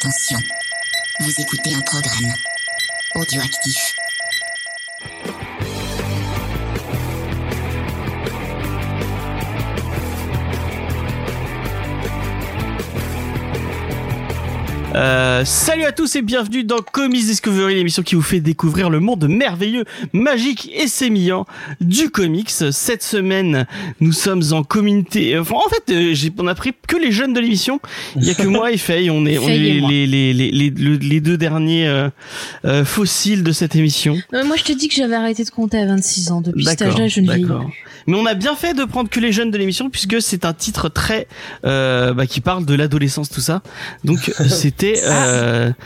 Attention, vous écoutez un programme audioactif. Euh, salut à tous et bienvenue dans Comics Discovery, l'émission qui vous fait découvrir le monde merveilleux, magique et sémillant du comics. Cette semaine, nous sommes en communauté. Enfin, en fait, euh, j'ai, on a pris que les jeunes de l'émission. Il y a que moi et Faye. On est, on les, deux derniers euh, euh, fossiles de cette émission. Non, moi, je te dis que j'avais arrêté de compter à 26 ans. Depuis cet âge-là, je ne vieillis. Mais on a bien fait de prendre que les jeunes de l'émission puisque c'est un titre très euh, bah, qui parle de l'adolescence tout ça. Donc c'était euh,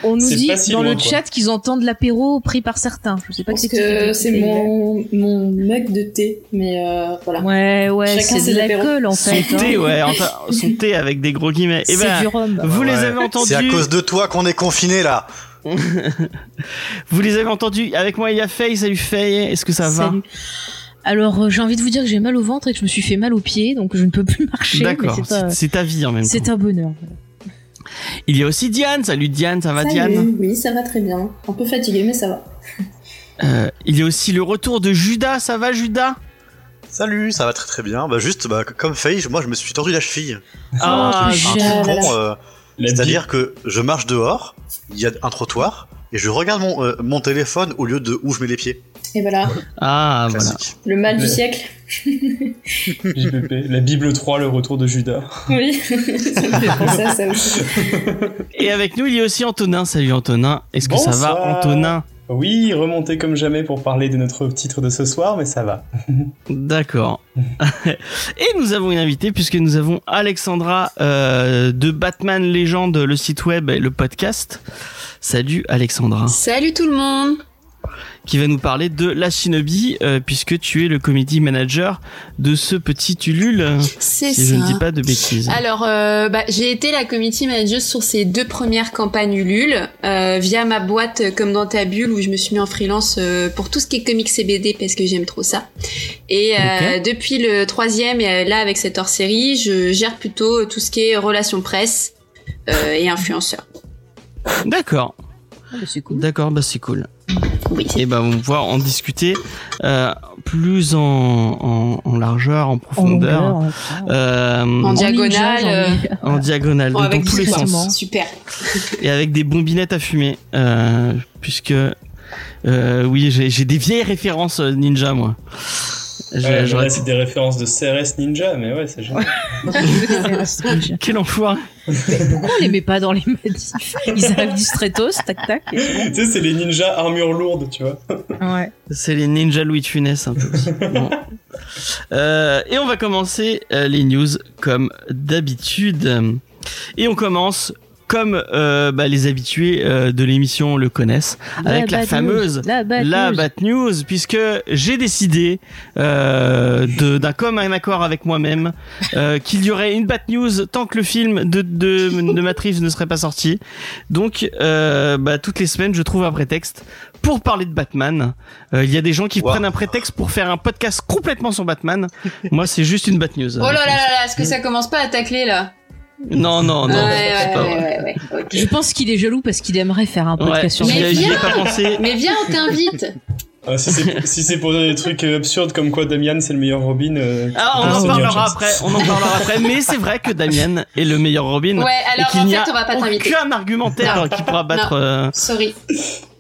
On nous dit si dans loin, le quoi. chat qu'ils entendent l'apéro pris par certains. Je sais pas Parce que c'est mon, mon mug de thé, mais euh, voilà. Ouais, ouais, Chacun c'est de l'alcool en son fait. thé hein. ouais enfin, son thé avec des gros guillemets. Et C'est ben du rhum. vous les Ouais. avez entendus. C'est à cause de toi qu'on est confiné là. Vous les avez entendus. Avec moi il y a Faye. Salut Faye. Est-ce que ça va Salut. Alors, euh, j'ai envie de vous dire que j'ai mal au ventre et que je me suis fait mal aux pieds, donc je ne peux plus marcher. D'accord. c'est pas- C'est c'est ta vie en même temps. C'est un bonheur. Il y a aussi Diane. Salut Diane. Ça va Salut. Diane Oui, ça va très bien. Un peu fatigué, mais ça va. Euh, Il y a aussi le retour de Judas. Ça va Judas? Salut, ça va très très bien. Bah juste, bah, comme Faye, moi je me suis tordu la cheville. Ah, euh, C'est-à-dire que je marche dehors, il y a un trottoir, et je regarde mon, euh, mon téléphone au lieu de où je mets les pieds. Et voilà, Ah voilà. Le mal du siècle. JPP, la Bible 3, le retour de Judas. Oui, ça me fait penser à ça aussi. Et avec nous il y a aussi Antonin. Salut Antonin. Est-ce que ça va Bonsoir. Antonin? Oui, remonté comme jamais pour parler de notre titre de ce soir, mais ça va. D'accord. Et nous avons une invitée puisque nous avons Alexandra euh, de Batman Légende, le site web et le podcast. Salut Alexandra, Salut tout le monde qui va nous parler de la Shinobi euh, puisque tu es le comedy manager de ce petit Ulule, C'est si ça. je ne dis pas de bêtises. Alors, euh, bah, j'ai été la community manager sur ces deux premières campagnes Ulule euh, via ma boîte comme dans ta bulle où je me suis mis en freelance euh, pour tout ce qui est comics CBD parce que j'aime trop ça. Et euh, depuis le troisième et là avec cette hors série, je gère plutôt tout ce qui est relations presse euh, et influenceurs. D'accord, Ah, bah, c'est cool. d'accord, bah c'est cool. Oui. Et ben on va pouvoir en discuter euh, plus en, en, en largeur, en En profondeur, euh, En en, diagonale, ninja, euh, diagonale, Bon, dans avec tous les sens. Super. et avec des bombinettes à fumer, euh, puisque euh, oui, j'ai des vieilles références ninja moi. Je- Ouais, j'aurais- c'est des références de CRS Ninja, mais ouais, c'est génial. Quel enfoiré Pourquoi on les met pas dans les manifs Ils arrivent du stratos, tac tac. et tu sais, c'est les ninjas armure lourde, tu vois. Ouais. C'est les ninja Louis de Funès un peu. Bon. Euh, et on va commencer euh, les news comme d'habitude. Et on commence comme euh, bah, les habitués euh, de l'émission le connaissent, avec la bad fameuse news, la bad la news. Bat News, puisque j'ai décidé euh, de- d'un commun accord avec moi-même euh, qu'il y aurait une Bat News tant que le film de, de, de Matrix ne serait pas sorti. Donc, euh, bah, toutes les semaines, je trouve un prétexte pour parler de Batman. Euh, Il y a des gens qui Wow. prennent un prétexte pour faire un podcast complètement sur Batman. Moi, c'est juste une Bat News. Oh là là là là, est-ce que ça commence pas à tacler là? Non, non, non. Ouais, c'est ouais, pas ouais, vrai. ouais, ouais, ok. Je pense qu'il est jaloux parce qu'il aimerait faire un podcast Ouais, sur Mais ai- j'y ai viens pas pensé. Mais viens, on t'invite Ah, si c'est si pour des trucs euh, absurdes comme quoi Damian c'est le meilleur Robin. euh, Ah, on en parlera Chance. après. On en parlera après. Mais c'est vrai que Damien est le meilleur Robin. Ouais, et alors qu'il en n'y fait, a on va pas t'inviter. aucun argumentaire Non. qui pourra battre. euh, Sorry.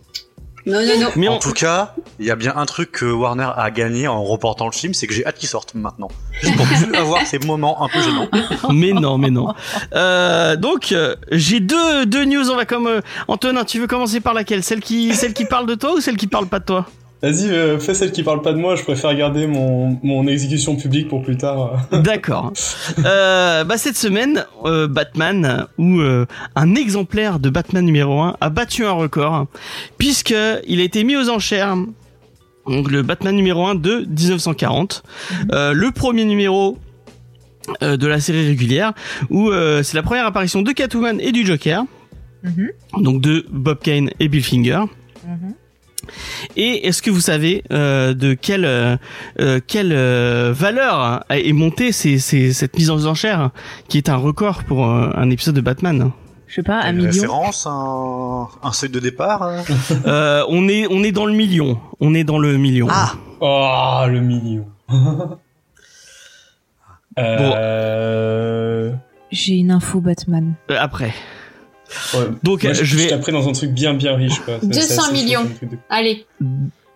Non, non, non. Mais on... En tout cas, il y a bien un truc que Warner a gagné en reportant le film, c'est que j'ai hâte qu'il sorte maintenant. Juste pour plus avoir ces moments un peu gênants. mais non, mais non. Euh, donc euh, j'ai deux deux news. On va comme euh, Antonin. Tu veux commencer par laquelle? Celle qui celle qui parle de toi ou celle qui parle pas de toi? Vas-y, euh, fais celle qui parle pas de moi, je préfère garder mon, mon exécution publique pour plus tard. D'accord. Euh, bah cette semaine, euh, Batman ou euh, un exemplaire de Batman numéro 1 a battu un record puisque il a été mis aux enchères. Donc le Batman numéro 1 de 1940, Euh, le premier numéro euh, de la série régulière où euh, c'est la première apparition de Catwoman et du Joker, Mhm. donc de Bob Kane et Bill Finger. Mhm. Et est-ce que vous savez euh, de quelle euh, euh, quelle euh, valeur a- est montée ces, ces- cette mise en enchère qui est un record pour euh, un épisode de Batman? Je sais pas, un Une million. référence, un, un seuil de départ Euh, on est on est dans le million. On est dans le million. Ah Oh, le million. euh... J'ai une info Batman. Euh, Après. Ouais. Donc Moi, je je vais. t'ai pris dans un truc bien bien riche quoi. C'est- 200 c'est assez millions. de- Allez.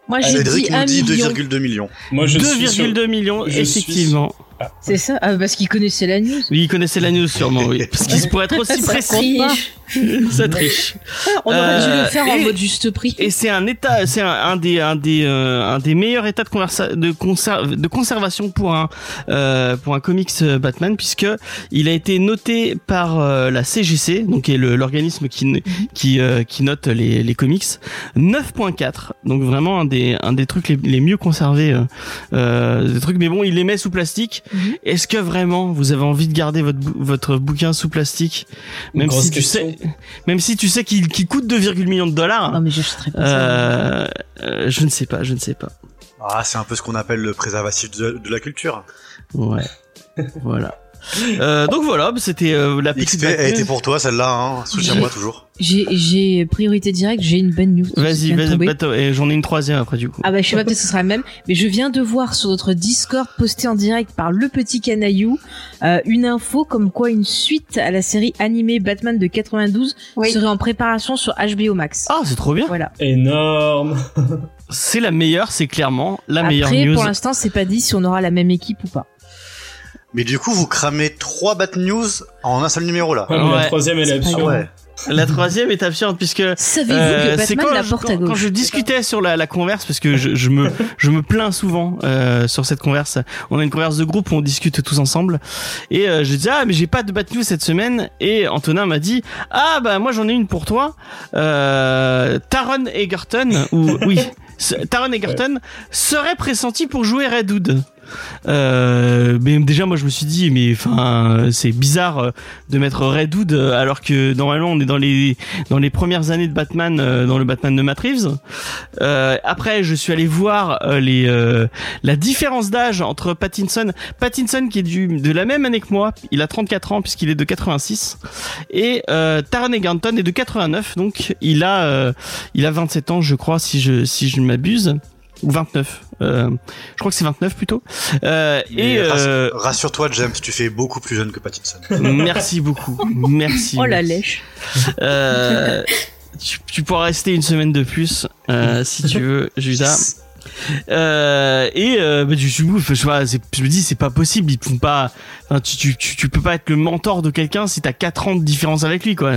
Moi j'ai Cédric dit dit million. 2,2 millions. Moi je suis sur... 2,2 millions, je suis- effectivement. C'est ça ah, Parce qu'il connaissait la news. Oui, il connaissait la news sûrement, oui. Parce qu'il pourrait être aussi Ça précis. Ça triche. On aurait dû Euh, le faire en mode juste prix. Et c'est un état, c'est un, un des un des euh, un des meilleurs états de conversa de, conser- de conservation pour un euh, pour un comics euh, Batman puisque il a été noté par euh, la CGC donc qui est le- l'organisme qui n- qui euh, qui note les les comics 9.4 donc vraiment un des un des trucs les, les mieux conservés euh, euh, des trucs mais bon il les met sous plastique Mhm. est-ce que vraiment vous avez envie de garder votre bou- votre bouquin sous plastique? Même si tu sais même si tu sais qu'il coûte 2,1 millions de dollars Non mais j'achèterais pas ça. euh, euh, je ne sais pas, je ne sais pas. Ah, c'est un peu ce qu'on appelle le préservatif de, de la culture. Ouais. voilà. Euh, donc voilà, c'était euh, la petite. XP a été pour toi celle-là, hein. soutiens-moi toujours. J'ai j'ai priorité directe, j'ai une bonne news. Vas-y, vas-y. Et j'en ai une troisième après du coup. Ah bah je sais pas peut-être que ce sera la même, mais je viens de voir sur notre Discord posté en direct par le petit canaillou euh, une info comme quoi une suite à la série animée Batman de 92 Oui. serait en préparation sur HBO Max. Ah, c'est trop bien. Voilà. Énorme. C'est la meilleure, c'est clairement la meilleure Après, news. pour l'instant, c'est pas dit si on aura la même équipe ou pas. Mais du coup, vous cramez trois Bat News en un seul numéro là. Ouais, mais Ouais. La troisième elle est Ah absurde. ouais. La troisième est absurde puisque Savez-vous Euh, que c'est Batman quand, la je- porte à quand, quand gauche? je discutais sur la, la converse parce que je, je me je me plains souvent euh, sur cette converse. On a une converse de groupe où on discute tous ensemble et euh, je dis ah mais j'ai pas de bad news cette semaine et Antonin m'a dit ah bah moi j'en ai une pour toi. Euh, Taron Egerton ou oui Taron Egerton serait pressenti pour jouer Red Hood. Euh, mais déjà moi je me suis dit mais enfin c'est bizarre euh, de mettre Red Hood euh, alors que normalement on est dans les dans les premières années de Batman dans le Batman de Matt Reeves. Après je suis allé voir la différence d'âge entre Pattinson Pattinson qui est de la même année que moi, il a 34 ans puisqu'il est de 86 et euh, Taron Egerton est de 89 donc il a il a 27 ans je crois si je si je ne m'abuse ou 29 euh, je crois que c'est 29 plutôt euh, et euh, Rassure-toi, James, tu fais beaucoup plus jeune que Pattinson. merci beaucoup merci Oh la lèche. Euh, tu, tu pourras rester une semaine de plus euh, si tu veux, Judas. Euh, et euh, bah, du coup, je, je me dis c'est pas possible, ils font pas. Enfin, tu, tu, tu, tu peux pas être le mentor de quelqu'un si t'as 4 ans de différence avec lui, quoi.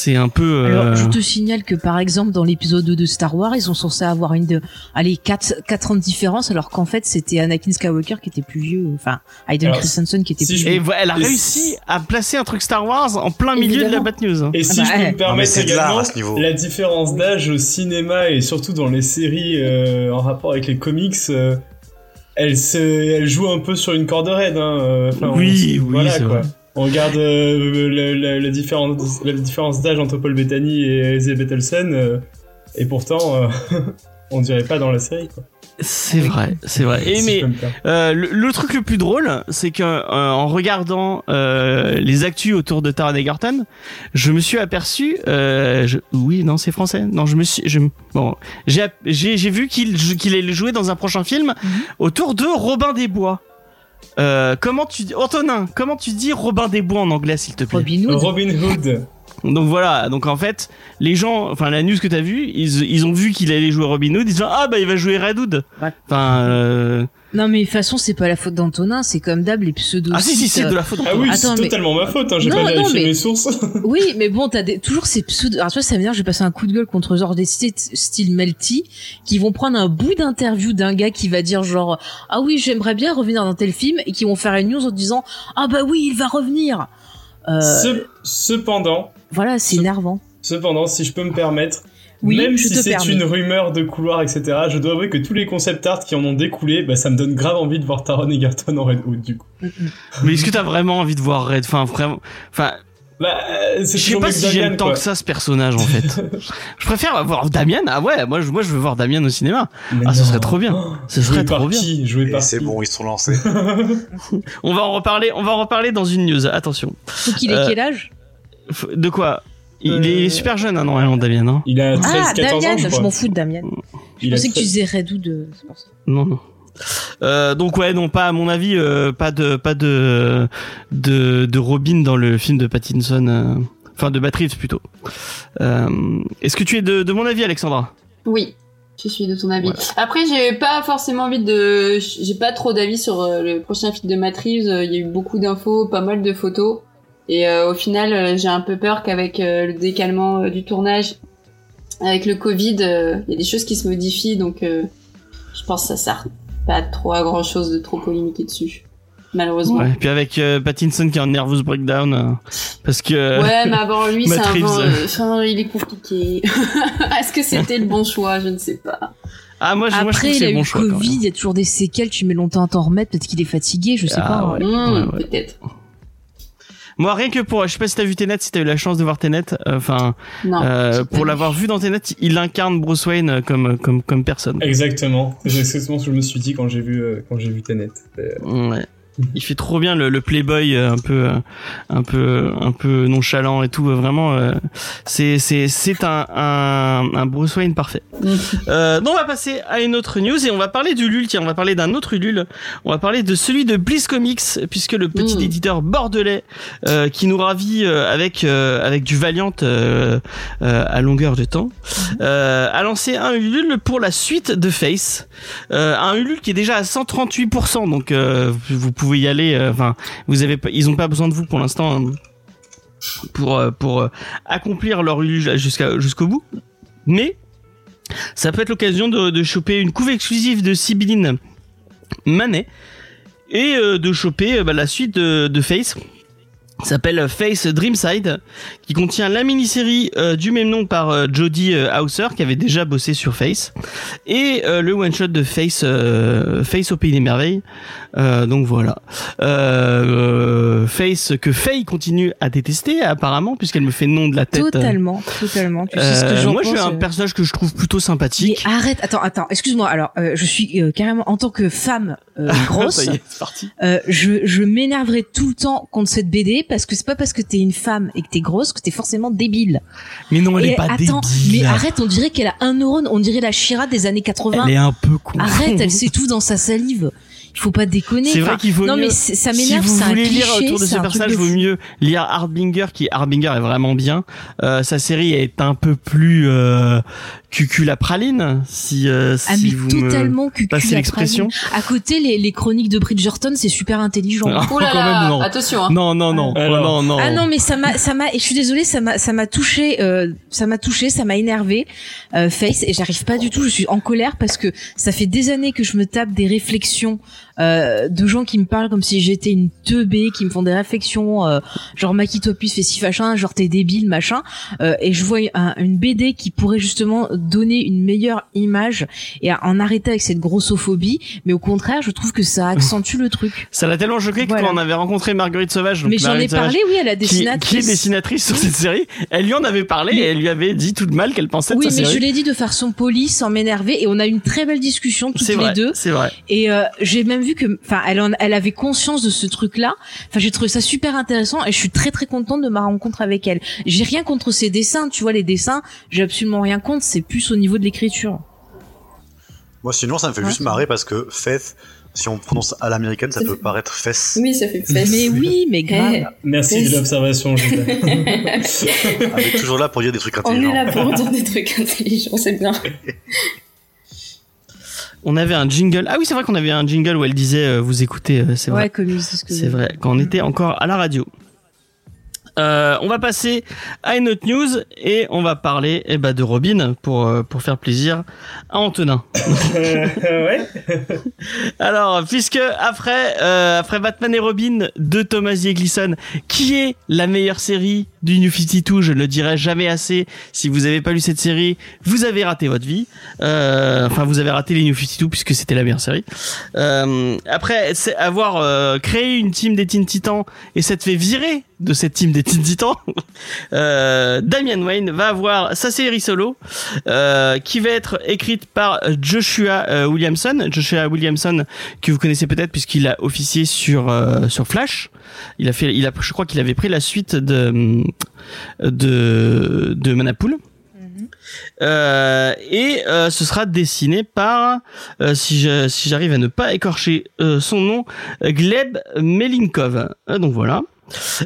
C'est un peu. euh, Alors, je te signale que par exemple, dans l'épisode 2 de Star Wars, ils sont censés avoir une de, allez, 4, 4 ans de différence, alors qu'en fait, c'était Anakin Skywalker qui était plus vieux, enfin, Hayden Alors, Christensen qui était si plus je- vieux. Et elle a réussi à placer un truc Star Wars en plein milieu de la. Bad News. hein. Et si Ah je bah, peux ouais. me permettre également, à ce niveau. la différence d'âge au cinéma et surtout dans les séries euh, en rapport avec les comics, euh, elle, se, elle joue un peu sur une corde raide. Hein. euh, enfin, Oui, on- oui, voilà, c'est quoi. vrai. On regarde euh, la, différence, la différence d'âge entre Paul Bettany et Elizabeth Olsen, euh, et pourtant, euh, on dirait pas dans la série. Quoi. C'est vrai, c'est vrai. Et Si mais. Euh, le, le truc le plus drôle, c'est que euh, en regardant euh, les actus autour de Taron Egerton, je me suis aperçu. Euh, je- oui, non, c'est français. Non, je me suis. Je, bon, j'ai app- j'ai j'ai vu qu'il qu'il allait jouer dans un prochain film autour de Robin des Bois. Euh, comment tu dis Antonin Comment tu dis Robin des Bois en anglais, s'il te plaît Robin Hood. Robin Hood. Donc voilà. Donc en fait, les gens, enfin la news que t'as vue, ils, ils ont vu qu'il allait jouer Robin Hood. Ils disent ah bah il va jouer Red Hood. Ouais. Enfin. euh, Non, mais de toute façon, c'est pas la faute d'Antonin, c'est comme d'hab, les pseudos. Ah si si c'est de la faute. Ah oui, c'est Attends, mais- totalement ma faute, hein, j'ai pas vérifié mais- mes sources. Oui, mais bon, t'as des, toujours ces pseudos. Alors, tu vois, ça veut dire, j'ai passé un coup de gueule contre genre des sites style Melty qui vont prendre un bout d'interview d'un gars qui va dire genre, ah oui, j'aimerais bien revenir dans tel film et qui vont faire une news en disant, ah bah oui, il va revenir. Euh, Ce- cependant, voilà, c'est ce- énervant. cependant, si je peux me permettre, Oui, Même je si te c'est permets. une rumeur de couloir, etc., je dois avouer que tous les concept art qui en ont découlé, bah, ça me donne grave envie de voir Taron Egerton en Red Hood, du coup. Mm, mm. Mais est-ce que t'as vraiment envie de voir Red Enfin, vraiment. Enfin, Bah, euh, je sais pas si j'aime tant que ça ce personnage en fait. je préfère voir Damien. Ah ouais, moi je, moi je veux voir Damien au cinéma. Mais Ah, ce serait trop bien. Oh, Ce serait par trop bien. qui Joué Et par c'est bon, ils se sont lancés. On va en reparler. On va en reparler dans une news. Attention. Faut qu'il ait Euh, quel âge? De quoi? Il, Euh, est, il est super jeune, hein, normalement, Damien, non? Il a 13, Ah, 14 ans, Damian, je m'en fous de Damian. Je Il pensais que tu 13. disais euh, pour ça. Non, non. Euh, donc ouais, non pas à mon avis, euh, pas de pas de de de Robin dans le film de Pattinson, euh, enfin de Matt Reeves plutôt. Euh, Est-ce que tu es de, de mon avis, Alexandra? Oui, je suis de ton avis. Voilà. Après, j'ai pas forcément envie de, j'ai pas trop d'avis sur euh, le prochain film de Matt Reeves. Euh, Il y a eu beaucoup d'infos, pas mal de photos, et euh, au final, euh, j'ai un peu peur qu'avec euh, le décalement euh, du tournage, avec le Covid, euh, il y a des choses qui se modifient, donc euh, je pense que ça sert pas trop à grand chose de trop polémiquer dessus, malheureusement. Ouais. Puis avec euh, Pattinson qui est en nervous breakdown euh, parce que Ouais, mais avant lui, c'est un euh, enfin, il est compliqué. Est-ce que c'était le bon choix? Je ne sais pas. ah moi je, moi, je trouve Après, que il c'est a le eu bon le choix. quand Covid, il y a toujours des séquelles, tu mets longtemps à t'en remettre, peut-être qu'il est fatigué, je sais Ah, pas. ouais. Ouais. Peut-être. Moi rien que pour, je sais pas si t'as vu Tenet, si t'as eu la chance de voir Tenet, euh, enfin euh, pour l'avoir vu dans Tenet, il incarne Bruce Wayne euh, comme comme comme personne. Exactement. C'est exactement ce que je me suis dit quand j'ai vu, quand j'ai vu Tenet. Euh, Ouais. Il fait trop bien le, le playboy euh, un peu euh, un peu un peu nonchalant et tout euh, vraiment euh, c'est c'est c'est un, un un Bruce Wayne parfait. Euh, donc on va passer à une autre news et on va parler du Ulule tiens on va parler d'un autre Ulule on va parler de celui de Bliss Comics puisque le petit Mm. éditeur bordelais euh, qui nous ravit avec euh, avec du Valiant euh, euh, à longueur de temps euh, a lancé un Ulule pour la suite de Face euh, un Ulule qui est déjà à 138%, donc euh, vous pouvez y aller. euh, Enfin, vous avez, ils ont pas besoin de vous pour l'instant hein, pour euh, pour euh, accomplir leur Ulule jusqu'à jusqu'au bout. Mais ça peut être l'occasion de, choper une couve exclusive de Sibylline Manet et euh, de choper euh, bah, la suite de Face. S'appelle Face Dreamside, qui contient la mini-série euh, du même nom par euh, Jodie euh, Hauser, qui avait déjà bossé sur Face, et euh, le one shot de Face euh, Face au pays des merveilles. Euh, donc voilà. Euh, Face que Faye continue à détester apparemment puisqu'elle me fait nom de la tête. Totalement, totalement. Tu sais ce que Euh, j'en moi je suis un euh. personnage que je trouve plutôt Mais sympathique. arrête, attends, attends, excuse-moi. Alors, euh, je suis euh, carrément en tant que femme euh, grosse, Ça y est, euh, je, je m'énerverai tout le temps contre cette BD parce que c'est pas parce que t'es une femme et que t'es grosse que t'es forcément débile. Mais non, elle et est pas attends, débile. mais arrête, on dirait qu'elle a un neurone, on dirait la Shira des années 80. Elle est un peu con. Arrête, elle s'étouffe dans sa salive. Il faut pas déconner. C'est vrai qu'il vaut non mieux. mais ça si m'énerve, vous c'est un voulez lire cliché, autour de ce personnage, de vaut mieux lire Harbinger, qui Harbinger est vraiment bien. Euh, sa série est un peu plus euh, cucul à praline, si euh, Ah si mais vous me totalement cucul passez à l'expression. praline. À côté, les, les chroniques de Bridgerton, c'est super intelligent. Ah, Oh là quand là, même, non. attention. Hein. Non, non, non, Alors. Non, non. Ah non mais ça m'a ça m'a et je suis désolée ça m'a ça m'a touché euh, ça m'a touché ça m'a énervé euh, Face et j'arrive pas du tout je suis en colère parce que ça fait des années que je me tape des réflexions euh, de gens qui me parlent comme si j'étais une teubée qui me font des réflexions euh, genre Maki Topus fait si machin genre t'es débile machin euh, et je vois un- une BD qui pourrait justement donner une meilleure image et à en arrêter avec cette grossophobie mais au contraire je trouve que ça accentue le truc Ça l'a tellement choqué que Voilà. quand on avait rencontré Marguerite Sauvage, donc mais j'en ai Sauvage, parlé oui à la dessinatrice qui est dessinatrice sur cette série, elle lui en avait parlé Mais- et elle lui avait dit tout de mal qu'elle pensait Oui, de sa mais je l'ai dit de façon polie, sans m'énerver, et on a eu une très belle discussion toutes les vrai, deux. c'est vrai. Et euh, j'ai même vu que, enfin, elle, en- elle avait conscience de ce truc-là. Enfin, j'ai trouvé ça super intéressant, et je suis très très contente de ma rencontre avec elle. J'ai rien contre ses dessins, tu vois, les dessins, j'ai absolument rien contre. C'est plus au niveau de l'écriture. Moi, sinon, ça me fait Ouais. juste marrer parce que Faith, si on prononce à l'américaine, ça peut paraître fesse. Oui, ça fait fesse. Mais oui, mais grave. Eh, Merci de l'observation. Elle est toujours là pour dire des trucs on est intelligents. là pour dire des trucs intelligents, c'est bien. On avait un jingle. Ah oui, c'est vrai qu'on avait un jingle où elle disait euh, vous écoutez, euh, c'est vrai. Ouais, comme c'est ce que C'est vrai, quand on était encore à la radio. Euh, on va passer à une autre news et on va parler eh ben, de Robin pour euh, pour faire plaisir à Antonin. Euh, ouais. Alors, puisque après euh, après Batman et Robin de Thomas J. Gleason, qui est la meilleure série du New 52, je ne le dirai jamais assez. Si vous avez pas lu cette série, vous avez raté votre vie. Euh, enfin, vous avez raté les New 52 puisque c'était la meilleure série. Euh, après avoir euh, créé une team des Teen Titans et s'être fait virer de cette team des Teen Titans, euh, Damian Wayne va avoir sa série solo euh, qui va être écrite par Joshua euh, Williamson. Joshua Williamson que vous connaissez peut-être puisqu'il a officié sur euh, sur Flash. Il a fait, il a, je crois qu'il avait pris la suite de de de Manapool. Euh, et euh, ce sera dessiné par, euh, si j'arrive à ne pas écorcher son nom, Gleb Melinkov. Donc voilà.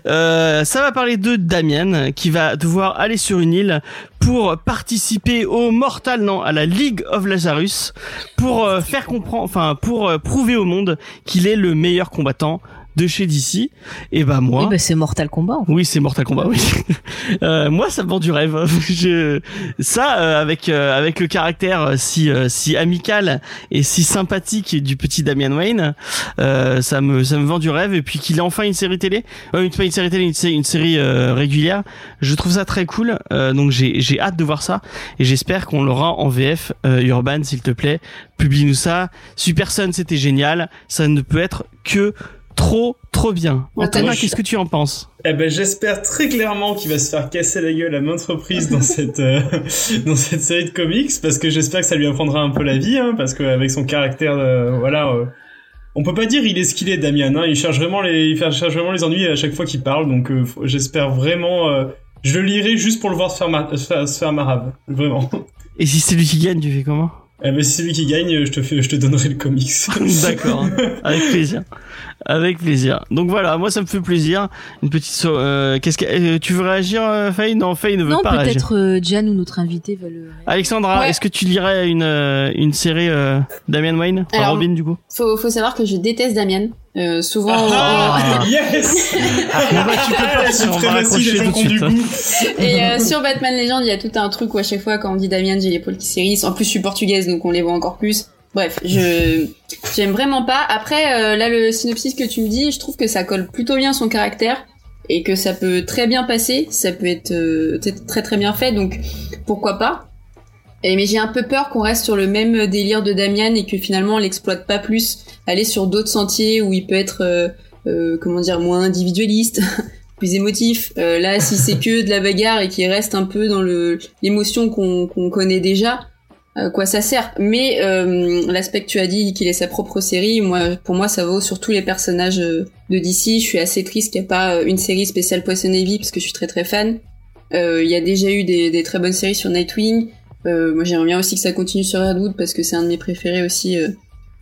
Euh, ça va parler de Damien qui va devoir aller sur une île pour participer au Mortal non à la League of Lazarus pour euh, faire comprendre enfin pour euh, prouver au monde qu'il est le meilleur combattant de chez DC et bah moi Oui, bah, c'est Mortal Kombat. en fait. oui, c'est Mortal Kombat. Oui. Euh, moi, ça me vend du rêve. Je... Ça, euh, avec euh, avec le caractère euh, si euh, si amical et si sympathique du petit Damian Wayne, euh, ça me ça me vend du rêve. Et puis qu'il ait enfin une série télé, euh, une pas une série télé, une, sé- une série euh, régulière. Je trouve ça très cool. Euh, donc j'ai j'ai hâte de voir ça et j'espère qu'on l'aura en VF. Euh, Urban, s'il te plaît, publie-nous ça. Super Sun, c'était génial. Ça ne peut être que trop trop bien. Ouais, qu'est-ce que tu en penses Eh ben, j'espère très clairement qu'il va se faire casser la gueule à maintes reprises dans cette euh, dans cette série de comics parce que j'espère que ça lui apprendra un peu la vie hein, parce qu'avec son caractère euh, voilà euh, on peut pas dire il est ce qu'il est Damien hein, il cherche vraiment les il cherche vraiment les ennuis à chaque fois qu'il parle donc euh, j'espère vraiment euh, je le lirai juste pour le voir se faire, ma- se faire, se faire marave vraiment. Et si c'est lui qui gagne, tu fais comment? Eh ben, si c'est lui qui gagne je te fais je te donnerai le comics D'accord, avec plaisir, avec plaisir. Donc voilà, moi ça me fait plaisir. Une petite, so- euh, qu'est-ce que euh, tu veux réagir, euh, Faye? Non, Faye ne veut Non, pas réagir. peut-être euh, Jan ou notre invité va le. Alexandra, Ouais. est-ce que tu lirais une euh, une série euh, Damian Wayne, Alors, Robin du coup? Faut, faut savoir que je déteste Damien. Euh, souvent, Ah, yes bah, tu peux on va raccrocher tout de du suite. goût. Et euh, sur Batman Legend, il y a tout un truc où à chaque fois quand on dit Damien, j'ai l'épaule qui s'érisse. En plus, je suis portugaise, donc on les voit encore plus. Bref, je j'aime vraiment pas. Après, euh, là, le synopsis que tu me dis, je trouve que ça colle plutôt bien à son caractère et que ça peut très bien passer. Ça peut être euh, très très bien fait, donc pourquoi pas. Mais j'ai un peu peur qu'on reste sur le même délire de Damian et que finalement on l'exploite pas plus, aller sur d'autres sentiers où il peut être, euh, euh, comment dire, moins individualiste, plus émotif. Euh, là, si c'est que de la bagarre et qu'il reste un peu dans l'émotion qu'on connaît déjà, à quoi ça sert? Mais euh, l'aspect que tu as dit, qu'il ait sa propre série, moi, pour moi, ça vaut sur tous les personnages euh, de DC. Je suis assez triste qu'il n'y ait pas euh, une série spéciale Poison Ivy parce que je suis très très fan. Euh, Il y a déjà eu des, des très bonnes séries sur Nightwing. Euh, moi, j'aimerais bien aussi que ça continue sur Redwood parce que c'est un de mes préférés aussi euh,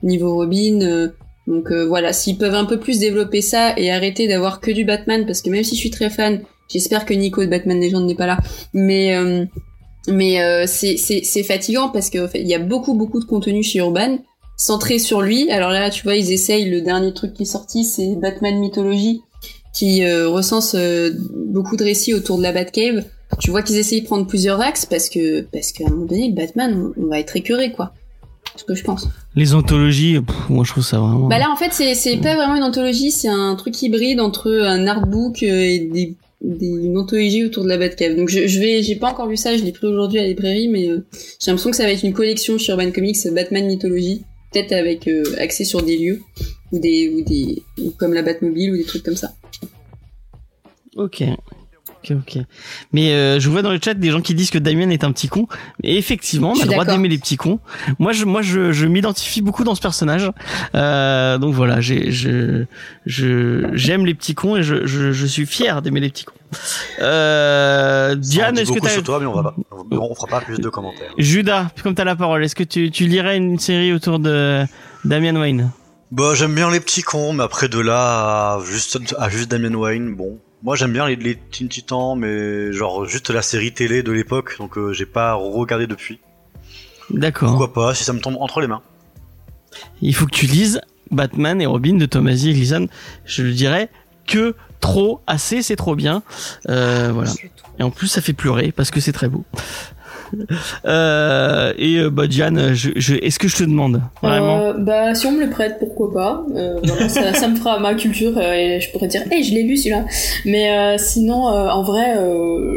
niveau Robin. euh, donc euh, voilà, s'ils peuvent un peu plus développer ça et arrêter d'avoir que du Batman, parce que même si je suis très fan, j'espère que Nico de Batman Legend n'est pas là, mais euh, mais euh, c'est fatigant parce que en fait, il y a beaucoup beaucoup de contenu chez Urban centré sur lui. Alors là, tu vois, ils essayent. Le dernier truc qui est sorti, c'est Batman Mythologie, qui recense beaucoup de récits autour de la Batcave. Tu vois qu'ils essayent de prendre plusieurs axes parce que parce qu'à un moment donné, le Batman, on, on va être écœuré quoi. Ce que je pense. Les anthologies, pff, moi je trouve ça vraiment. Bah là, en fait, c'est c'est pas vraiment une anthologie, c'est un truc hybride entre un artbook euh, et des, des une anthologie autour de la Batcave. Donc je, je vais, j'ai pas encore vu ça, je l'ai pris aujourd'hui à la librairie, mais euh, j'ai l'impression que ça va être une collection sur Urban Comics Batman Mythologie, peut-être avec euh, accès sur des lieux ou des ou des ou comme la Batmobile ou des trucs comme ça. Ok. Ok, ok. Mais euh, je vois dans le chat des gens qui disent que Damien est un petit con. Et effectivement, on a le droit d'aimer les petits cons. Moi, je, moi, je, je m'identifie beaucoup dans ce personnage. Euh, donc voilà, j'ai, je, je, j'aime les petits cons et je, je, je suis fier d'aimer les petits cons. Euh, Diane, est-ce que t'as, sur toi, mais on va pas, on fera pas plus de commentaires. Judas, comme t'as la parole, est-ce que tu, tu lirais une série autour de Damian Wayne? Bah, j'aime bien les petits cons, mais après de là à juste, à juste Damien Wayne, bon. Moi, j'aime bien les, les Teen Titans, mais genre juste la série télé de l'époque, donc euh, j'ai pas regardé depuis. D'accord. Pourquoi pas, si ça me tombe entre les mains. Il faut que tu lises Batman et Robin de Tomasi et Gleason. Je le dirais que trop, assez, c'est trop bien. Euh, voilà. Et en plus, ça fait pleurer parce que c'est très beau. Euh, et euh, bah Diane, je, je, est-ce que je te demande vraiment? Euh, bah, si on me le prête, pourquoi pas. Euh, voilà, ça, ça me fera ma culture et je pourrais dire, hey, je l'ai lu celui-là. Mais sinon, en vrai,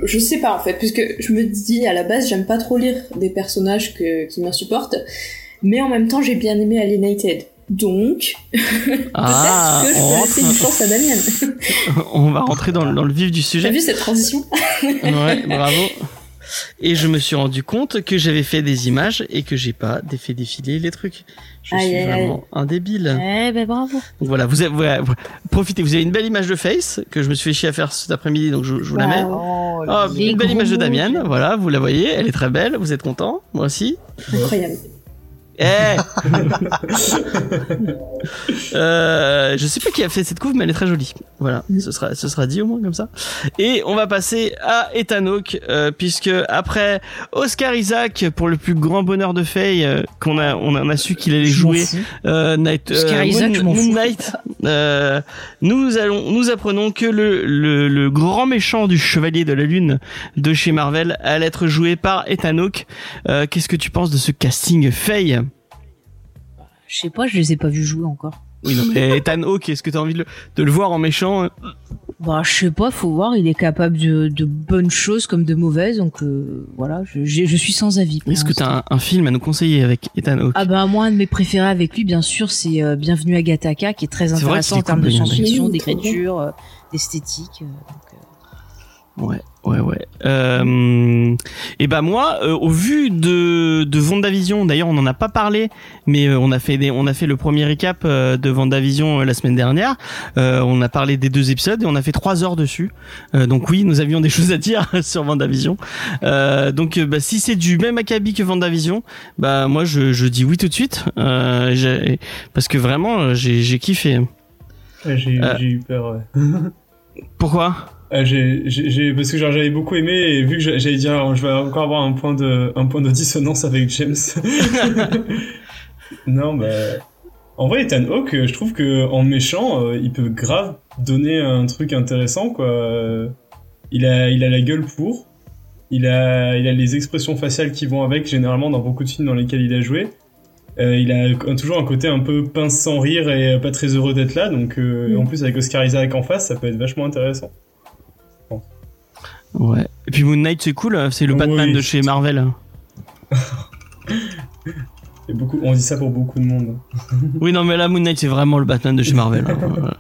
je sais pas en fait, puisque je me dis à la base, j'aime pas trop lire des personnages que, qui m'insupportent. Mais en même temps, j'ai bien aimé Alienated. Donc, Ah, peut-être que je peux laisser une chance à Damien. on va rentrer dans, dans le vif du T'as sujet. vu cette transition? Ouais, bravo. Et je me suis rendu compte que j'avais fait des images et que j'ai pas fait défiler les trucs. Je Aïe, suis aïe, vraiment un débile. Eh ben bravo. Donc voilà, vous, avez, voilà, profitez, vous avez une belle image de Face que je me suis fait chier à faire cet après-midi, donc je, je vous la mets. Les une belle image de j'aime. voilà, vous la voyez, elle est très belle, vous êtes content, moi aussi. Incroyable. Eh euh, Je sais pas qui a fait cette couve, mais elle est très jolie. Voilà, ce sera, ce sera dit au moins comme ça. Et on va passer à Ethan Hawke, euh, puisque après Oscar Isaac pour le plus grand bonheur de Faye, euh, qu'on a, on en a su qu'il allait jouer euh, Night, Oscar euh, Isaac, Moon- Moon. Knight, euh, nous allons, nous apprenons que le, le, le grand méchant du Chevalier de la Lune de chez Marvel allait être joué par Ethan Hawke. Euh, Qu'est-ce que tu penses de ce casting Faye? Je sais pas, je les ai pas vus jouer encore. Oui, non, mais Ethan Hawke, est-ce que tu as envie de le, de le voir en méchant euh Bah, je sais pas, faut voir. Il est capable de, de bonnes choses comme de mauvaises, donc euh, voilà, je, je, je suis sans avis. Est-ce que tu l'instant. as un, un film à nous conseiller avec Ethan Hawke? Ah bah moi un de mes préférés avec lui bien sûr c'est euh, Bienvenue à Gattaca qui est très intéressant est en termes de science-fiction, d'écriture, d'esthétique. euh, Ouais, ouais, ouais. Euh, et ben moi, euh, au vu de de Vendavision, d'ailleurs on en a pas parlé, mais euh, on a fait des, on a fait le premier récap euh, de Vendavision euh, la semaine dernière. Euh, on a parlé des deux épisodes et on a fait trois heures dessus. Euh, donc oui, nous avions des choses à dire sur Vendavision. Euh, donc bah, si c'est du même acabit que Vendavision, bah moi je, je dis oui tout de suite, euh, parce que vraiment j'ai j'ai kiffé. Ouais, j'ai j'ai eu peur, ouais. Pourquoi? Ah, j'ai, j'ai, parce que genre, j'avais beaucoup aimé et vu que j'a- j'allais dire, je vais encore avoir un point de, un point de dissonance avec James. non, bah, en vrai, Ethan Hawke, je trouve que en méchant, euh, il peut grave donner un truc intéressant, quoi. Euh, Il a, il a la gueule pour. Il a, il a les expressions faciales qui vont avec, généralement dans beaucoup de films dans lesquels il a joué. Euh, il a toujours un côté un peu pince sans rire et pas très heureux d'être là, donc euh, Mm. en plus avec Oscar Isaac en face, ça peut être vachement intéressant. Ouais. Et puis Moon Knight c'est cool, c'est le Oui. Batman de chez Marvel. Et beaucoup, on dit ça pour beaucoup de monde. Oui, non, mais là, Moon Knight, c'est vraiment le Batman de chez Marvel. hein. Voilà.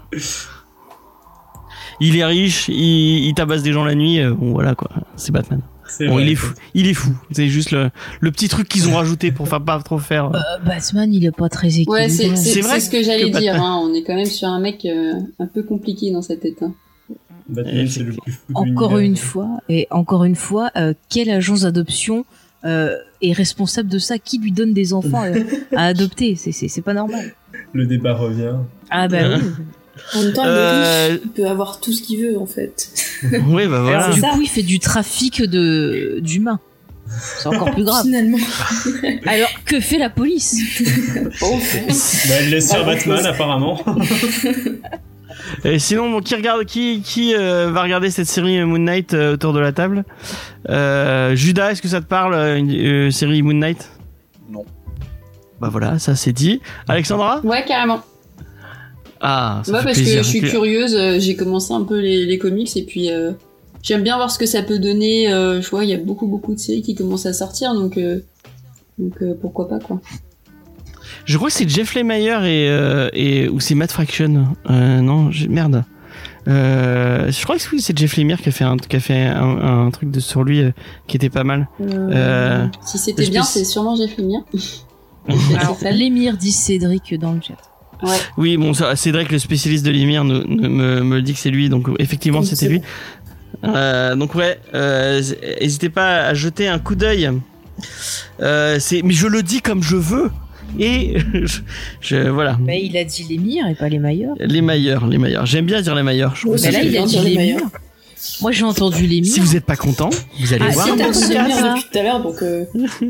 Il est riche, il, il tabasse des gens la nuit, euh, bon, voilà quoi, c'est Batman. C'est Bon, vrai, il est fou, il est fou. C'est juste le, le petit truc qu'ils ont rajouté pour faire pas trop faire. euh. euh, Batman il est pas très équilibré. Ouais, c'est vrai c'est ce que j'allais dire. Hein. On est quand même sur un mec euh, un peu compliqué dans sa tête. Hein. Batman, c'est le plus fou Encore une fois et encore une fois, euh, quelle agence d'adoption euh, est responsable de ça? Qui lui donne des enfants euh, à adopter? C'est pas normal. Le débat revient. Ah bah oui. En même temps, Euh, le riche, il peut avoir tout ce qu'il veut, en fait. Oui, bah voilà. Alors du ça. coup, il fait du trafic de d'humains. C'est encore plus grave. Finalement. Alors que fait la police? Bah, elle laisse faire Batman, apparemment. Et sinon, bon, qui regarde, qui, qui euh, va regarder cette série Moon Knight euh, autour de la table? Euh, Judas, est-ce que ça te parle, une euh, série Moon Knight? Non. Bah voilà, ça c'est dit. Alexandra? Ouais, carrément. Ah, ça Moi, fait parce plaisir. que je suis curieuse, euh, j'ai commencé un peu les, les comics et puis euh, j'aime bien voir ce que ça peut donner. euh, je vois, il y a beaucoup, beaucoup de séries qui commencent à sortir, donc, euh, donc euh, pourquoi pas, quoi. Je crois que c'est Jeff Lemire et, euh, et ou c'est Matt Fraction. Euh, non, j'ai- merde. Euh, je crois que oui, c'est Jeff Lemire qui a fait un, qui a fait un, un truc de, sur lui euh, qui était pas mal. Euh, si c'était bien, c'est sûrement Jeff Lemire. Alors, l'émir dit Cédric dans le chat. Ouais. Oui, bon, ça, Cédric, le spécialiste de Lemire, me, me dit que c'est lui, donc effectivement, c'était lui. Euh, donc ouais, euh, n'hésitez pas à jeter un coup d'œil. Euh, mais je le dis comme je veux. Et je, je- voilà, Mais il a dit l'émir et pas les meilleurs. les meilleurs, les meilleurs. J'aime bien dire les meilleurs. Je ça Mais là, il a dit les. Moi, j'ai entendu l'émir. Si vous êtes pas content, vous allez Ah, voir si t'as entendu ça. depuis tout à l'heure, donc euh,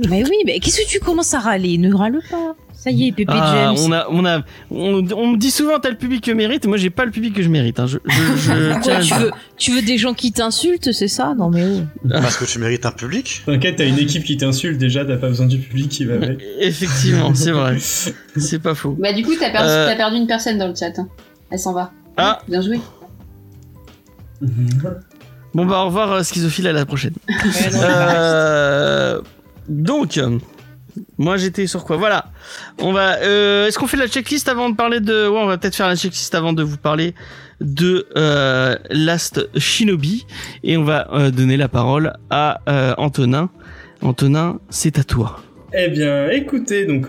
Mais oui, mais qu'est-ce que tu commences à râler? Ne râle pas. Ça y est, Pépé Ah, James. on a, on a, on, on me dit souvent t'as le public que mérite. Moi, j'ai pas le public que je mérite. hein. Je, je, je Quoi, tiens à le tu veux, tu veux des gens qui t'insultent, c'est ça? Non mais oh. Parce que tu mérites un public? T'inquiète, t'as une équipe qui t'insulte déjà, t'as pas besoin du public qui va avec. Effectivement, c'est vrai. C'est pas faux. Bah, du coup, t'as perdu, Euh. perdu une personne dans le chat. hein. Elle s'en va. Ah. Bien joué. Bon bah au revoir euh, schizophile à la prochaine. Euh, donc, euh, Moi j'étais sur quoi? Voilà. On va. Euh, Est-ce qu'on fait la checklist avant de parler de Ouais, on va peut-être faire la checklist avant de vous parler de euh, Last Shinobi et on va euh, donner la parole à Antonin. Antonin, c'est à toi. Eh bien, écoutez, donc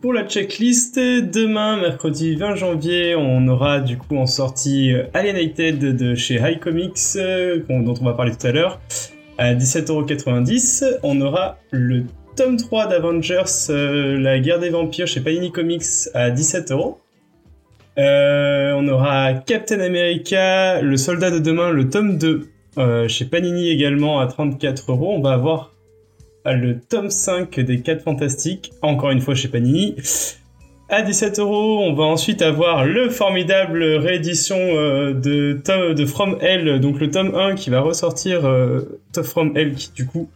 pour la checklist, demain, mercredi 20 janvier, on aura du coup en sortie euh, Alienated de chez High Comics, dont on va parler tout à l'heure, à 17,90€. On aura le tome 3 d'Avengers, euh, la guerre des vampires chez Panini Comics à 17€. Euh, on aura Captain America, le soldat de demain, le tome 2 euh, chez Panini également à 34€. On va avoir le tome 5 des 4 Fantastiques, encore une fois chez Panini. À 17 euros, on va ensuite avoir le formidable réédition de, de From Hell, donc le tome 1 qui va ressortir euh, From Hell, qui du coup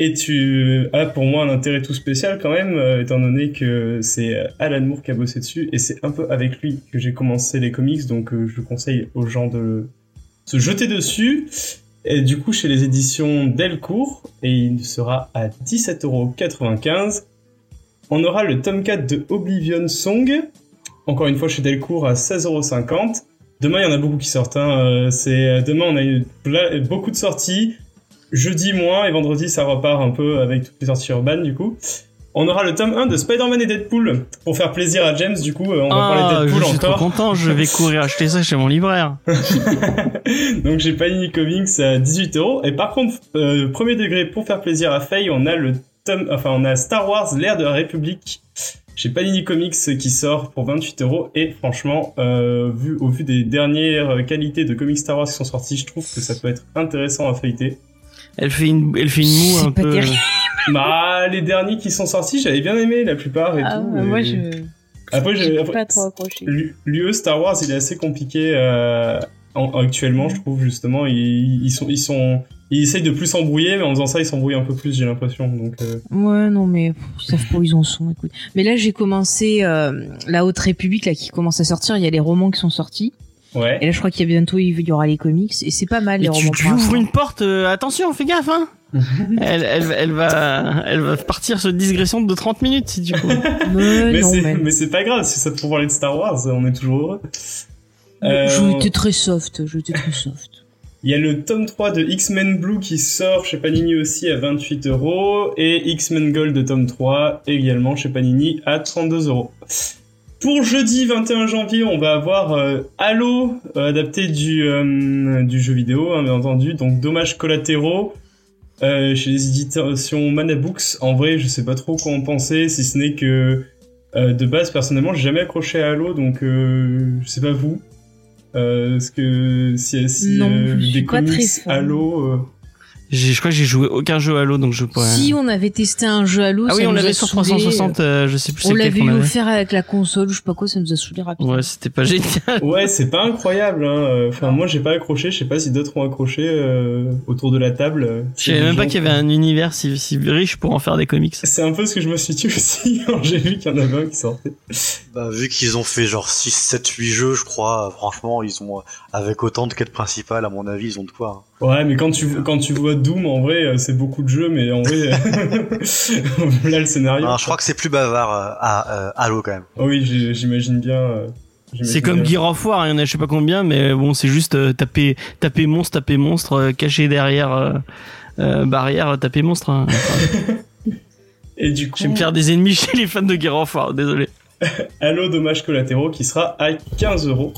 est tu a pour moi un intérêt tout spécial quand même, euh, étant donné que c'est euh, Alan Moore qui a bossé dessus, et c'est un peu avec lui que j'ai commencé les comics, donc euh, je conseille aux gens de se jeter dessus. Et du coup, chez les éditions Delcourt, et il sera à 17,95€. On aura le tome 4 de Oblivion Song, encore une fois chez Delcourt à 16,50€. Demain, il y en a beaucoup qui sortent. Hein. demain, on a eu beaucoup de sorties. Jeudi moins et vendredi, ça repart un peu avec toutes les sorties urbaines du coup. On aura le tome 1 de Spider-Man et Deadpool pour faire plaisir à James. Du coup, euh, on va parler de Ah, je Deadpool suis trop content. Je vais courir acheter ça chez mon libraire. Donc j'ai Panini Comics à 18 euros. Et par contre, euh, premier degré pour faire plaisir à Faye, on a le tome, enfin on a Star Wars l'ère de la République chez Panini Comics qui sort pour 28 euros. Et franchement, euh, vu au vu des dernières qualités de comics Star Wars qui sont sortis, je trouve que ça peut être intéressant à feuilleter. Elle fait une, elle fait une moue C'est un pas peu. terrible. Bah les derniers qui sont sortis, j'avais bien aimé la plupart et Ah, tout. et- moi, je. Après, j'ai- j'ai après, pas trop accroché. L'U- L'UE Star Wars, il est assez compliqué euh, en- actuellement, je trouve justement. Ils, ils sont, ils sont, ils essayent de plus s'embrouiller, mais en faisant ça, ils s'embrouillent un peu plus, j'ai l'impression. Donc, euh, Ouais, non, mais ils savent pas où ils en sont, écoute. Mais là, j'ai commencé euh, la Haute République, là, qui commence à sortir. Il y a les romans qui sont sortis. Ouais. Et là, je crois qu'il y a bientôt, il y aura les comics. Et c'est pas mal, les tu, romans. tu ouvres une porte. euh, attention, fais gaffe, hein. elle, elle, elle va, elle va partir sur une digression de 30 minutes si tu veux. Mais, Mais c'est, pas grave, si ça pour parler de Star Wars, on est toujours heureux. Euh, Je étais très soft, je étais très soft. Il y a le tome 3 de X-Men Blue qui sort chez Panini aussi à 28 euros et X-Men Gold de tome 3 également chez Panini à 32 euros. Pour jeudi 21 janvier, on va avoir euh, Halo, euh, adapté du, euh, du jeu vidéo, hein, bien entendu, donc Dommages collatéraux chez les éditions Manabooks. En vrai, je sais pas trop quoi en penser, si ce n'est que de base, personnellement, j'ai jamais accroché à Halo, donc euh, je sais pas vous. Euh, Est-ce que si, si Non, euh, des comics. Halo, je crois que j'ai joué aucun jeu Halo donc je pourrais. Si on avait testé un jeu Halo, ah ça oui, on l'avait sur saoulé. 360. euh, je sais plus On l'avait avait. offert avec la console, je sais pas quoi, ça nous a saoulé rapidement. Ouais, c'était pas génial. ouais, c'est pas incroyable. Hein. Enfin, moi, j'ai pas accroché. Je sais pas si d'autres ont accroché euh, autour de la table. euh, Je savais même pas qu'il y avait un univers si, si riche pour en faire des comics. C'est un peu ce que je me suis dit aussi quand j'ai vu qu'il y en avait un qui sortait. Bah, vu qu'ils ont fait genre 6, 7, 8 jeux, je crois, franchement, ils ont, avec autant de quêtes principales, à mon avis, ils ont de quoi. hein. Ouais, mais quand tu quand tu vois Doom, en vrai, euh, c'est beaucoup de jeux, mais en vrai, là le scénario. Non, je crois que c'est plus bavard euh, à euh, Halo quand même. Ah oui, j'imagine bien. euh, C'est comme. Gear of War, il y en a je sais pas combien, mais bon, c'est juste euh, taper, taper monstre, taper monstre, euh, caché derrière euh, euh, barrière, taper monstre. hein. Et du coup, je vais me faire des ennemis chez les fans de Gear of War, désolé. Halo Dommages collatéraux qui sera à 15 euros.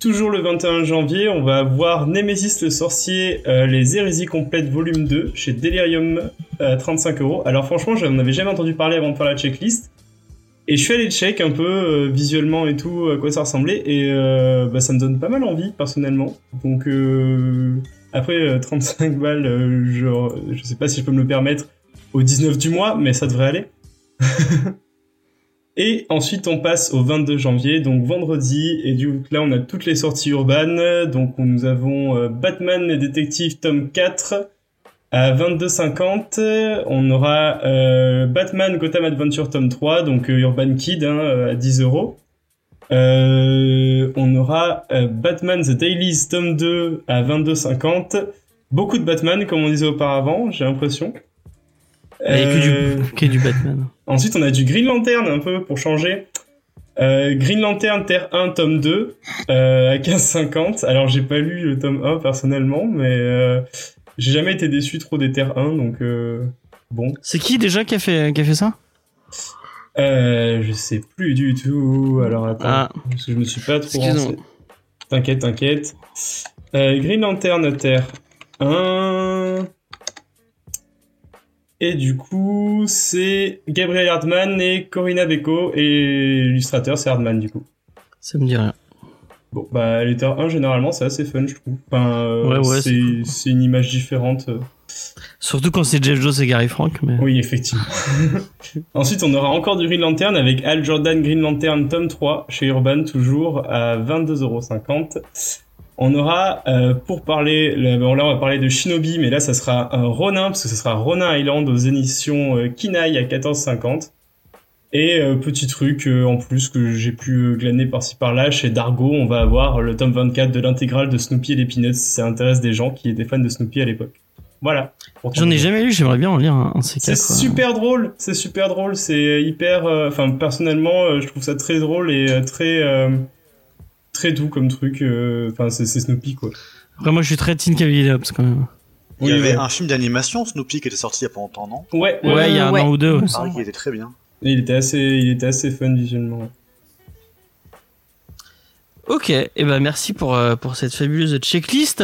Toujours le 21 janvier, on va avoir Nemesis le sorcier, euh, les hérésies complètes volume 2 chez Delirium à 35 euros. Alors franchement, j'en avais jamais entendu parler avant de faire la checklist. Et je suis allé check un peu euh, visuellement et tout à quoi ça ressemblait et euh, bah, ça me donne pas mal envie personnellement. Donc euh, après euh, 35 balles, euh, genre, je sais pas si je peux me le permettre au 19 du mois, mais ça devrait aller. Et ensuite, on passe au 22 janvier, donc vendredi. Et du coup, là, on a toutes les sorties urbaines. Donc, nous avons euh, Batman et Détective tome 4 à 22,50. On aura euh, Batman Gotham Adventure tome 3, donc euh, Urban Kid hein, à 10 euros. On aura Batman The Dailies tome 2 à 22,50. Beaucoup de Batman, comme on disait auparavant, j'ai l'impression. A que Euh, du, que du Batman. Ensuite, on a du Green Lantern un peu pour changer. Euh, Green Lantern Terre 1 tome 2 euh, à 15,50. Alors j'ai pas lu le tome 1 personnellement, mais euh, j'ai jamais été déçu trop des Terre 1, donc euh, bon. C'est qui déjà qui a fait, qui a fait ça? Euh, je sais plus du tout. Alors attends, Ah. parce que je me suis pas trop renseigné. T'inquiète, t'inquiète. Euh, Green Lantern Terre 1. Et du coup, c'est Gabriel Hardman et Corinna Beko et l'illustrateur c'est Hardman du coup. Ça me dit rien. Bon, bah Terre 1 généralement c'est assez fun je trouve. Enfin, euh, Ouais, ouais, c'est c'est une image différente. euh. Surtout quand c'est Jeff Jones et Gary Frank, mais. Oui, effectivement. Ensuite, on aura encore du Green Lantern avec Al Jordan Green Lantern tome 3 chez Urban, toujours à 22,50€. On aura, euh, pour parler, là, bon, là on va parler de Shinobi, mais là ça sera un Ronin, parce que ce sera Ronin Island aux éditions euh, Kinaï à 14,50. Et euh, petit truc euh, en plus que j'ai pu euh, glaner par-ci par-là, chez Dargo, on va avoir le tome 24 de l'intégrale de Snoopy et les Peanuts, si ça intéresse des gens qui étaient fans de Snoopy à l'époque. Voilà. J'en ai jamais lu, j'aimerais bien en lire un, un c'est euh. super drôle, c'est super drôle, c'est hyper. euh, Enfin, personnellement, euh, je trouve ça très drôle et euh, très euh, très doux comme truc. euh, Enfin, c'est c'est Snoopy quoi. Après, moi, je suis très Teen Cavalier quand même. Il y Oui, avait ouais. un film d'animation, Snoopy, qui était sorti il y a pas longtemps, non? Ouais, ouais. Ouais, il y a un ouais. an ou deux. Ah oui, il était très bien. Et il était assez, il était assez fun visuellement. Ok, et ben merci pour euh, pour cette fabuleuse checklist.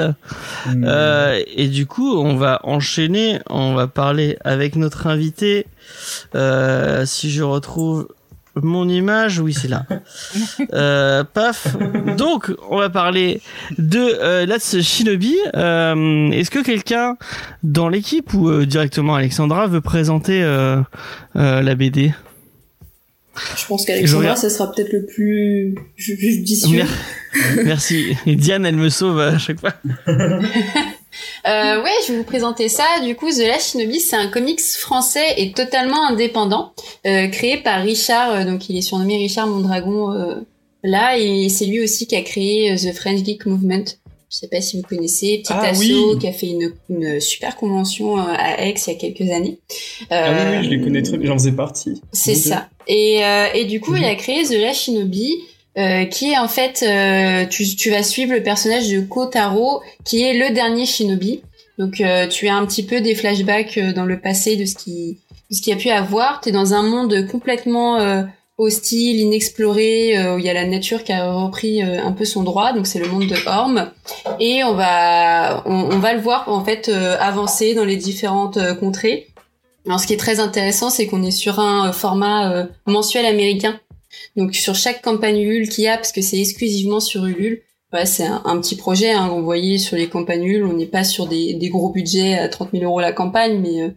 Mm. Euh, et du coup, on va enchaîner. On va parler avec notre invité. Euh, si je retrouve mon image, oui, c'est là. Euh, paf. Donc, on va parler de euh, Let's Shinobi. Euh, Est-ce que quelqu'un dans l'équipe ou euh, directement Alexandra veut présenter euh, euh, la BD Je pense qu'Alexandra, ça sera peut-être le plus ju- judicieux. Mer- Merci. Et Diane, elle me sauve à chaque fois. Euh, ouais, je vais vous présenter ça. Du coup, The Last Shinobi, c'est un comics français et totalement indépendant, euh, créé par Richard. euh, donc, il est surnommé Richard Mondragon euh, là, et c'est lui aussi qui a créé The French Geek Movement. Je sais pas si vous connaissez, petit Ah, asso oui. qui a fait une, une super convention euh, à Aix il y a quelques années. Ah oui, Euh, oui, je les connais très bien, j'en faisais partie. c'est ça. Et, euh, et du coup, Mhm. il a créé The Last Shinobi, euh, qui est en fait, euh, tu, tu vas suivre le personnage de Kotaro, qui est le dernier Shinobi. Donc, euh, tu as un petit peu des flashbacks euh, dans le passé de ce qui, de ce qu'il y a pu avoir. Tu es dans un monde complètement euh, hostile, inexploré, euh, où il y a la nature qui a repris euh, un peu son droit. Donc, c'est le monde de Orm. Et on va, on, on va le voir en fait euh, avancer dans les différentes euh, contrées. Alors, ce qui est très intéressant, c'est qu'on est sur un euh, format euh, mensuel américain. Donc, sur chaque campagne Ulule qu'il y a, parce que c'est exclusivement sur Ulule, ouais, c'est un, petit projet. Hein, vous voyez, sur les campagnes Ulule, on n'est pas sur des, des gros budgets à 30 000 euros la campagne, mais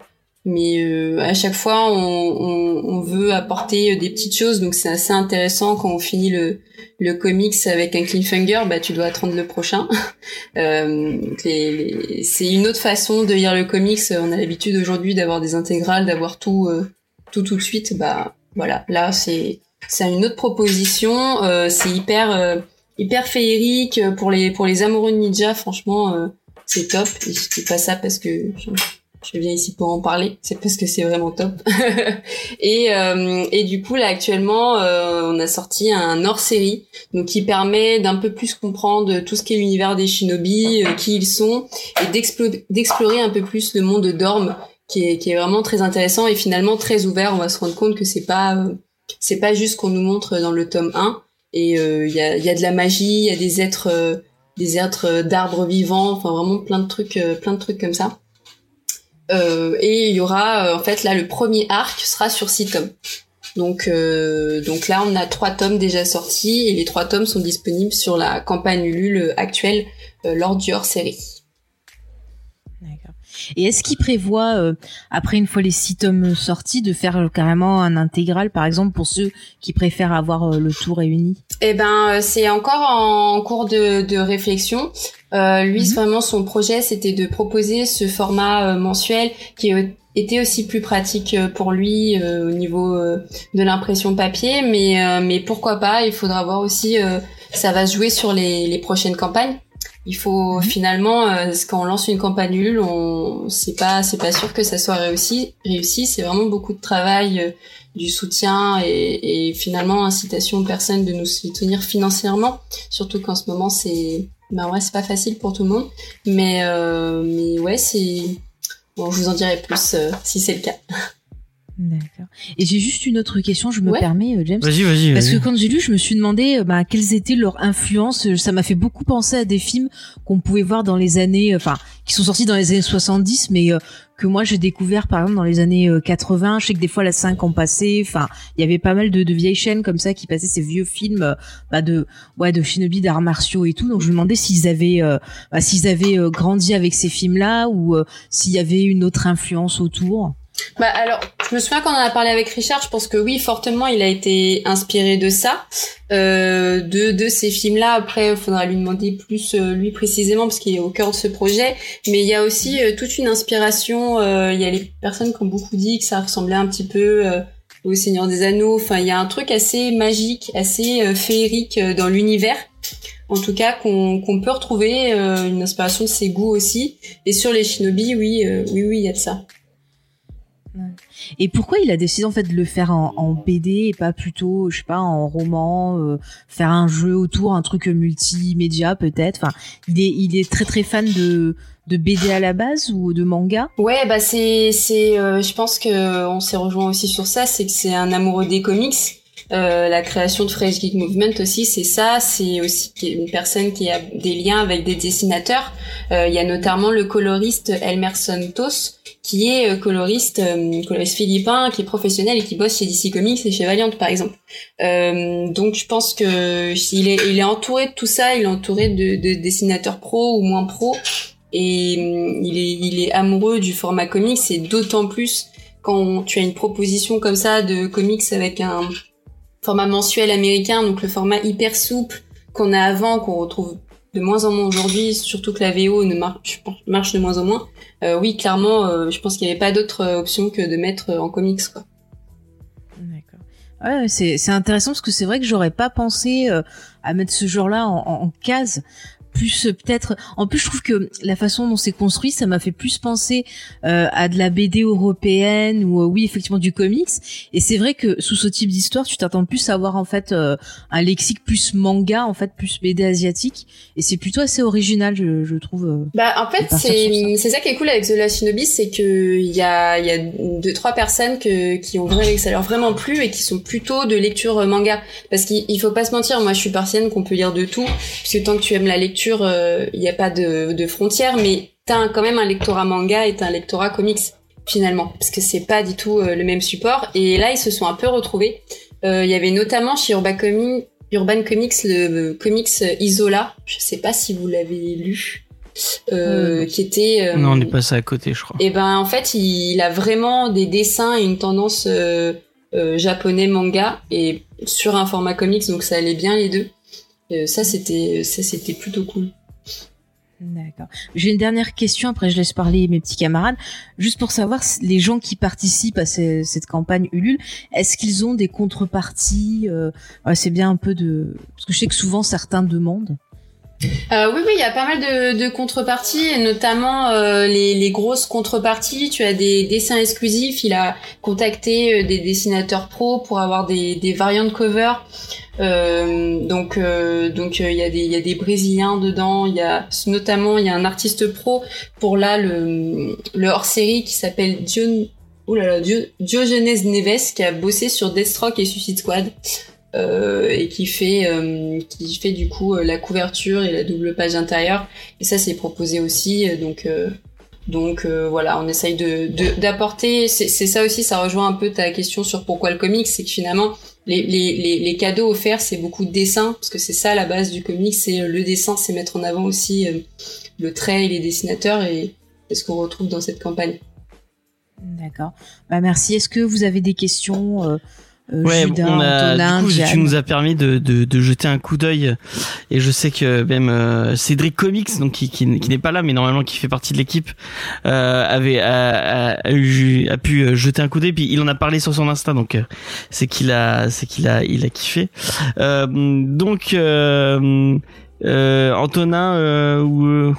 mais euh, à chaque fois, on, on, on veut apporter euh, des petites choses. Donc, c'est assez intéressant quand on finit le le comics avec un cliffhanger, bah tu dois attendre le prochain. Euh, les- c'est une autre façon de lire le comics. On a l'habitude aujourd'hui d'avoir des intégrales, d'avoir tout, euh, tout tout de suite. Bah voilà, là c'est c'est une autre proposition. Euh, c'est hyper hyper féerique pour les pour les amoureux de ninja. Franchement, c'est top. Et je dis pas ça parce que je, viens ici pour en parler. C'est parce que c'est vraiment top. et euh, et du coup là actuellement, euh, on a sorti un hors série donc qui permet d'un peu plus comprendre tout ce qu'est l'univers des shinobi, euh, qui ils sont, et d'explo- d'explorer un peu plus le monde d'Orm, qui est, qui est vraiment très intéressant et finalement très ouvert. On va se rendre compte que c'est pas c'est pas juste qu'on nous montre dans le tome 1. Et euh, il y, a, y a de la magie, il y a des êtres euh, des êtres euh, d'arbres vivants, enfin vraiment plein de trucs plein de trucs comme ça. Euh, et il y aura euh, en fait là le premier arc sera sur six tomes. Donc, euh, donc là, on a trois tomes déjà sortis et les trois tomes sont disponibles sur la campagne Ulule actuelle lors du hors-série. D'accord. Et est-ce qu'il prévoit, euh, après une fois les six tomes sortis, de faire euh, carrément un intégral, par exemple, pour ceux qui préfèrent avoir euh, le tout réuni? Eh ben, euh, c'est encore en cours de, de réflexion. Euh, lui, Mhm. vraiment, son projet, c'était de proposer ce format mensuel qui était aussi plus pratique pour lui euh, au niveau euh, de l'impression papier. Mais, euh, mais pourquoi pas Il faudra voir aussi. euh, ça va se jouer sur les, les prochaines campagnes. Il faut finalement euh, quand on lance une campagne Ulule, on c'est pas c'est pas sûr que ça soit réussi. Réussi, c'est vraiment beaucoup de travail, euh, du soutien et, et, finalement incitation aux personnes de nous soutenir financièrement. Surtout qu'en ce moment c'est ben ouais c'est pas facile pour tout le monde. Mais euh, mais ouais c'est bon je vous en dirai plus euh, si c'est le cas. D'accord. Et j'ai juste une autre question, je me Ouais. permets, euh, James. Vas-y, vas-y. Parce que quand j'ai lu, je me suis demandé euh, bah, quelles étaient leurs influences. Ça m'a fait beaucoup penser à des films qu'on pouvait voir dans les années, euh, enfin, qui sont sortis dans les années 70, mais euh, que moi j'ai découvert par exemple dans les années euh, 80. Je sais que des fois la 5 en passait. Enfin, il y avait pas mal de, de vieilles chaînes comme ça qui passaient ces vieux films bah, de, ouais, de shinobi, d'arts martiaux et tout. Donc je me demandais s'ils avaient, euh, bah, s'ils avaient grandi avec ces films-là ou euh, s'il y avait une autre influence autour. Bah alors, je me souviens qu'on en a parlé avec Richard. Je pense que oui, fortement, il a été inspiré de ça, euh, de de ces films-là. Après, il faudra lui demander plus euh, lui précisément parce qu'il est au cœur de ce projet. Mais il y a aussi euh, toute une inspiration. euh, Il y a les personnes qui ont beaucoup dit que ça ressemblait un petit peu euh, au Seigneur des Anneaux. Enfin, il y a un truc assez magique, assez féerique dans l'univers. En tout cas, qu'on qu'on peut retrouver euh, une inspiration de ses goûts aussi. Et sur les shinobi, oui, euh, oui, oui, il y a de ça. Et pourquoi il a décidé en fait de le faire en, en BD et pas plutôt, je sais pas, en roman, euh, faire un jeu autour, un truc multimédia peut-être? Enfin, il est il est très très fan de de BD à la base ou de manga? Ouais, bah c'est c'est euh, je pense que on s'est rejoint aussi sur ça, c'est que c'est un amoureux des comics. Euh, la création de Fresh Geek Movement aussi, c'est ça. C'est aussi une personne qui a des liens avec des dessinateurs. Euh, Il y a notamment le coloriste Elmer Santos, qui est euh, coloriste, euh, coloriste philippin, qui est professionnel et qui bosse chez DC Comics et chez Valiant par exemple. Euh, donc je pense que il est, il est entouré de tout ça. Il est entouré de, de dessinateurs pro ou moins pro et hum, il est, il est amoureux du format comics et d'autant plus quand tu as une proposition comme ça de comics avec un format mensuel américain, donc le format hyper souple qu'on a avant, qu'on retrouve de moins en moins aujourd'hui, surtout que la VO ne marche, de moins en moins. Euh, oui, clairement, euh, je pense qu'il n'y avait pas d'autre euh, option que de mettre en comics. Quoi. D'accord. Ouais, c'est c'est intéressant parce que c'est vrai que j'aurais pas pensé à mettre ce genre-là en, en, en case. Plus euh, peut-être. En plus, je trouve que la façon dont c'est construit, ça m'a fait plus penser euh, à de la BD européenne ou euh, oui, effectivement du comics. Et c'est vrai que sous ce type d'histoire, tu t'attends plus à avoir en fait euh, un lexique plus manga, en fait plus BD asiatique. Et c'est plutôt assez original, je, je trouve. euh. Bah en fait c'est c'est ça qui est cool avec The Last Shinobi, c'est que il y a il y a deux trois personnes que qui ont vraiment ça leur vraiment plu et qui sont plutôt de lecture euh, manga parce qu'il il faut pas se mentir, moi je suis partienne qu'on peut lire de tout puisque tant que tu aimes la lecture, euh, il n'y a pas de de frontières mais t'as quand même un lectorat manga et t'as un lectorat comics finalement. Parce que c'est pas du tout euh, le même support. Et là ils se sont un peu retrouvés. Euh, Il y avait notamment chez Urban Comics Urban Comics le euh, comics Isola, je sais pas si vous l'avez lu. Euh, qui était euh, Non, on est passé à côté, je crois. et ben en fait il a vraiment des dessins et une tendance euh, euh, japonais manga et sur un format comics donc ça allait bien les deux Euh, ça c'était ça c'était plutôt cool D'accord. J'ai une dernière question, après je laisse parler mes petits camarades. Juste pour savoir, les gens qui participent à ce- cette campagne Ulule, est-ce qu'ils ont des contreparties euh, C'est bien un peu de... Parce que je sais que souvent certains demandent. Euh, oui, oui, il y a pas mal de, contreparties, notamment euh, les, grosses contreparties. Tu as des dessins exclusifs. Il a contacté euh, des dessinateurs pros pour avoir des, des variantes cover. Donc, il y a des, Brésiliens dedans. Il y a notamment il y a un artiste pro pour là le, le hors série qui s'appelle Dion. Diogenes Neves qui a bossé sur Deathstroke et Suicide Squad euh, et qui fait euh, qui fait du coup euh, la couverture et la double page intérieure et ça c'est proposé aussi donc donc voilà on essaye de d'apporter c'est ça aussi ça rejoint un peu ta question sur pourquoi le comics c'est que finalement les, les, les, cadeaux offerts c'est beaucoup de dessins parce que c'est ça la base du comics c'est le dessin c'est mettre en avant aussi le trait et les dessinateurs et c'est ce qu'on retrouve dans cette campagne D'accord. Bah merci. Est-ce que vous avez des questions Ouais, Judas, on a, Antonin, du coup, tu nous as permis de, de, de jeter un coup d'œil et je sais que même euh, Cédric Comics, donc qui, qui, qui n'est pas là, mais normalement qui fait partie de l'équipe, euh, avait a, a, a eu- a pu euh, jeter un coup d'œil. Puis il en a parlé sur son Insta, donc euh, c'est qu'il a, c'est qu'il a, il a kiffé. Euh, donc euh, euh, Antonin euh, ou euh,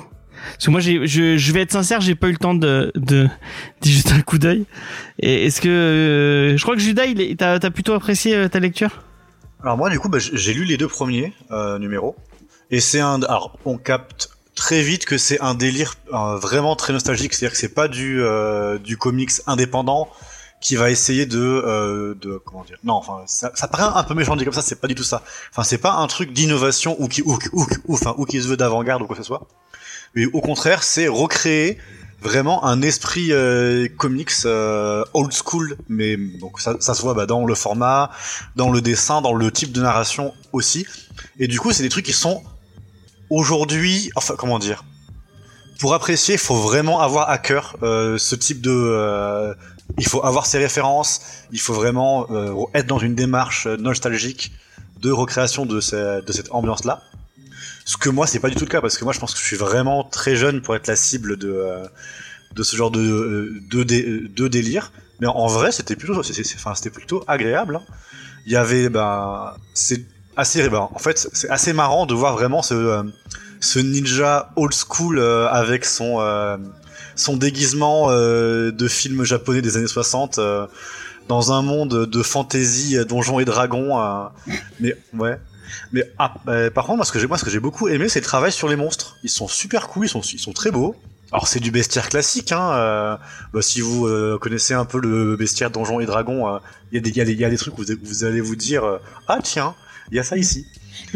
parce que moi je, vais être sincère j'ai pas eu le temps de de d'y jeter un coup d'œil. Et est-ce que euh, je crois que Judas il est- t'as t'as plutôt apprécié euh, ta lecture? Alors moi du coup bah, j'ai lu les deux premiers euh, numéros. Et c'est un alors on capte très vite que c'est un délire euh, vraiment très nostalgique. C'est-à-dire que c'est pas du euh, du comics indépendant qui va essayer de euh, de comment dire non enfin ça, ça paraît un peu méchant dit comme ça c'est pas du tout ça. Enfin c'est pas un truc d'innovation ou qui ou, ou, ou enfin ou qui se veut d'avant-garde ou quoi que ce soit mais au contraire c'est recréer vraiment un esprit euh, comics euh, old school. Mais ça, se voit bah, dans le format dans le dessin dans le type de narration aussi. Et du coup c'est des trucs qui sont aujourd'hui enfin comment dire pour apprécier il faut vraiment avoir à cœur euh, ce type de euh, il faut avoir ses références il faut vraiment être dans une démarche nostalgique de recréation de, ce- de cette ambiance là ce que moi c'est pas du tout le cas parce que moi je pense que je suis vraiment très jeune pour être la cible de euh, de ce genre de euh, de, dé- de délire. Mais en vrai c'était plutôt enfin c'était plutôt agréable hein. il y avait ben c'est assez ben, en fait c'est assez marrant de voir vraiment ce euh, ce ninja old school avec son son déguisement de film japonais des années 60 euh, dans un monde de fantasy donjons et dragons mais ouais mais ah, euh, par contre moi ce que j'ai moi beaucoup aimé c'est le travail sur les monstres. Ils sont super cool ils sont ils sont très beaux. Alors c'est du bestiaire classique hein euh, bah, si vous euh, connaissez un peu le bestiaire donjons et dragons euh, il y a des il y il y a des trucs où vous, vous allez vous dire euh, ah tiens il y a ça ici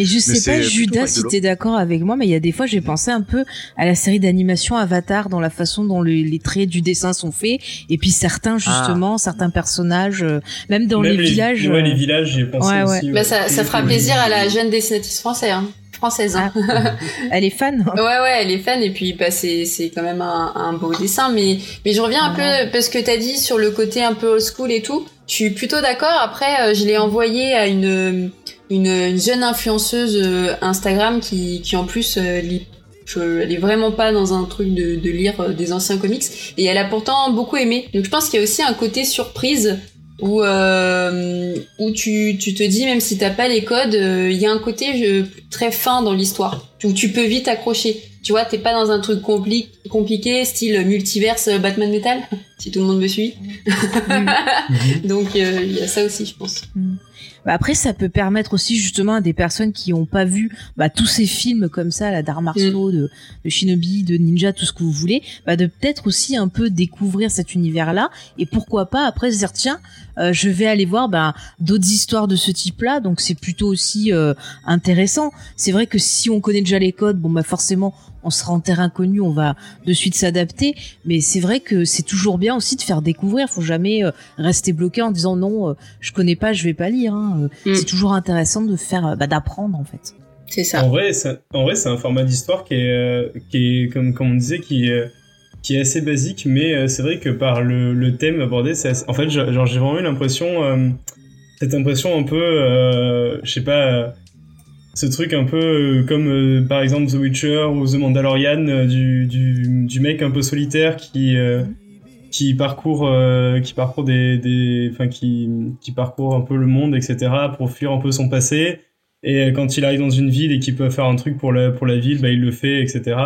Mais je sais pas, Judas, si t'es d'accord avec moi, mais il y a des fois, j'ai pensé un peu à la série d'animation Avatar dans la façon dont le- les traits du dessin sont faits, et puis certains, justement, certains personnages, euh, même dans Même les, villages. Ouais, euh, les villages, j'ai pensé Ouais, ouais. aussi. Bah, ça, ça fera plaisir à la jeune dessinatrice française. Hein. Française. Hein. Elle est fan. Ouais, ouais, elle est fan et puis bah, c'est c'est quand même un, un beau dessin. Mais mais je reviens un peu parce que t'as dit sur le côté un peu old school et tout. Je suis plutôt d'accord. Après, euh, je l'ai envoyé à une, une une jeune influenceuse euh, Instagram qui qui en plus euh, lit. Je, elle est vraiment pas dans un truc de, de lire euh, des anciens comics et elle a pourtant beaucoup aimé. Donc je pense qu'il y a aussi un côté surprise où euh, où tu, tu te dis même si t'as pas les codes, euh, il y a un côté très fin dans l'histoire où tu peux vite accrocher. Tu vois, t'es pas dans un truc compli- compliqué, style multiverse Batman Metal, si tout le monde me suit. Donc euh, il y a ça aussi, je pense. Bah, après, ça peut permettre aussi justement à des personnes qui ont pas vu bah, tous ces films comme ça, la d'arts martiaux, de, de shinobi, de ninja, tout ce que vous voulez, bah, de peut-être aussi un peu découvrir cet univers-là. Et pourquoi pas après se dire tiens, euh, je vais aller voir bah, d'autres histoires de ce type-là, donc c'est plutôt aussi euh, intéressant. C'est vrai que si on connaît déjà les codes, bon bah forcément on sera en terrain connu, on va de suite s'adapter, mais c'est vrai que c'est toujours bien aussi de faire découvrir. Faut jamais euh, rester bloqué en disant non, euh, je connais pas, je vais pas lire. Hein. Euh, Mm. C'est toujours intéressant de faire, bah, d'apprendre en fait. C'est ça. En vrai, c'est- en vrai, c'est un format d'histoire qui est, euh, qui est comme, comme on disait, qui euh, qui est assez basique, mais euh, c'est vrai que par le, le thème abordé, c'est assez- en fait, genre, j'ai vraiment eu l'impression, euh, cette impression un peu, euh, je sais pas, euh, ce truc un peu euh, comme euh, par exemple The Witcher ou The Mandalorian, euh, du, du, du mec un peu solitaire qui, qui parcourt, qui parcourt des, des, qui, qui parcourt un peu le monde, etc. pour fuir un peu son passé. Et quand il arrive dans une ville et qu'il peut faire un truc pour la, pour la ville, bah, il le fait, etc.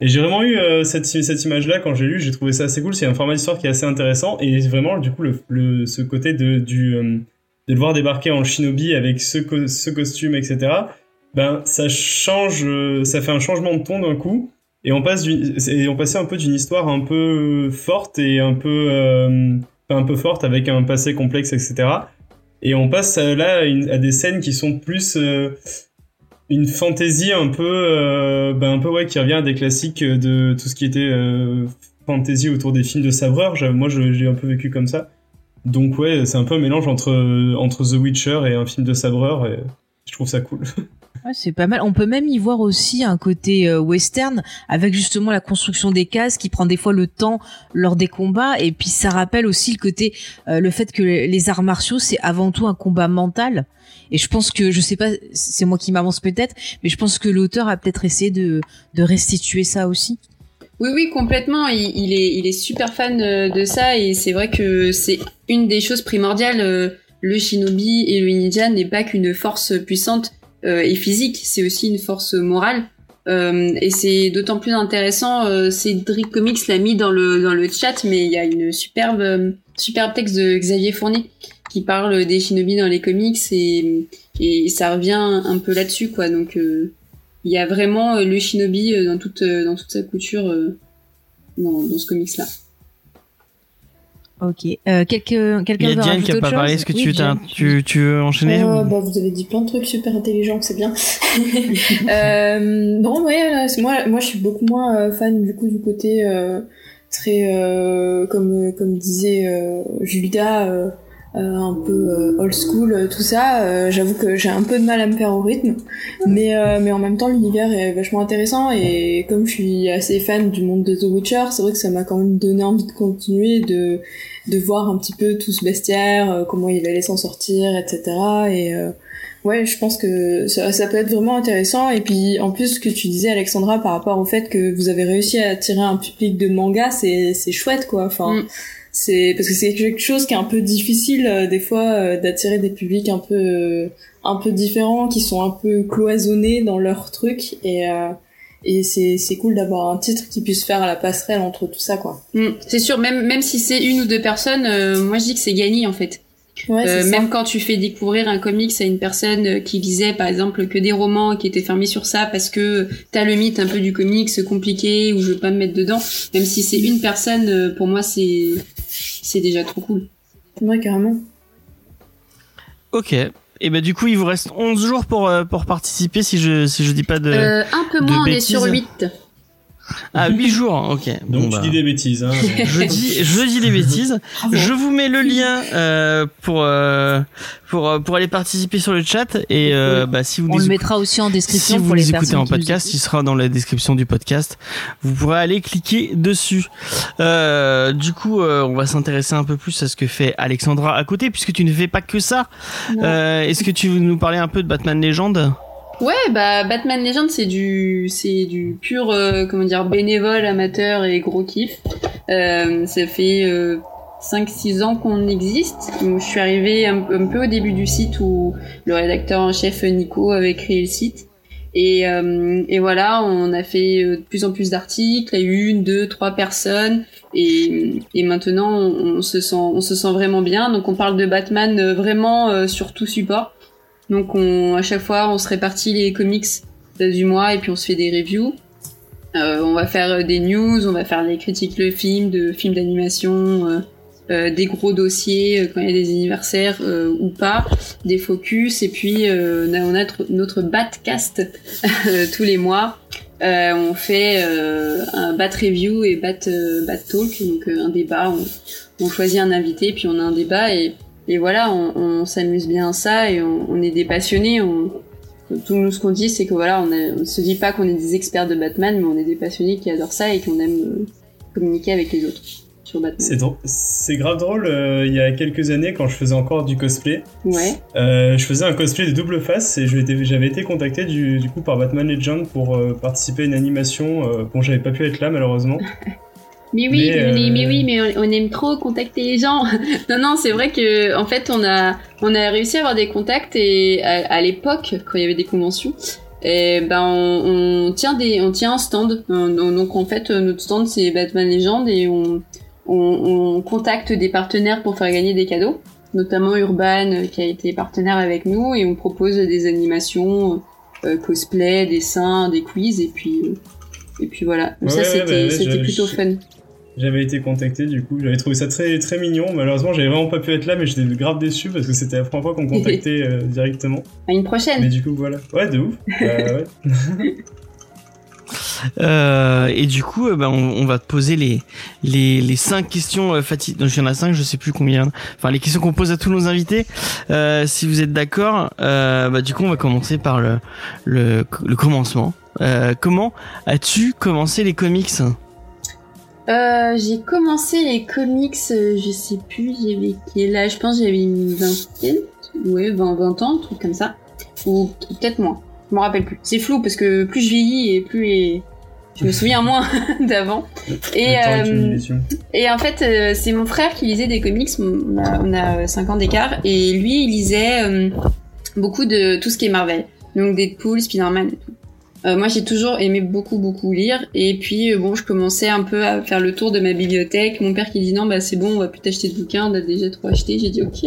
Et j'ai vraiment eu cette, cette image-là quand j'ai lu, j'ai trouvé ça assez cool. C'est un format d'histoire qui est assez intéressant. Et vraiment, du coup, le, le, ce côté de, du, de le voir débarquer en shinobi avec ce, ce costume, etc., ben, ça change, euh, ça fait un changement de ton d'un coup. Et on passe et on passait un peu d'une histoire un peu forte et un peu, euh, un peu forte avec un passé complexe, etc. Et on passe là à, une- à des scènes qui sont plus euh, une fantaisie un peu, euh, ben un peu ouais, qui revient à des classiques de tout ce qui était euh, fantasy autour des films de sabreur. Moi, j'ai un peu vécu comme ça. Donc ouais, c'est un peu un mélange entre entre The Witcher et un film de sabreur. Et je trouve ça cool. Ouais, c'est pas mal. On peut même y voir aussi un côté euh, western avec justement la construction des cases qui prend des fois le temps lors des combats et puis ça rappelle aussi le côté euh, le fait que les arts martiaux c'est avant tout un combat mental et je pense que je sais pas c'est moi qui m'avance peut-être mais je pense que l'auteur a peut-être essayé de de restituer ça aussi. Oui, oui, complètement. Il, il est, il est super fan de ça et c'est vrai que c'est une des choses primordiales. euh, Le shinobi et le ninja n'est pas qu'une force puissante et physique, c'est aussi une force morale. Euh, et c'est d'autant plus intéressant. Euh, Cédric Comics l'a mis dans le dans le chat, mais il y a une superbe euh, superbe texte de Xavier Fournier qui parle des shinobi dans les comics et et ça revient un peu là-dessus quoi. Donc euh, il y a vraiment euh, le shinobi euh, dans toute euh, dans toute sa couture euh, dans, dans ce comics là. Ok. Euh, quelqu'un Il quelqu'un y a veut Diane qui a pas parlé. Est-ce que Oui, tu, Diane. tu, tu veux enchaîner Euh, ou- bah, vous avez dit plein de trucs super intelligents, c'est bien. euh, non, ouais, moi, moi, je suis beaucoup moins euh, fan du coup du côté euh, très, euh, comme comme disait euh, Julia, euh, un peu euh, old school, euh, tout ça. euh, J'avoue que j'ai un peu de mal à me faire au rythme, mais euh, mais en même temps, l'univers est vachement intéressant et comme je suis assez fan du monde de The Witcher, c'est vrai que ça m'a quand même donné envie de continuer, de de voir un petit peu tout ce bestiaire, euh, comment il allait s'en sortir, etc. Et ouais, je pense que ça, ça peut être vraiment intéressant. Et puis en plus, ce que tu disais, Alexandra, par rapport au fait que vous avez réussi à attirer un public de manga, c'est c'est chouette, quoi. Enfin. Mm. C'est parce que c'est quelque chose qui est un peu difficile euh, des fois euh, d'attirer des publics un peu euh, un peu différents qui sont un peu cloisonnés dans leur truc et euh, et c'est c'est cool d'avoir un titre qui puisse faire la passerelle entre tout ça quoi. Mm. C'est sûr, même même si c'est une ou deux personnes, euh, moi je dis que c'est gagné en fait. Ouais, Euh, même quand tu fais découvrir un comics à une personne euh, qui lisait par exemple que des romans qui étaient fermés sur ça parce que t'as le mythe un peu du comics compliqué ou je veux pas me mettre dedans, même si c'est une personne, pour moi c'est c'est déjà trop cool. Ouais, carrément. Ok. Et ben du coup, il vous reste 11 jours pour euh, pour participer si je si je dis pas de Euh, un peu de moins, on est sur 8. Ah 8 jours. OK. Donc Bon, tu bah, dis des bêtises. Hein. je dis je dis des bêtises. Je vous mets le lien euh, pour euh, pour euh, pour aller participer sur le chat et euh, bah si vous On le mettra aussi en si description vous pour les les écoutez en podcast, il sera dans la description du podcast. Vous pourrez aller cliquer dessus. Euh, du coup, euh, on va s'intéresser un peu plus à ce que fait Alexandra à côté, puisque tu ne fais pas que ça. Euh, Est-ce que tu veux nous parler un peu de Batman Legend Ouais, bah Batman Legend c'est du c'est du pur euh, comment dire bénévole, amateur et gros kiff. Euh, ça fait euh, 5-6 ans qu'on existe. Je suis arrivée un, peu au début du site où le rédacteur en chef Nico avait créé le site. Et, euh, et voilà, on a fait euh, de plus en plus d'articles, une, deux, trois personnes, et, et maintenant on, se sent, on se sent vraiment bien. Donc on parle de Batman euh, vraiment sur tout support. Donc on, à chaque fois, on se répartit les comics du mois et puis on se fait des reviews. Euh, on va faire des news, on va faire des critiques de films, de films d'animation, euh, euh, des gros dossiers euh, quand il y a des anniversaires euh, ou pas, des focus et puis euh, on a, notre, Batcast euh, tous les mois. Euh, on fait euh, un Bat review et Bat euh, talk, donc euh, un débat. On, on choisit un invité puis on a un débat et et voilà, on, on s'amuse bien à ça et on, on est des passionnés. On, tout nous, ce qu'on dit, c'est que voilà, on, se dit pas qu'on est des experts de Batman, mais on est des passionnés qui adorent ça et qu'on aime euh, communiquer avec les autres sur Batman. C'est drôle- c'est grave drôle. euh, il y a quelques années, quand je faisais encore du cosplay, Ouais. euh, je faisais un cosplay de double face et j'avais été contacté du, du coup par Batman Legend pour participer à une animation. Bon, j'avais pas pu être là malheureusement. Mais oui, Mais, euh, mais oui, mais on, on aime trop contacter les gens. non, non, c'est vrai que en fait, on a on a réussi à avoir des contacts et à, à l'époque, quand il y avait des conventions, et ben on, on tient des on tient un stand. Euh, Donc en fait, notre stand c'est Batman Legend et on, on on contacte des partenaires pour faire gagner des cadeaux, notamment Urban euh, qui a été partenaire avec nous et on propose des animations, euh, cosplay, dessins, des quiz et puis euh, et puis voilà. Ouais, ça ouais, c'était ouais, c'était je- plutôt je- fun. J'avais été contacté du coup, j'avais trouvé ça très très mignon. Malheureusement, j'avais vraiment pas pu être là, mais j'étais grave déçu parce que c'était la première fois qu'on me contactait euh, directement. À une prochaine. Mais du coup, voilà. Ouais, de ouf. Bah, ouais. Euh, et du coup, euh, bah, on, on va te poser les les les cinq questions euh, fatidiques. Donc, il y en a cinq, je sais plus combien. Enfin, les questions qu'on pose à tous nos invités. Euh, si vous êtes d'accord, euh, bah du coup, on va commencer par le le, le commencement. Euh, comment as-tu commencé les comics? Euh, j'ai commencé les comics, euh, je sais plus, j'avais quel âge, je pense j'avais une vingtaine, ouais, 20, 20 ans, truc comme ça. Ou peut-être moins, je me rappelle plus. C'est flou parce que plus je vieillis et plus je me souviens moins d'avant. Et, euh. Et en fait, c'est mon frère qui lisait des comics. On a, on a 5 ans d'écart. Et lui, il lisait beaucoup de tout ce qui est Marvel. Donc Deadpool, Spider-Man et tout. Euh, moi, j'ai toujours aimé beaucoup, beaucoup lire. Et puis, euh, bon, je commençais un peu à faire le tour de ma bibliothèque. Mon père qui dit non, bah c'est bon, on va plus t'acheter de bouquins, on a déjà trop acheté. J'ai dit ok.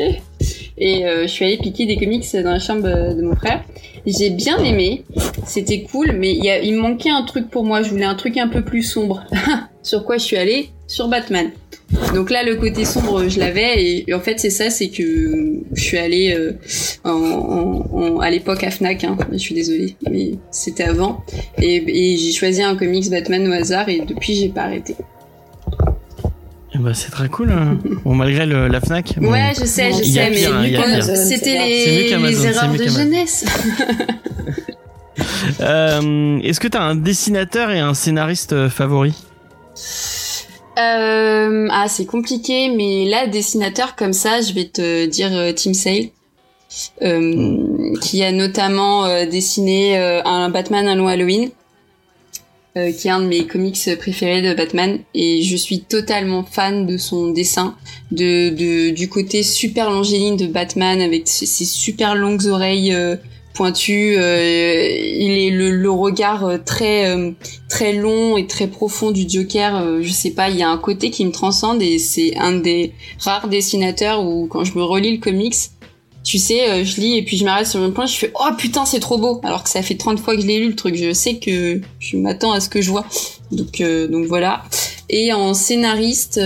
Et euh, je suis allée piquer des comics dans la chambre de mon frère. J'ai bien aimé, c'était cool, mais il, y a- il manquait un truc pour moi. Je voulais un truc un peu plus sombre. Sur quoi je suis allée? Sur Batman. Donc là, le côté sombre, je l'avais. Et, et en fait, c'est ça, c'est que je suis allée euh, en, en- en- à l'époque à Fnac. Hein, je suis désolée, mais c'était avant. Et, et j'ai choisi un comics Batman au hasard. Et depuis, j'ai pas arrêté. Eh ben, c'est très cool. hein. bon, malgré le, la Fnac. bon. Ouais, je sais, je sais, pire, hein, mais pire. c'était les, les erreurs de jeunesse. Euh, Est-ce que t'as un dessinateur et un scénariste euh, favori Euh, ah, c'est compliqué, mais là, dessinateur comme ça, je vais te dire euh, Tim Sale, euh, qui a notamment euh, dessiné un Batman, un long Halloween, qui est un de mes comics préférés de Batman, et je suis totalement fan de son dessin, de, de du côté super longiligne de Batman avec ses, ses super longues oreilles. Pointues, euh, il est le, le regard euh, très euh, très long et très profond du Joker. je sais pas, il y a un côté qui me transcende et c'est un des rares dessinateurs où quand je me relis le comics, tu sais, je lis et puis je m'arrête sur un point, je fais oh putain c'est trop beau, alors que ça fait 30 fois que je l'ai lu le truc. Je sais que je m'attends à ce que je vois. Donc donc voilà. Et en scénariste.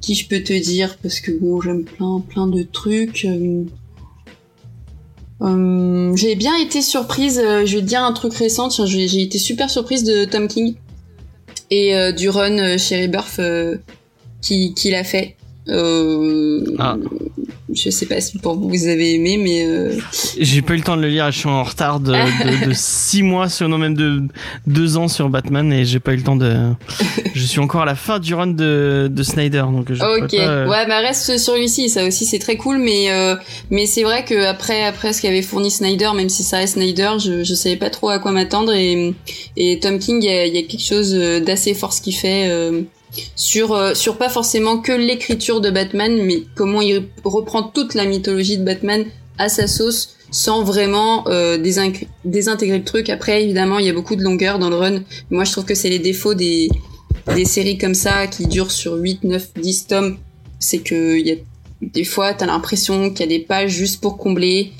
qui je peux te dire? Parce que bon j'aime plein plein de trucs euh, j'ai bien été surprise, euh, je vais te dire un truc récent, j'ai été super surprise de Tom King et euh, du run chez Rebirth euh, qui qu'il a fait. Euh, Ah. Je sais pas si pour vous vous avez aimé, mais euh, J'ai pas eu le temps de le lire, je suis en retard de, de, de six mois sur non même de deux ans sur Batman et j'ai pas eu le temps de. Je suis encore à la fin du run de, de Snyder donc je ok, pas, euh, ouais, bah reste sur lui-ci, ça aussi c'est très cool, mais euh, mais c'est vrai que après après ce qu'avait fourni Snyder, même si ça reste Snyder, je je savais pas trop à quoi m'attendre et et Tom King, il y y a quelque chose d'assez fort ce qu'il fait. Sur euh, sur pas forcément que l'écriture de Batman mais comment il reprend toute la mythologie de Batman à sa sauce sans vraiment euh, désin- désintégrer le truc. Après évidemment il y a beaucoup de longueur dans le run. Moi je trouve que c'est les défauts des des séries comme ça qui durent sur 8 9 10 tomes. C'est que il y a des fois t'as l'impression qu'il y a des pages juste pour combler.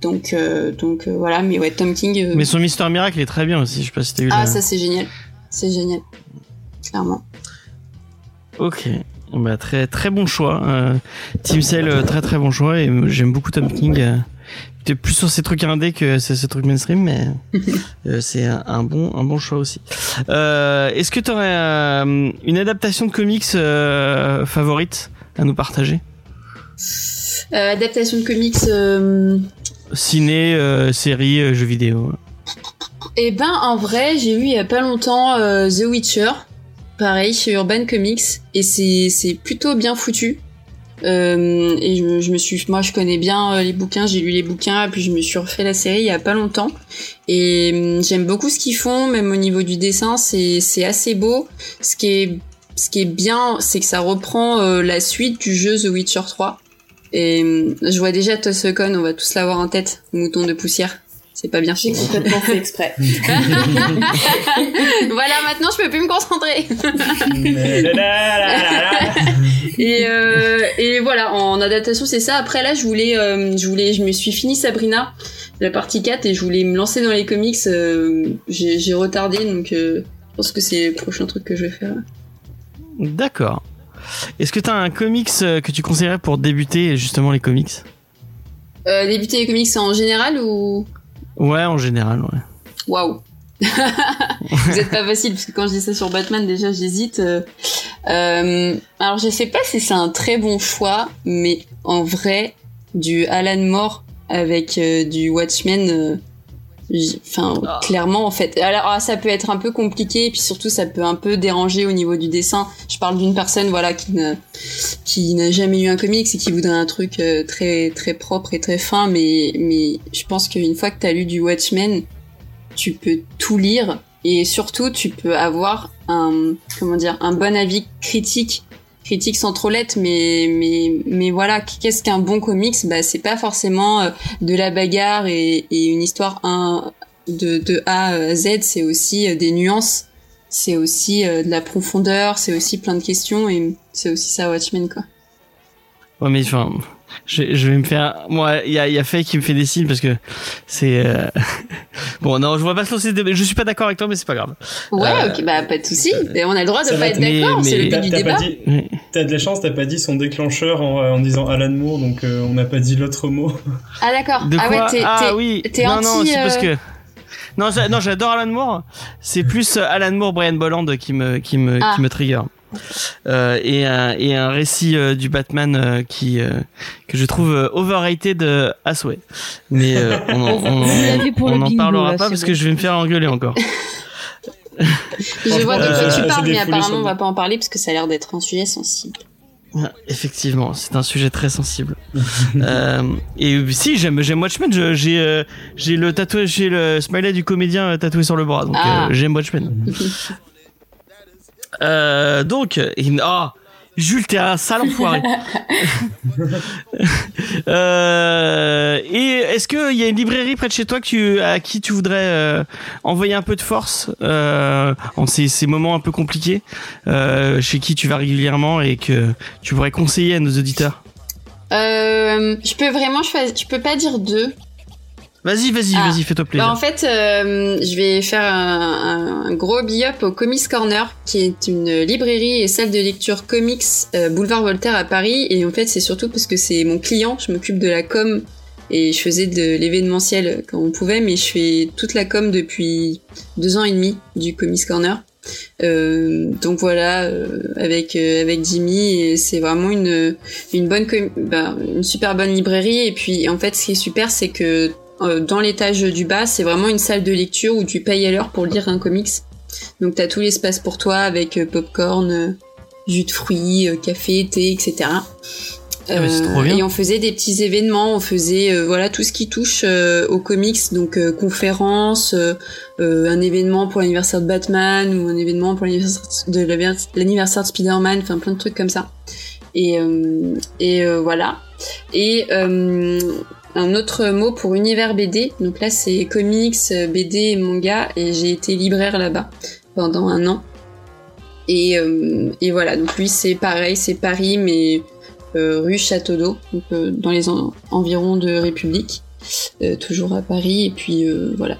Donc euh, donc euh, voilà. Mais ouais Tom King Mais son Mister Miracle est très bien aussi, je sais pas si t'as eu ah la- ça c'est génial. C'est génial. Clairement Ok. Bah, très très bon choix. Euh, Team Cell, euh, très très bon choix et j'aime beaucoup Tom King. Euh, T'es plus sur ces trucs indés que ces, ces trucs mainstream, mais euh, c'est un, un bon un bon choix aussi. Euh, Est-ce que t'aurais euh, une adaptation de comics favorite à nous partager? Adaptation de comics Ciné, série, jeux vidéo. Eh ben, en vrai, j'ai lu il y a pas longtemps The Witcher, pareil chez Urban Comics, et c'est plutôt bien foutu. Euh, et je, me- suis, moi, je connais bien euh, les bouquins, j'ai lu les bouquins, puis je me suis refait la série il y a pas longtemps. Et hum, j'aime beaucoup ce qu'ils font, même au niveau du dessin, c'est assez beau. Ce qui est ce qui est bien, c'est que ça reprend euh, la suite du jeu The Witcher 3. Et hum, je vois déjà Tossecon, on va tous l'avoir en tête, mouton de poussière. C'est pas bien. J'ai complètement fait exprès. voilà, maintenant je peux plus me concentrer. Et, euh, et voilà, en adaptation, c'est ça. Après là, je voulais, euh, je voulais, je me suis fini Sabrina, la partie 4, et je voulais me lancer dans les comics. euh, j'ai retardé, donc euh, je pense que c'est le prochain truc que je vais faire. D'accord. Est-ce que t'as un comics que tu conseillerais pour débuter justement les comics? Euh, débuter les comics en général ou? Ouais, en général, ouais. Waouh. Vous êtes pas facile parce que quand je dis ça sur Batman déjà j'hésite. Euh, euh, alors je sais pas si c'est un très bon choix, mais en vrai du Alan Moore avec euh, du Watchmen, enfin clairement en fait. Alors ah, ça peut être un peu compliqué et puis surtout ça peut un peu déranger au niveau du dessin. Je parle d'une personne voilà qui ne qui n'a jamais eu un comics et qui voudrait un truc euh, très très propre et très fin, mais mais je pense qu'une fois que t'as lu du Watchmen tu peux tout lire et surtout tu peux avoir un comment dire un bon avis critique critique sans trop l'être, mais mais mais voilà, qu'est-ce qu'un bon comics? Bah c'est pas forcément euh, de la bagarre et, une histoire un, de de A à Z, c'est aussi euh, des nuances, c'est aussi euh, de la profondeur, c'est aussi plein de questions et c'est aussi ça Watchmen quoi. Ouais, mais enfin, je, je vais me faire. Moi, il y a, il y a Faye qui me fait des signes parce que c'est. euh, bon, non, je vois pas se lancer. Je suis pas d'accord avec toi, mais c'est pas grave. Ouais, Euh, ok, bah pas de souci. Mais on a le droit de ça pas être d'accord, c'est le T'as but du débat. dit, t'as de la chance, t'as pas dit son déclencheur en, en disant Alan Moore, donc euh, on n'a pas dit l'autre mot. Ah d'accord. De ah quoi ouais, t'es Ah t'es- oui. t'es non, non, anti, c'est parce que. Non, j'a- non, j'adore Alan Moore. C'est plus Alan Moore, Brian Bolland qui me qui me Ah. qui me trigger. Euh, et un et un récit euh, du Batman euh, qui euh, que je trouve euh, overrated euh, à souhait. Mais euh, on on, en parlera là, pas parce bon. que je vais me faire engueuler encore. Je vois de Euh, quoi tu parles, mais apparemment on va pas en parler parce que ça a l'air d'être un sujet sensible. Ouais, Effectivement, c'est un sujet très sensible. euh, et si j'aime j'aime Watchmen, j'ai euh, j'ai le tatouage, j'ai le smiley du comédien tatoué sur le bras, donc Ah. euh, j'aime Watchmen. Euh, donc, ah, Jules, t'es un sale enfoiré. euh, et est-ce qu'il y a une librairie près de chez toi que tu, à qui tu voudrais euh, envoyer un peu de force euh, en ces, ces moments un peu compliqués, euh, chez qui tu vas régulièrement et que tu pourrais conseiller à nos auditeurs? Euh, je peux vraiment choisir. Je peux pas dire deux. Vas-y, vas-y, Ah. vas-y, fais-toi Bah, plaisir. en fait, euh, je vais faire un, un gros big-up au Comics Corner, qui est une librairie et salle de lecture comics euh, boulevard Voltaire à Paris. Et en fait, c'est surtout parce que c'est mon client. Je m'occupe de la com et je faisais de l'événementiel quand on pouvait, mais je fais toute la com depuis deux ans et demi du Comics Corner. Euh, donc voilà, euh, avec euh, avec Jimmy, c'est vraiment une une bonne bah, une super bonne librairie. Et puis en fait, ce qui est super, c'est que euh, dans l'étage du bas, c'est vraiment une salle de lecture où tu payes à l'heure pour lire un comics. Donc t'as tout l'espace pour toi avec euh, popcorn, euh, jus de fruits, café, thé, etc. Ah, trop bien. Et on faisait des petits événements, on faisait voilà tout ce qui touche aux comics, donc conférences, un événement pour l'anniversaire de Batman ou un événement pour l'anniversaire de l'anniversaire de Spider-Man, enfin plein de trucs comme ça. Et, et voilà. Et un autre mot pour univers BD. Donc là, c'est comics, BD manga. Et j'ai été libraire là-bas pendant un an. Et, euh, voilà. Donc lui, c'est pareil, c'est Paris, mais euh, rue Château d'Eau, donc euh, dans les en- environs de République. Toujours à Paris. Et puis voilà.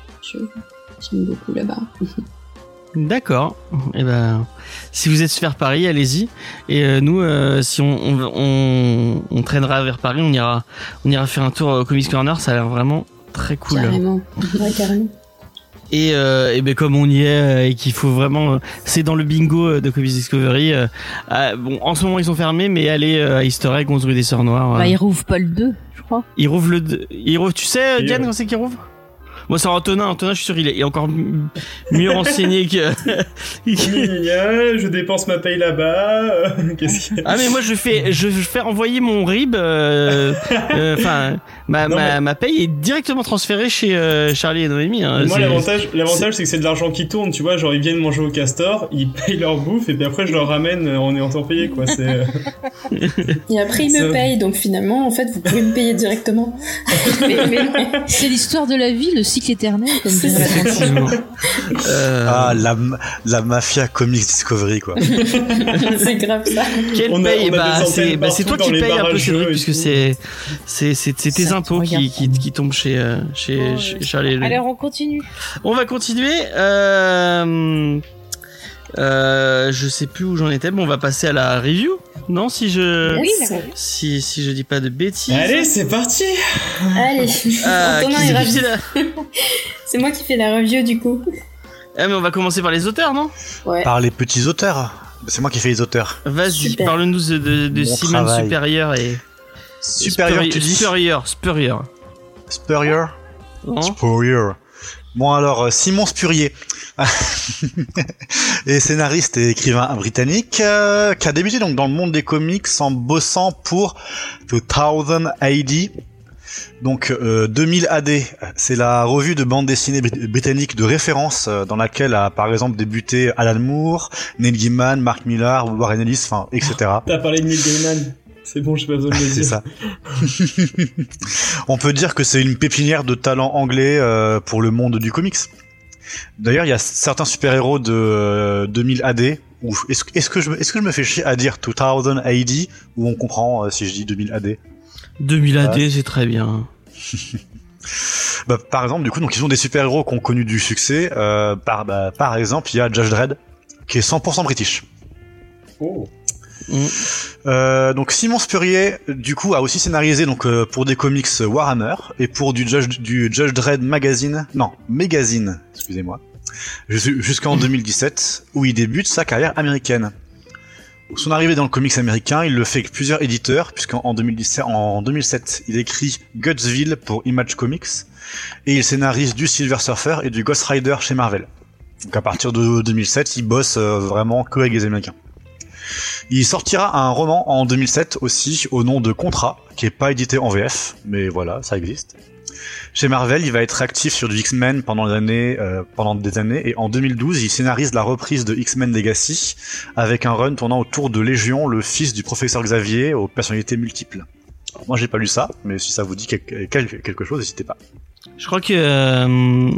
J'aime beaucoup là-bas. D'accord. Et ben, si vous êtes vers Paris, allez-y. Et euh, nous, euh, si on, on, on, on traînera vers Paris, on ira, on ira faire un tour au Comics Corner. Ça a l'air vraiment très cool. Carrément. Ouais, carrément. Et, euh, et ben comme on y est euh, et qu'il faut vraiment, euh, c'est dans le bingo euh, de Comics Discovery. euh, ah, bon, en ce moment ils sont fermés, mais allez euh, à Easter Egg, 11 rue des Sœurs Noires. Bah, euh, il rouvre pas le 2, je crois. Ils rouvrent le, deux- ils rouvrent- tu sais, Et, Diane, euh, quand c'est qu'ils rouvrent? Moi, c'est Antonin. Antonin, je suis sûr, il est, encore mieux renseigné que. Je dépense ma paye là-bas. euh, Qu'est-ce qu'il y a ah mais moi, je fais, je fais envoyer mon RIB. euh, euh, Enfin, ma, ma, mais- ma paye est directement transférée chez euh, Charlie et Noémie. hein. Moi, l'avantage, l'avantage, c'est que c'est de l'argent qui tourne, tu vois. Genre, ils viennent manger au castor, ils payent leur bouffe, et puis après, je leur ramène en étant payé, quoi. C'est, Et après, ils Ça- me payent, donc finalement, en fait, vous pouvez me payer directement. mais, mais- C'est l'histoire de la vie, le cycle éternel, comme dirait. Euh, Ah, la, la mafia Comics Discovery, quoi. c'est grave ça. Quelle On paye bah, des c'est bah, toi qui payes un peu Cédric puisque c'est c'est c'est c'est tes impôts qui, qui qui tombent chez euh, chez, Oh, chez. Charlie. Alors, on continue. On va continuer. Euh, euh, je sais plus où j'en étais. Bon, on va passer à la review. Non, si je Oui, si si je dis pas de bêtises. Allez, c'est parti! Allez, Ah, c'est moi qui fais la review du coup. Ah, mais on va commencer par les auteurs, non? Ouais. Par les petits auteurs. C'est moi qui fais les auteurs. Vas-y, parle-nous de, de, de Mon Simon travail. Supérieur et Supérieur, tu dis? Supérieur. Spurrier Non? Spurrier. Bon alors, euh, Simon Spurrier, est scénariste et écrivain britannique, euh, qui a débuté donc dans le monde des comics en bossant pour The Thousand AD, Donc euh, 2000 AD, c'est la revue de bande dessinée brit- britannique de référence euh, dans laquelle a par exemple débuté Alan Moore, Neil Gaiman, Mark Millar, Warren Ellis, enfin etc. T'as parlé de Neil Gaiman. C'est bon, j'ai pas besoin de le C'est dire. ça. On peut dire que c'est une pépinière de talents anglais euh, pour le monde du comics. D'ailleurs, il y a certains super-héros de euh, 2000 AD. Où est-ce que je me- est-ce que je me fais chier à dire 2000 AD ou on comprend euh, si je dis 2000 AD 2000 AD, Ouais. c'est très bien. bah, Par exemple, du coup, donc ils ont des super-héros qui ont connu du succès. Euh, par bah, par exemple, il y a Judge Dredd qui est 100% british. Oh. Mm. Euh, donc Simon Spurrier, du coup, a aussi scénarisé donc euh, pour des comics Warhammer et pour du Judge, du Judge Dredd magazine, non, magazine, excusez-moi, jus- jusqu'en 2017 où il débute sa carrière américaine. Son arrivée dans le comics américain, il le fait avec plusieurs éditeurs, puisqu'en en 2017, en 2007, il écrit Gutsville pour Image Comics et il scénarise du Silver Surfer et du Ghost Rider chez Marvel. Donc à partir de 2007, il bosse euh, vraiment que avec les Américains. Il sortira un roman en 2007 aussi au nom de Contra, qui est pas édité en VF, mais voilà, ça existe. Chez Marvel, il va être actif sur du X-Men pendant des années, euh, des années, et en 2012, il scénarise la reprise de X-Men Legacy avec un run tournant autour de Légion, le fils du professeur Xavier aux personnalités multiples. Moi, j'ai pas lu ça, mais si ça vous dit quel- quel- quelque chose, n'hésitez pas. Je crois que euh,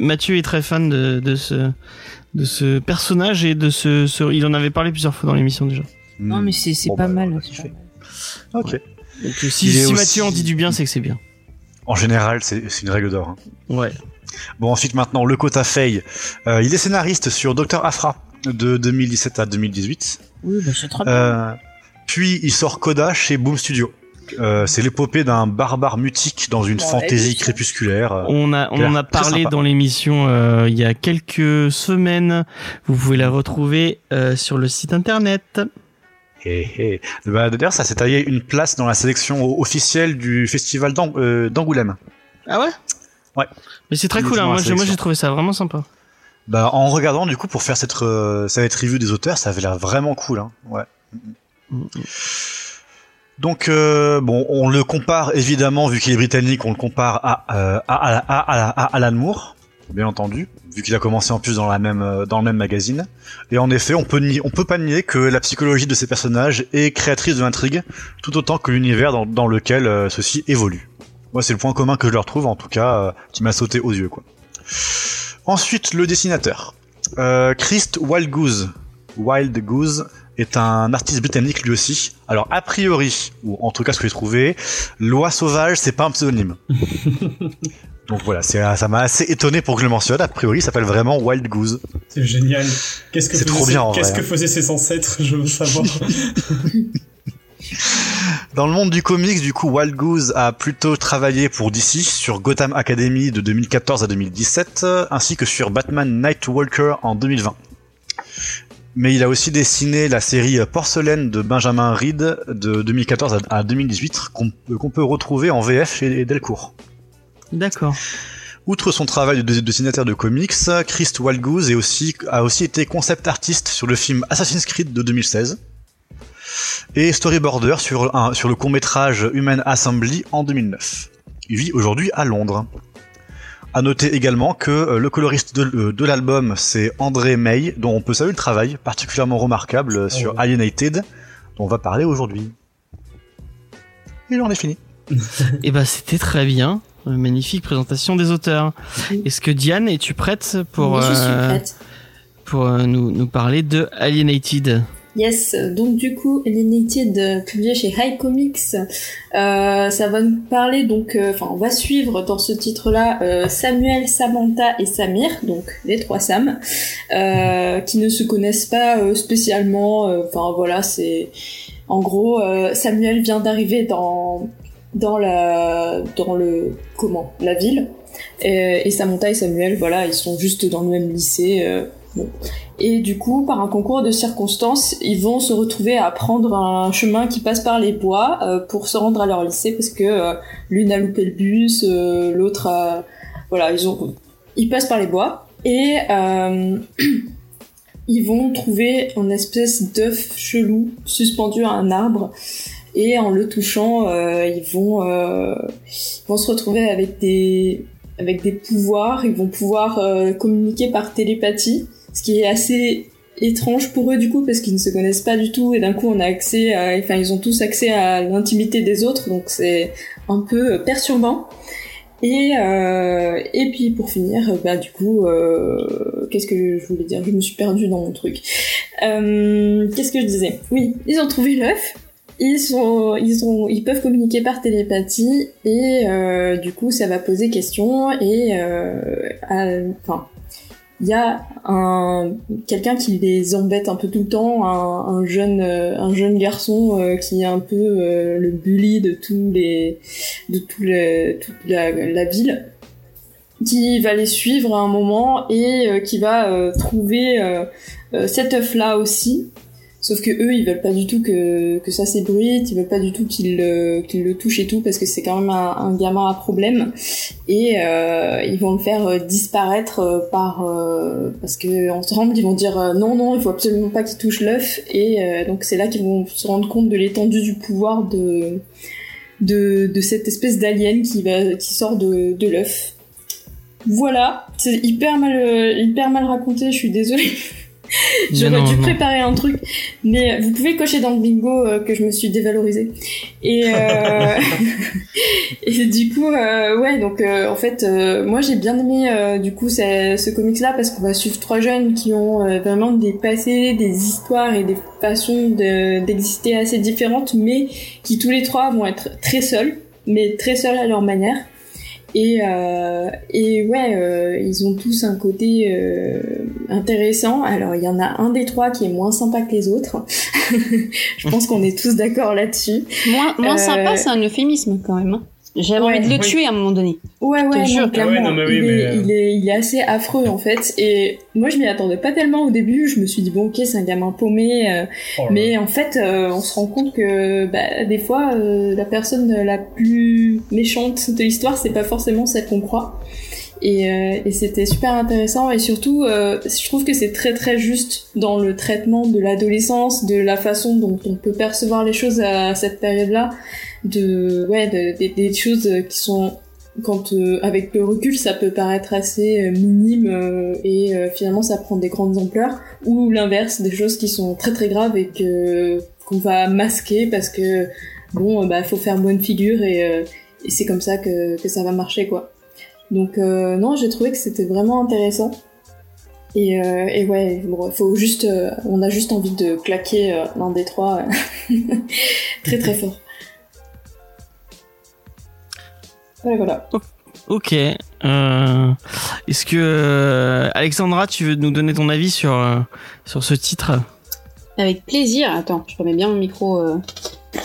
Mathieu est très fan de ce de ce personnage et de ce, ce- il en avait parlé plusieurs fois dans l'émission déjà. Non, mais c'est c'est Bon, pas bah, mal. c'est mal. Ok. Donc euh, si, si aussi- Mathieu en dit du bien, c'est que c'est bien. En général, c'est c'est une règle d'or. hein. Ouais. Bon, ensuite, maintenant, le quota Fay. Euh, il est scénariste sur Dr. Afra de 2017 à 2018. Oui, bah, c'est très bien. Euh, puis, il sort Coda chez Boom Studio. Euh, c'est l'épopée d'un barbare mutique dans une fantaisie crépusculaire. Euh, On a on en a parlé dans l'émission euh, il y a quelques semaines. Vous pouvez la retrouver euh, sur le site internet. hé, hé. Bah, D'ailleurs, ça s'est taillé une place dans la sélection officielle du festival d'Ang- euh, d'Angoulême. Ah ouais? Ouais. Mais c'est très cool. Hein. Moi, j'ai- moi, sélection. j'ai trouvé ça vraiment sympa. Bah, en regardant, du coup, pour faire cette, euh, cette review des auteurs, ça avait l'air vraiment cool. Hein. Ouais. Mm, mm. Donc euh, bon, on le compare évidemment vu qu'il est britannique, on le compare à euh, à, à, à, Alan Moore, bien entendu, vu qu'il a commencé en plus dans la même euh, dans le même magazine. Et en effet, on peut on peut pas nier que la psychologie de ces personnages est créatrice de l'intrigue, tout autant que l'univers dans, lequel euh, ceux-ci évoluent. Moi, c'est le point commun que je leur trouve, en tout cas, euh, qui m'a sauté aux yeux, quoi. Ensuite, le dessinateur, euh, Christ Wildgoose. Wild Goose est un artiste britannique lui aussi. Alors a priori, ou en tout cas ce que j'ai trouvé, Loi Sauvage c'est pas un pseudonyme. Donc voilà, ça m'a assez étonné pour que je le mentionne. A priori, il s'appelle vraiment Wild Goose. C'est génial. Qu'est-ce que trop bien, en Qu'est-ce que faisaient ses ancêtres Je veux savoir. Dans le monde du comics, du coup, Wild Goose a plutôt travaillé pour DC sur Gotham Academy de 2014 à 2017, euh, ainsi que sur Batman Nightwalker en 2020. Mais il a aussi dessiné la série Porcelaine de Benjamin Reed de 2014 à- à 2018, qu'on peut retrouver en VF chez Delcourt. D'accord. Outre son travail de de dessinateur de comics, est aussi, a aussi été concept artiste sur le film Assassin's Creed de 2016 et storyboarder sur, un, sur le court-métrage Human Assembly en 2009. Il vit aujourd'hui à Londres. À noter également que euh, le coloriste de, euh, de l'album, c'est André May, dont on peut saluer le travail particulièrement remarquable euh, sur ouais. Alienated, dont on va parler aujourd'hui. Et j'en ai fini. Et bah c'était très bien. Magnifique présentation des auteurs. Oui. Est-ce que Diane, es-tu prête pour, Oui, je suis euh, prête. pour euh, nous, nous parler de Alienated? Yes, donc du coup, euh, publié chez High Comics, euh, ça va nous parler donc, euh, enfin, on va suivre dans ce titre-là euh, Samuel, Samantha et Samir, donc les trois Sam, euh, qui ne se connaissent pas euh, spécialement. Enfin voilà, c'est en gros Samuel vient d'arriver dans dans la dans le comment la ville et, et Samantha et Samuel, voilà, ils sont juste dans le même lycée. bon. Et du coup, par un concours de circonstances, ils vont se retrouver à prendre un chemin qui passe par les bois euh, pour se rendre à leur lycée parce que euh, l'une a loupé le bus, euh, l'autre a... Voilà, ils ont... Ils passent par les bois. Et euh, ils vont trouver une espèce d'œuf chelou suspendu à un arbre. Et en le touchant, euh, ils vont euh, ils vont se retrouver avec des avec des pouvoirs, ils vont pouvoir communiquer par télépathie, ce qui est assez étrange pour eux du coup parce qu'ils ne se connaissent pas du tout et d'un coup on a accès à enfin ils ont tous accès à l'intimité des autres donc c'est un peu perturbant. Et euh, et puis pour finir bah du coup euh, qu'est-ce que je voulais dire? Je me suis perdue dans mon truc. Euh, qu'est-ce que je disais? Oui ils ont trouvé l'œuf. Ils sont ils ont ils peuvent communiquer par télépathie et euh, du coup ça va poser question et euh, enfin il y a un quelqu'un qui les embête un peu tout le temps, un, un jeune euh, un jeune garçon euh, qui est un peu euh, le bully de tous les de tout le, toute la, ville, qui va les suivre à un moment et qui va trouver euh, euh, cet œuf là aussi. Sauf que eux, ils veulent pas du tout que, que ça s'ébruite, ils veulent pas du tout qu'il le, touche et tout, parce que c'est quand même un, gamin à problème. Et euh, ils vont le faire euh, disparaître euh, par... parce que ensemble, ils vont dire non, non, il faut absolument pas qu'il touche l'œuf. Et donc c'est là qu'ils vont se rendre compte de l'étendue du pouvoir de, de, cette espèce d'alien qui, qui sort de, de l'œuf. Voilà, c'est hyper mal, hyper mal raconté, je suis désolée. J'aurais dû non. préparer un truc, mais vous pouvez cocher dans le bingo euh, que je me suis dévalorisée. Et, euh... et du coup, euh, ouais, donc euh, en fait, euh, moi j'ai bien aimé euh, du coup ce, ce comics-là parce qu'on va suivre trois jeunes qui ont euh, vraiment des passés, des histoires et des façons de- d'exister assez différentes, mais qui tous les trois vont être très seuls, mais très seuls à leur manière. Et, euh, et ouais, euh, ils ont tous un côté euh, intéressant. Alors il y en a un des trois qui est moins sympa que les autres. Je pense qu'on est tous d'accord là-dessus. Moins, moins Euh, sympa, c'est un euphémisme quand même. J'avais Ouais, envie de le oui. tuer à un moment donné. Ouais, ouais, jure. non, clairement, Ah ouais, non, mais oui, il, est, euh, il, est, il est assez affreux en fait. Et moi, je m'y attendais pas tellement au début. Je me suis dit bon, ok, c'est un gamin paumé, euh, Oh mais en fait, euh, on se rend compte que bah, des fois, euh, la personne la plus méchante de l'histoire, c'est pas forcément celle qu'on croit. Et, euh, et c'était super intéressant. Et surtout, euh, je trouve que c'est très très juste dans le traitement de l'adolescence, de la façon dont on peut percevoir les choses à cette période-là, de ouais, de- des- choses qui sont quand euh, avec le recul ça peut paraître assez euh, minime euh, et euh, finalement ça prend des grandes ampleurs ou l'inverse des choses qui sont très très graves et que qu'on va masquer parce que bon euh, bah faut faire bonne figure et, et c'est comme ça que, que ça va marcher quoi. Donc non j'ai trouvé que c'était vraiment intéressant. Et, euh, et ouais bon, faut juste euh, on a juste envie de claquer euh, l'un des trois très très fort voilà Ok. Euh, Est-ce que euh, Alexandra, tu veux nous donner ton avis sur euh, sur ce titre? Avec plaisir. Attends, je remets bien mon micro euh,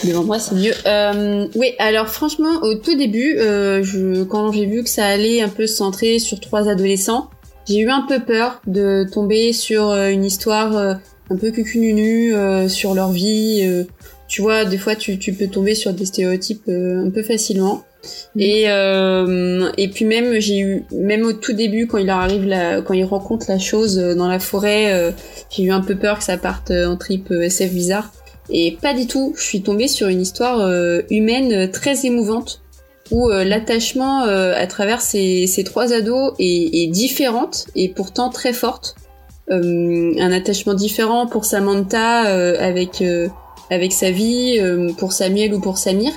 devant moi, c'est mieux. Euh, oui, alors franchement, au tout début, euh, je, quand j'ai vu que ça allait un peu se centrer sur trois adolescents, j'ai eu un peu peur de tomber sur euh, une histoire euh, un peu cucununu euh, sur leur vie. euh. tu vois, des fois, tu, tu peux tomber sur des stéréotypes euh, un peu facilement. Et euh, et puis même j'ai eu même au tout début quand il leur arrive la, quand ils rencontrent la chose euh, dans la forêt euh, j'ai eu un peu peur que ça parte en trip SF bizarre. Et pas du tout. Je suis tombée sur une histoire humaine très émouvante où l'attachement à travers ces, ces trois ados est, est différente et pourtant très forte. Un attachement différent pour Samantha avec avec sa vie, euh, pour Samuel ou pour Samir.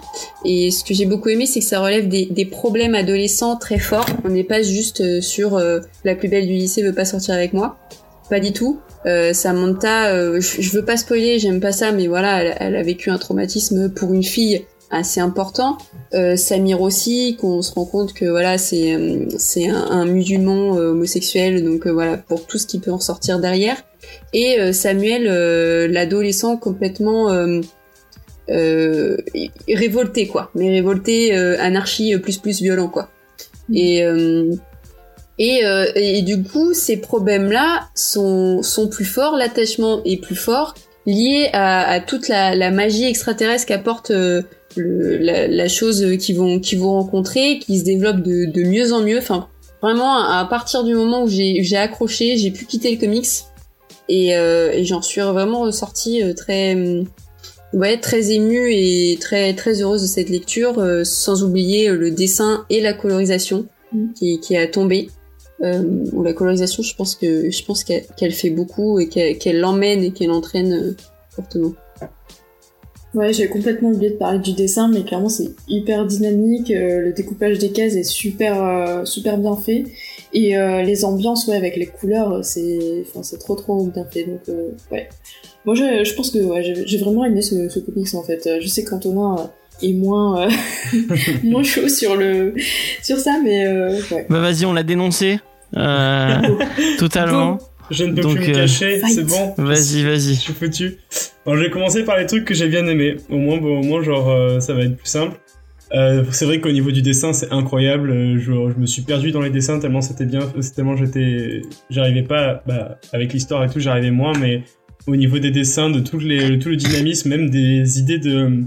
Et ce que j'ai beaucoup aimé, c'est que ça relève des, des problèmes adolescents très forts. On n'est pas juste euh, sur euh, la plus belle du lycée veut pas sortir avec moi. Pas du tout. Euh, Samantha, euh, je, je veux pas spoiler, j'aime pas ça, mais voilà, elle, elle a vécu un traumatisme pour une fille assez important. Euh, Samir aussi, qu'on se rend compte que voilà, c'est c'est un, un musulman homosexuel, donc voilà pour tout ce qui peut en sortir derrière. Et euh, Samuel, euh, l'adolescent complètement euh, révolté quoi, mais révolté anarchie plus plus violent quoi. Et euh, et, euh, et du coup, ces problèmes-là sont, sont plus forts, l'attachement est plus fort, lié à, à toute la, la magie extraterrestre qu'apporte euh, le, la, la chose qu'ils vont, qu'ils vont rencontrer, qui se développe de, de mieux en mieux. Enfin, vraiment, à partir du moment où j'ai accroché, j'ai pu quitter le comics, et, euh, et j'en suis vraiment ressortie euh, très ouais, très émue et très très heureuse de cette lecture, euh, sans oublier euh, le dessin et la colorisation Mm. qui, qui a tombé. Euh, ou la colorisation, je pense que je pense qu'elle qu'elle fait beaucoup et qu'elle qu'elle l'emmène et qu'elle entraîne euh, fortement. Ouais, j'ai complètement oublié de parler du dessin, mais clairement c'est hyper dynamique. euh, le découpage des cases est super euh, super bien fait et euh, les ambiances, ouais, avec les couleurs, euh, c'est enfin c'est trop trop bien fait. Donc euh, ouais, moi je, je pense que ouais, j'ai j'ai vraiment aimé ce, ce comics en fait. Euh, Je sais qu'Antonin euh, est moins euh, moins chaud sur le sur ça, mais euh, ouais. Bah vas-y, on l'a dénoncé. Euh, totalement. Je ne peux Donc, plus me cacher, fight. c'est bon. Vas-y, vas-y. Je suis foutu. Alors, je vais commencer par les trucs que j'ai bien aimés. Au moins, bon, au moins genre, euh, ça va être plus simple. Euh, c'est vrai qu'au niveau du dessin, c'est incroyable. Euh, Je, me suis perdu dans les dessins tellement c'était bien, tellement j'étais, j'arrivais pas, bah, avec l'histoire et tout, j'arrivais moins, mais au niveau des dessins, de tout, le dynamisme, même des idées de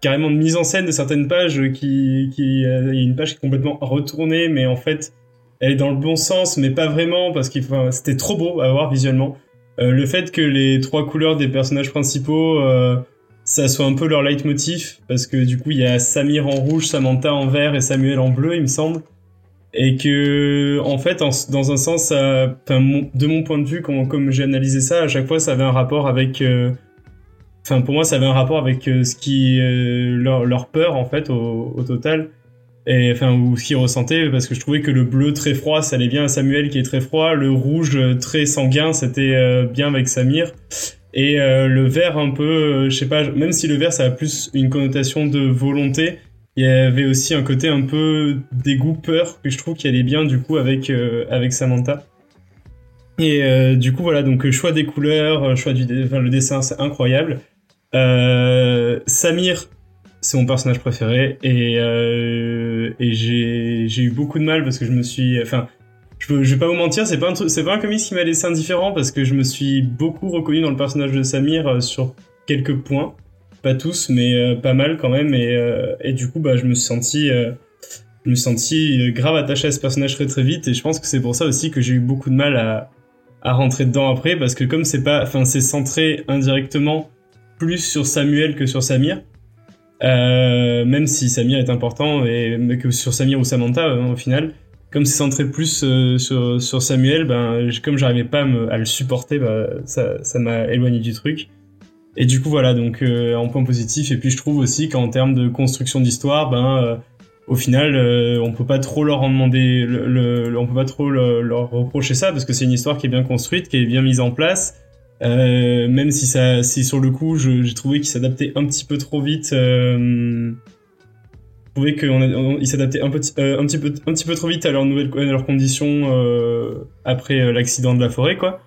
carrément de mise en scène de certaines pages qui, qui, euh, y a une page qui est complètement retournée, mais en fait, elle est dans le bon sens, mais pas vraiment parce qu'il c'était trop beau à voir visuellement. Le fait que les trois couleurs des personnages principaux, ça soit un peu leur leitmotiv, parce que du coup il y a Samir en rouge, Samantha en vert et Samuel en bleu, il me semble, et que en fait en- dans un sens, de mon point de vue, comme, comme j'ai analysé ça, à chaque fois ça avait un rapport avec, euh, enfin pour moi ça avait un rapport avec euh, ce qui euh, leur, leur peur en fait au, au total. Et enfin ou ce qu'ils ressentaient parce que je trouvais que le bleu très froid ça allait bien à Samuel qui est très froid. Le rouge très sanguin c'était bien avec Samir et euh, le vert un peu euh, je sais pas même si le vert ça a plus une connotation de volonté il y avait aussi un côté un peu dégoût peur que je trouve qui allait bien du coup avec euh, avec Samantha. Et du coup voilà donc choix des couleurs choix du enfin, le dessin c'est incroyable. Samir c'est mon personnage préféré et, et j'ai eu beaucoup de mal parce que je me suis enfin je, vais pas vous mentir c'est pas un c'est comics qui m'a laissé indifférent parce que je me suis beaucoup reconnu dans le personnage de Samir euh, sur quelques points. Pas tous mais euh, pas mal quand même. Et, euh, du coup bah je me suis senti je me suis senti grave attaché à ce personnage très très vite. Et je pense que c'est pour ça aussi que j'ai eu beaucoup de mal à rentrer dedans après. Parce que comme c'est pas enfin c'est centré indirectement plus sur Samuel que sur Samir même si Samir est important et que sur Samir ou Samantha au final comme c'est centré plus euh, sur, Samuel ben comme j'arrivais pas à, le supporter bah, ça m'a éloigné du truc et du coup voilà donc euh, en point positif et puis je trouve aussi qu'en termes de construction d'histoire ben euh, au final on peut pas trop leur en demander le, le- on peut pas trop le- leur reprocher ça parce que c'est une histoire qui est bien construite qui est bien mise en place même si ça, sur le coup, j'ai trouvé qu'il s'adaptait un petit peu trop vite. Trouvais qu'il s'adaptait un, petit- euh, un peu, un petit peu trop vite à leurs nouvelles, conditions euh, après euh, l'accident de la forêt, quoi.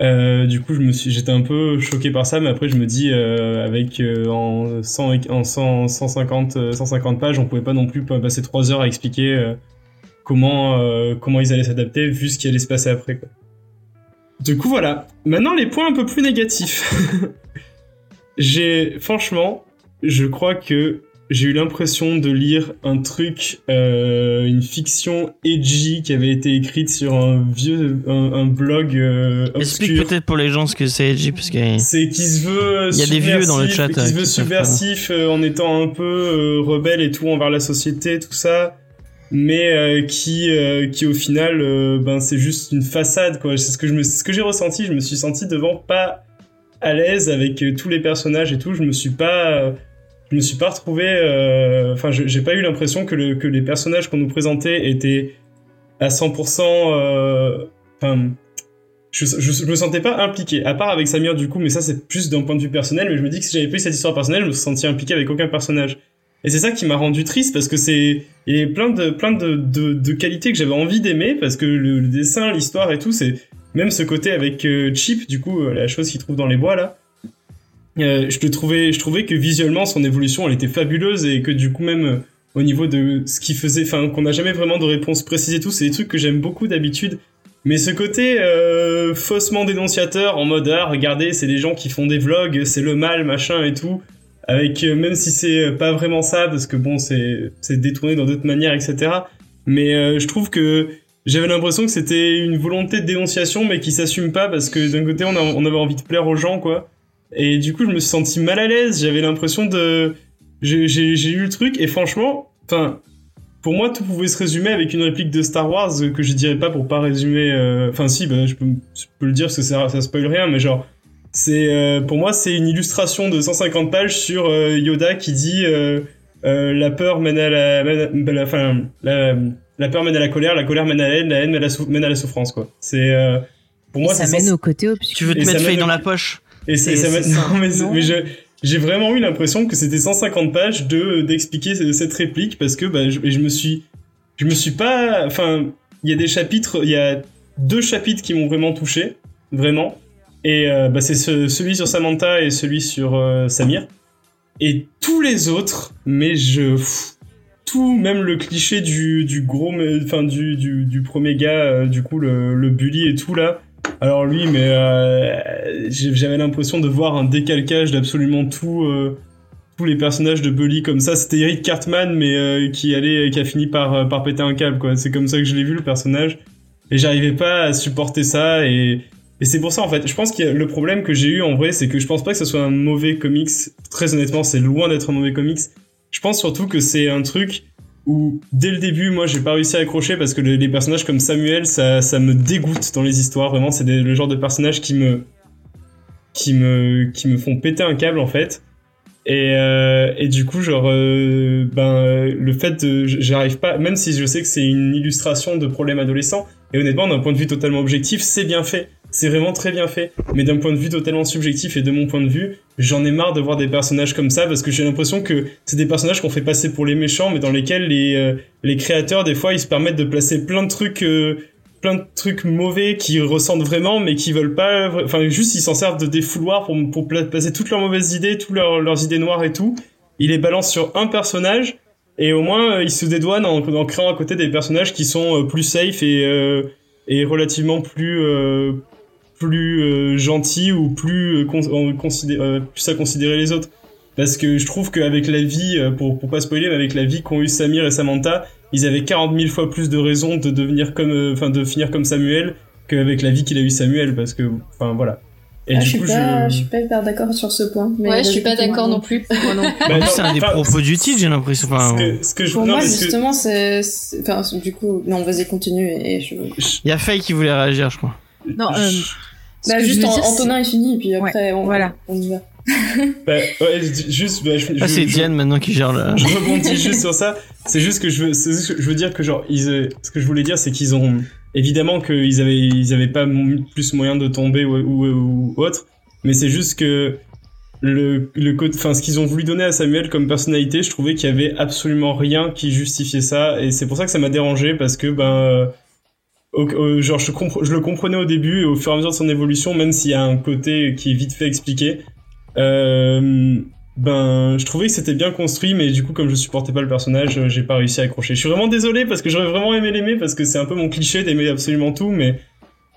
Du coup, j'étais un peu choqué par ça, mais après, je me dis, avec en 100, et- en 100, 150, euh, 150 pages, on pouvait pas non plus passer 3 heures à expliquer comment, comment ils allaient s'adapter, vu ce qui allait se passer après, quoi. Du coup, voilà. Maintenant, les points un peu plus négatifs. j'ai, franchement, je crois que j'ai eu l'impression de lire un truc, euh, une fiction edgy qui avait été écrite sur un vieux, un, un blog euh, Explique obscur. peut-être pour les gens ce que c'est Edgy, parce que. C'est qui se veut Il y a des vieux dans le chat, qui euh, se veut pas. subversif euh, en étant un peu euh, rebelle et tout envers la société, tout ça, mais euh, qui euh, qui au final euh, ben c'est juste une façade quoi. C'est ce que je me ce que j'ai ressenti, je me suis senti devant pas à l'aise avec euh, tous les personnages et tout, je me suis pas euh, je me suis pas retrouvé euh, enfin je- j'ai pas eu l'impression que le que les personnages qu'on nous présentait étaient à 100% euh, enfin je, je, me sentais pas impliqué, à part avec Samir du coup, mais ça c'est plus d'un point de vue personnel, mais je me dis que si j'avais eu cette histoire personnelle, je me senti impliqué avec aucun personnage. Et c'est ça qui m'a rendu triste parce que c'est il y a plein de plein de, de, de qualités que j'avais envie d'aimer parce que le, dessin, l'histoire et tout, c'est même ce côté avec euh, Chip du coup, euh, la chose qu'il trouve dans les bois là. Euh, je te trouvais je trouvais que visuellement son évolution elle était fabuleuse et que du coup même euh, au niveau de ce qu'il faisait, enfin qu'on n'a jamais vraiment de réponse précise et tout, c'est des trucs que j'aime beaucoup d'habitude. Mais ce côté euh, faussement dénonciateur en mode ah regardez c'est les gens qui font des vlogs, c'est le mal machin et tout, avec euh, même si c'est pas vraiment ça parce que bon c'est c'est détourné dans d'autres manières etc. Mais je trouve que j'avais l'impression que c'était une volonté de dénonciation mais qui s'assume pas parce que d'un côté on avait envie de plaire aux gens quoi. Et du coup, je me suis senti mal à l'aise. J'avais l'impression de, j'ai eu le truc et franchement, enfin, pour moi, tout pouvait se résumer avec une réplique de Star Wars que je dirais pas pour pas résumer. euh, Enfin, si, bah, je, peux, je peux le dire parce que ça, ça spoil rien, mais genre, c'est euh, pour moi, c'est une illustration de 150 pages sur euh, Yoda qui dit euh, euh, la peur mène à la, mène à la, enfin, la, la peur mène à la colère, la colère mène à la haine, la haine mène à la, sou- mène à la souffrance, quoi. C'est euh, pour moi, ça mène sens- au côté obscur. Tu veux te mettre feuille au- dans la poche et c'est, ça m'a- c'est ça. non, mais, mais je- j'ai vraiment eu l'impression que c'était 150 pages de d'expliquer ce- cette réplique parce que bah, je, je me suis, je me suis pas, enfin, il y a des chapitres, il y a deux chapitres qui m'ont vraiment touché, vraiment, et euh, bah, c'est ce- celui sur Samantha et celui sur euh, Samir, et tous les autres, mais je, pff, tout, même le cliché du, du gros, enfin du, du, du premier gars, euh, du coup le, le bully et tout là. Alors lui, mais euh, j'avais l'impression de voir un décalcage d'absolument tout, euh, tous les personnages de bully comme ça. C'était Eric Cartman, mais euh, qui allait, qui a fini par euh, par péter un câble quoi. C'est comme ça que je l'ai vu le personnage, et j'arrivais pas à supporter ça et et c'est pour ça en fait. Je pense que le problème que j'ai eu en vrai, c'est que je pense pas que ce soit un mauvais comics. Très honnêtement, c'est loin d'être un mauvais comics. Je pense surtout que c'est un truc où dès le début, moi, j'ai pas réussi à accrocher parce que le- les personnages comme Samuel, ça, ça me dégoûte dans les histoires. Vraiment, c'est le genre de personnages qui me, qui me, qui me font péter un câble en fait. Et, euh, et du coup, genre, euh, ben, euh, le fait de, j'arrive pas, même si je sais que c'est une illustration de problèmes adolescents, et honnêtement, d'un point de vue totalement objectif, c'est bien fait. C'est vraiment très bien fait. Mais d'un point de vue totalement subjectif et de mon point de vue, j'en ai marre de voir des personnages comme ça parce que j'ai l'impression que c'est des personnages qu'on fait passer pour les méchants, mais dans lesquels les, euh, créateurs, des fois, ils se permettent de placer plein de trucs, euh, mauvais qui ressentent vraiment, mais qui veulent pas, enfin, juste, ils s'en servent de défouloir pour, pour pla- placer toutes leurs mauvaises idées, toutes leurs, leurs idées noires et tout. Ils les balancent sur un personnage, et au moins, euh, ils se dédouanent en, créant à côté des personnages qui sont plus safe et, relativement plus, plus euh, gentils ou plus, euh, en considé- euh, plus à considérer les autres. Parce que je trouve qu'avec la vie, euh, pour, pour pas spoiler, mais avec la vie qu'ont eu Samir et Samantha, ils avaient 40 000 fois plus de raisons de devenir comme, euh, enfin, de finir comme Samuel qu'avec la vie qu'il a eu Samuel, parce que, enfin, voilà. Et Ah, du je, suis coup, pas, je... je suis pas hyper d'accord sur ce point. Mais Ouais, je suis pas d'accord non plus. Moi non. Bah, non, c'est un des propos du titre, j'ai l'impression. Enfin, ce que, ce que je, Pour non, moi, que- justement, c'est, c'est- enfin, du coup, non, vas-y, continue et je. il y a Faye qui voulait réagir, je crois. Non, euh, Bah, que je juste en, dire, Antonin est fini, et puis après, on, voilà. on y va. bah, ouais, ju- juste, bah, je, Ah, c'est Diane maintenant qui gère le. je rebondis juste sur ça. C'est juste que je veux, c'est juste que je veux dire que genre, ils, euh, ce que je voulais dire, c'est qu'ils ont, évidemment qu'ils avaient, ils avaient pas plus moyen de tomber ou, ou, ou autre, mais c'est juste que le, le enfin, ce qu'ils ont voulu donner à Samuel comme personnalité, je trouvais qu'il y avait absolument rien qui justifiait ça, et c'est pour ça que ça m'a dérangé parce que ben, euh, au- au- genre, je, le comprenais au début et au fur et à mesure de son évolution, même s'il y a un côté qui est vite fait expliqué, euh, ben, je trouvais que c'était bien construit, mais du coup, comme je supportais pas le personnage, euh, j'ai pas réussi à accrocher. Je suis vraiment désolé parce que j'aurais vraiment aimé l'aimer parce que c'est un peu mon cliché d'aimer absolument tout, mais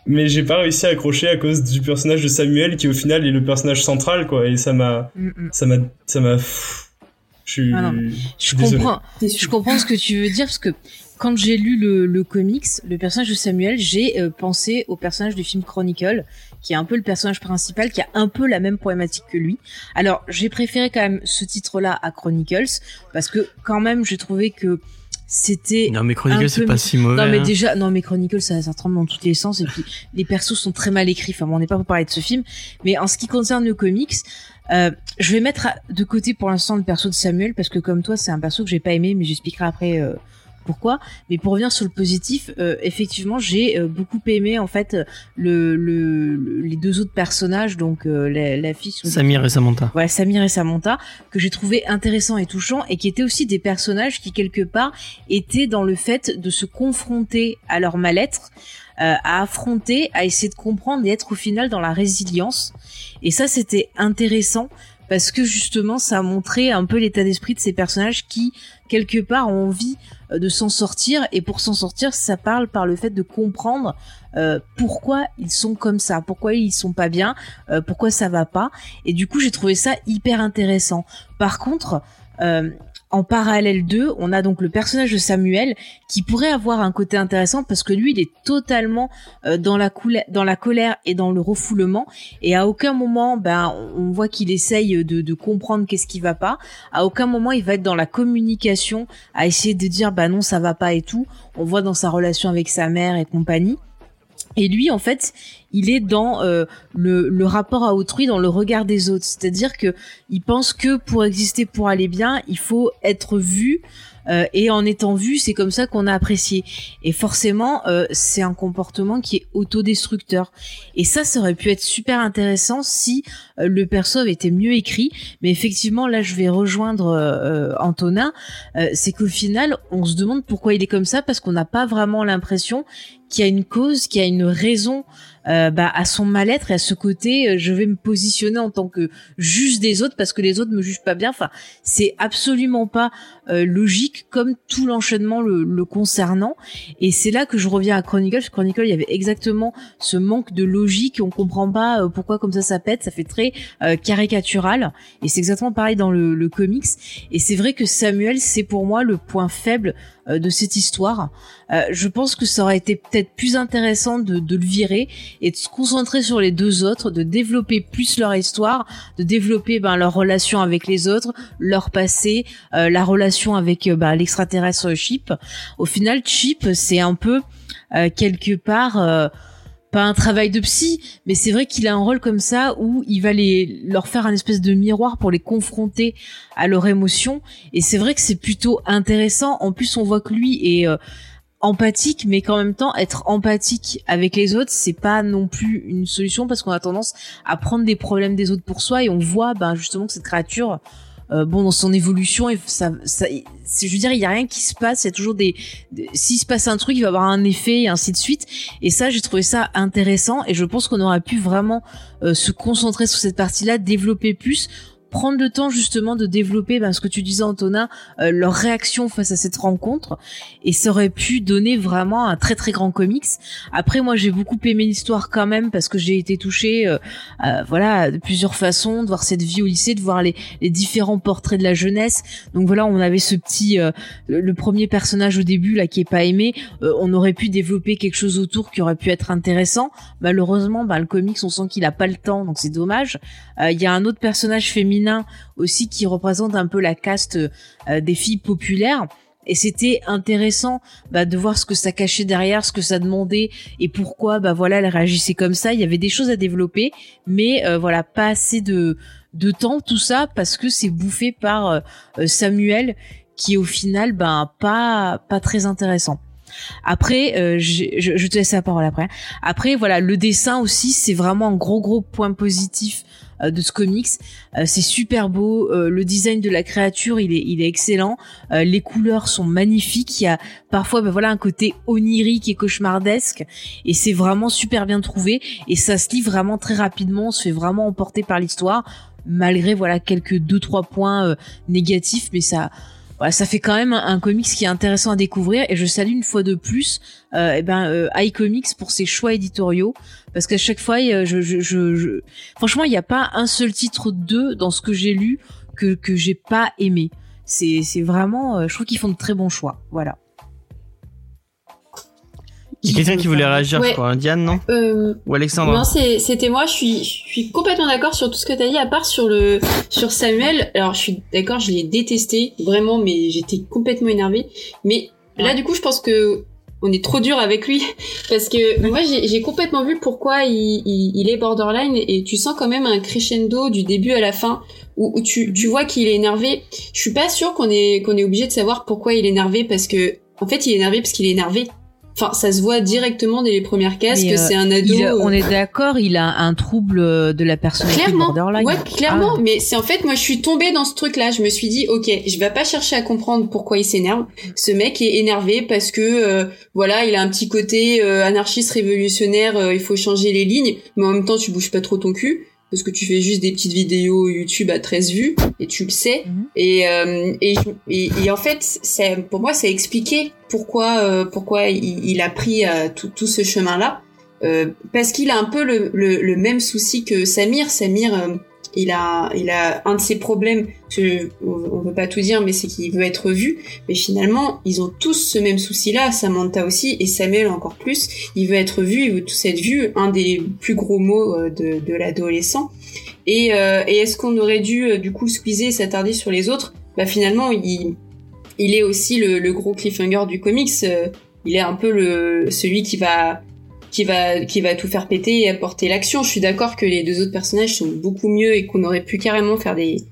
mais j'ai pas réussi à accrocher à cause du personnage de Samuel qui au final est le personnage central, quoi. Et ça m'a, Mm, mm. ça m'a, ça m'a. Je. Ah je comprends, je comprends ce que tu veux dire parce que quand j'ai lu le, le comics, le personnage de Samuel, j'ai euh, pensé au personnage du film Chronicle, qui est un peu le personnage principal, qui a un peu la même problématique que lui. Alors, j'ai préféré quand même ce titre-là à Chronicles parce que quand même, j'ai trouvé que c'était Non, mais un Chronicle, c'est pas si mauvais. non mais hein. déjà non mais Chronicle ça, ça tremble dans tous les sens et puis les persos sont très mal écrits enfin bon, on n'est pas pour parler de ce film mais en ce qui concerne le comics euh, je vais mettre de côté pour l'instant le perso de Samuel parce que comme toi c'est un perso que j'ai pas aimé mais j'expliquerai après euh, pourquoi mais pour revenir sur le positif euh, effectivement j'ai euh, beaucoup aimé en fait le, le, le- les deux autres personnages donc euh, la, la fille Samir et Samantha. voilà, Samir et Samantha, que j'ai trouvé intéressant et touchant, et qui étaient aussi des personnages qui, quelque part, étaient dans le fait de se confronter à leur mal-être, euh, à affronter, à essayer de comprendre et être au final dans la résilience. Et ça, c'était intéressant, parce que justement, ça a montré un peu l'état d'esprit de ces personnages qui, quelque part, ont envie de s'en sortir, et pour s'en sortir, ça parle par le fait de comprendre euh, pourquoi ils sont comme ça, pourquoi ils sont pas bien, euh, pourquoi ça va pas. Et du coup, j'ai trouvé ça hyper intéressant. Par contre, euh, en parallèle d'eux, on a donc le personnage de Samuel qui pourrait avoir un côté intéressant parce que lui, il est totalement euh, dans la colère et dans le refoulement. Et à aucun moment, ben, on voit qu'il essaye de, de comprendre qu'est-ce qui va pas. À aucun moment, il va être dans la communication, à essayer de dire, bah non, ça va pas et tout. On voit dans sa relation avec sa mère et compagnie. Et lui, en fait, il est dans euh, le, le, rapport à autrui, dans le regard des autres. C'est-à-dire que il pense que pour exister, pour aller bien, il faut être vu. Euh, et en étant vu, c'est comme ça qu'on a apprécié. Et forcément, euh, c'est un comportement qui est autodestructeur. Et ça, ça aurait pu être super intéressant si le perso avait été mieux écrit. Mais effectivement, là, je vais rejoindre Antonin. c'est qu'au final, on se demande pourquoi il est comme ça parce qu'on n'a pas vraiment l'impression qu'il y a une cause, qu'il y a une raison euh, bah, à son mal-être et à ce côté, euh, je vais me positionner en tant que juge des autres parce que les autres me jugent pas bien. Enfin, c'est absolument pas euh, logique comme tout l'enchaînement le, concernant. Et c'est là que je reviens à Chronicle. Chronicle, il y avait exactement ce manque de logique. On comprend pas pourquoi comme ça ça pète. Ça fait très caricatural. Et c'est exactement pareil dans le, le comics. Et c'est vrai que Samuel, c'est pour moi le point faible de cette histoire. je pense que ça aurait été peut-être plus intéressant de, de le virer et de se concentrer sur les deux autres, de développer plus leur histoire, de développer ben, leur relation avec les autres, leur passé, euh, la relation avec euh, ben, l'extraterrestre Chip. Au final, Chip, c'est un peu euh, quelque part pas un travail de psy, mais c'est vrai qu'il a un rôle comme ça où il va les leur faire un espèce de miroir pour les confronter à leurs émotions. Et c'est vrai que c'est plutôt intéressant. En plus, on voit que lui est empathique mais qu'en même temps être empathique avec les autres c'est pas non plus une solution parce qu'on a tendance à prendre des problèmes des autres pour soi et on voit ben justement que cette créature euh, bon dans son évolution et ça, ça je veux dire il y a rien qui se passe il y a toujours des, s'il se passe un truc il va avoir un effet et ainsi de suite. Et ça j'ai trouvé ça intéressant et je pense qu'on aurait pu vraiment euh, se concentrer sur cette partie là développer plus prendre le temps justement de développer ben, ce que tu disais Antonin, euh, leur réaction face à cette rencontre et ça aurait pu donner vraiment un très très grand comics. Après moi j'ai beaucoup aimé l'histoire quand même parce que j'ai été touchée euh, euh, voilà de plusieurs façons de voir cette vie au lycée, de voir les, les différents portraits de la jeunesse. Donc voilà on avait ce petit le premier personnage au début là qui est pas aimé, on aurait pu développer quelque chose autour qui aurait pu être intéressant. Malheureusement ben, le comics on sent qu'il a pas le temps donc c'est dommage. Il y a un autre personnage féminin aussi qui représente un peu la caste euh, des filles populaires et c'était intéressant bah, de voir ce que ça cachait derrière, ce que ça demandait et pourquoi bah voilà elle réagissait comme ça. Il y avait des choses à développer, mais euh, voilà pas assez de de temps tout ça parce que c'est bouffé par euh, Samuel qui au final ben pas pas très intéressant. Après, je, je, te laisse la parole après. Après, voilà, le dessin aussi, c'est vraiment un gros gros point positif euh, de ce comics. Euh, c'est super beau, euh, le design de la créature il est il est excellent, les couleurs sont magnifiques, il y a parfois ben voilà un côté onirique et cauchemardesque. Et c'est vraiment super bien trouvé. Et ça se lit vraiment très rapidement, on se fait vraiment emporter par l'histoire malgré voilà quelques deux trois points négatifs. Mais ça voilà, ça fait quand même un, comics qui est intéressant à découvrir et je salue une fois de plus euh, eh ben euh, iComics pour ses choix éditoriaux parce qu'à chaque fois franchement il n'y a pas un seul titre d'eux dans ce que j'ai lu que que j'ai pas aimé. C'est c'est vraiment euh, je trouve qu'ils font de très bons choix. Voilà il y a quelqu'un qui voulait réagir, je crois. Diane, non euh, Ou Alexandre Non, c'était moi. Je suis, je suis complètement d'accord sur tout ce que tu as dit, à part sur le sur Samuel. Alors, je suis d'accord, je l'ai détesté, vraiment, mais j'étais complètement énervée. Mais là, du coup, je pense que on est trop dur avec lui parce que moi j'ai complètement vu pourquoi il, il, est borderline et tu sens quand même un crescendo du début à la fin où, où tu, tu vois qu'il est énervé. Je suis pas sûre qu'on est qu'on est obligé de savoir pourquoi il est énervé parce que en fait il est énervé parce qu'il est énervé. Enfin, ça se voit directement dès les premières cases que c'est un ado. on est d'accord, il a un trouble de la personnalité clairement, borderline. Ouais, clairement. Ah. Mais c'est en fait, moi, je suis tombée dans ce truc-là. Je me suis dit, ok, je vais pas chercher à comprendre pourquoi il s'énerve. Ce mec est énervé parce que, euh, voilà, il a un petit côté euh, anarchiste révolutionnaire. Euh, il faut changer les lignes, mais en même temps, tu bouges pas trop ton cul parce que tu fais juste des petites vidéos YouTube à 13 vues et tu le sais. Mhm. et, euh, et, et, en fait c'est pour moi ça expliqué pourquoi euh, pourquoi il, a pris euh, tout, tout, ce chemin là parce qu'il a un peu le, le, le, même souci que Samir. Samir il a, il a un de ses problèmes. Je, on veut pas tout dire, mais c'est qu'il veut être vu. Mais finalement, ils ont tous ce même souci-là. Samantha aussi et Samuel encore plus. Il veut être vu, il veut tous être vu. Un des plus gros mots euh, de, de l'adolescent. Et, euh, et est-ce qu'on aurait dû euh, du coup squeezer, s'attarder sur les autres? Bah finalement, il, il est aussi le, le gros cliffhanger du comics. il est un peu le celui qui va qui va qui va tout faire péter et apporter l'action. Je suis d'accord que les deux autres personnages sont beaucoup mieux et qu'on aurait pu carrément faire des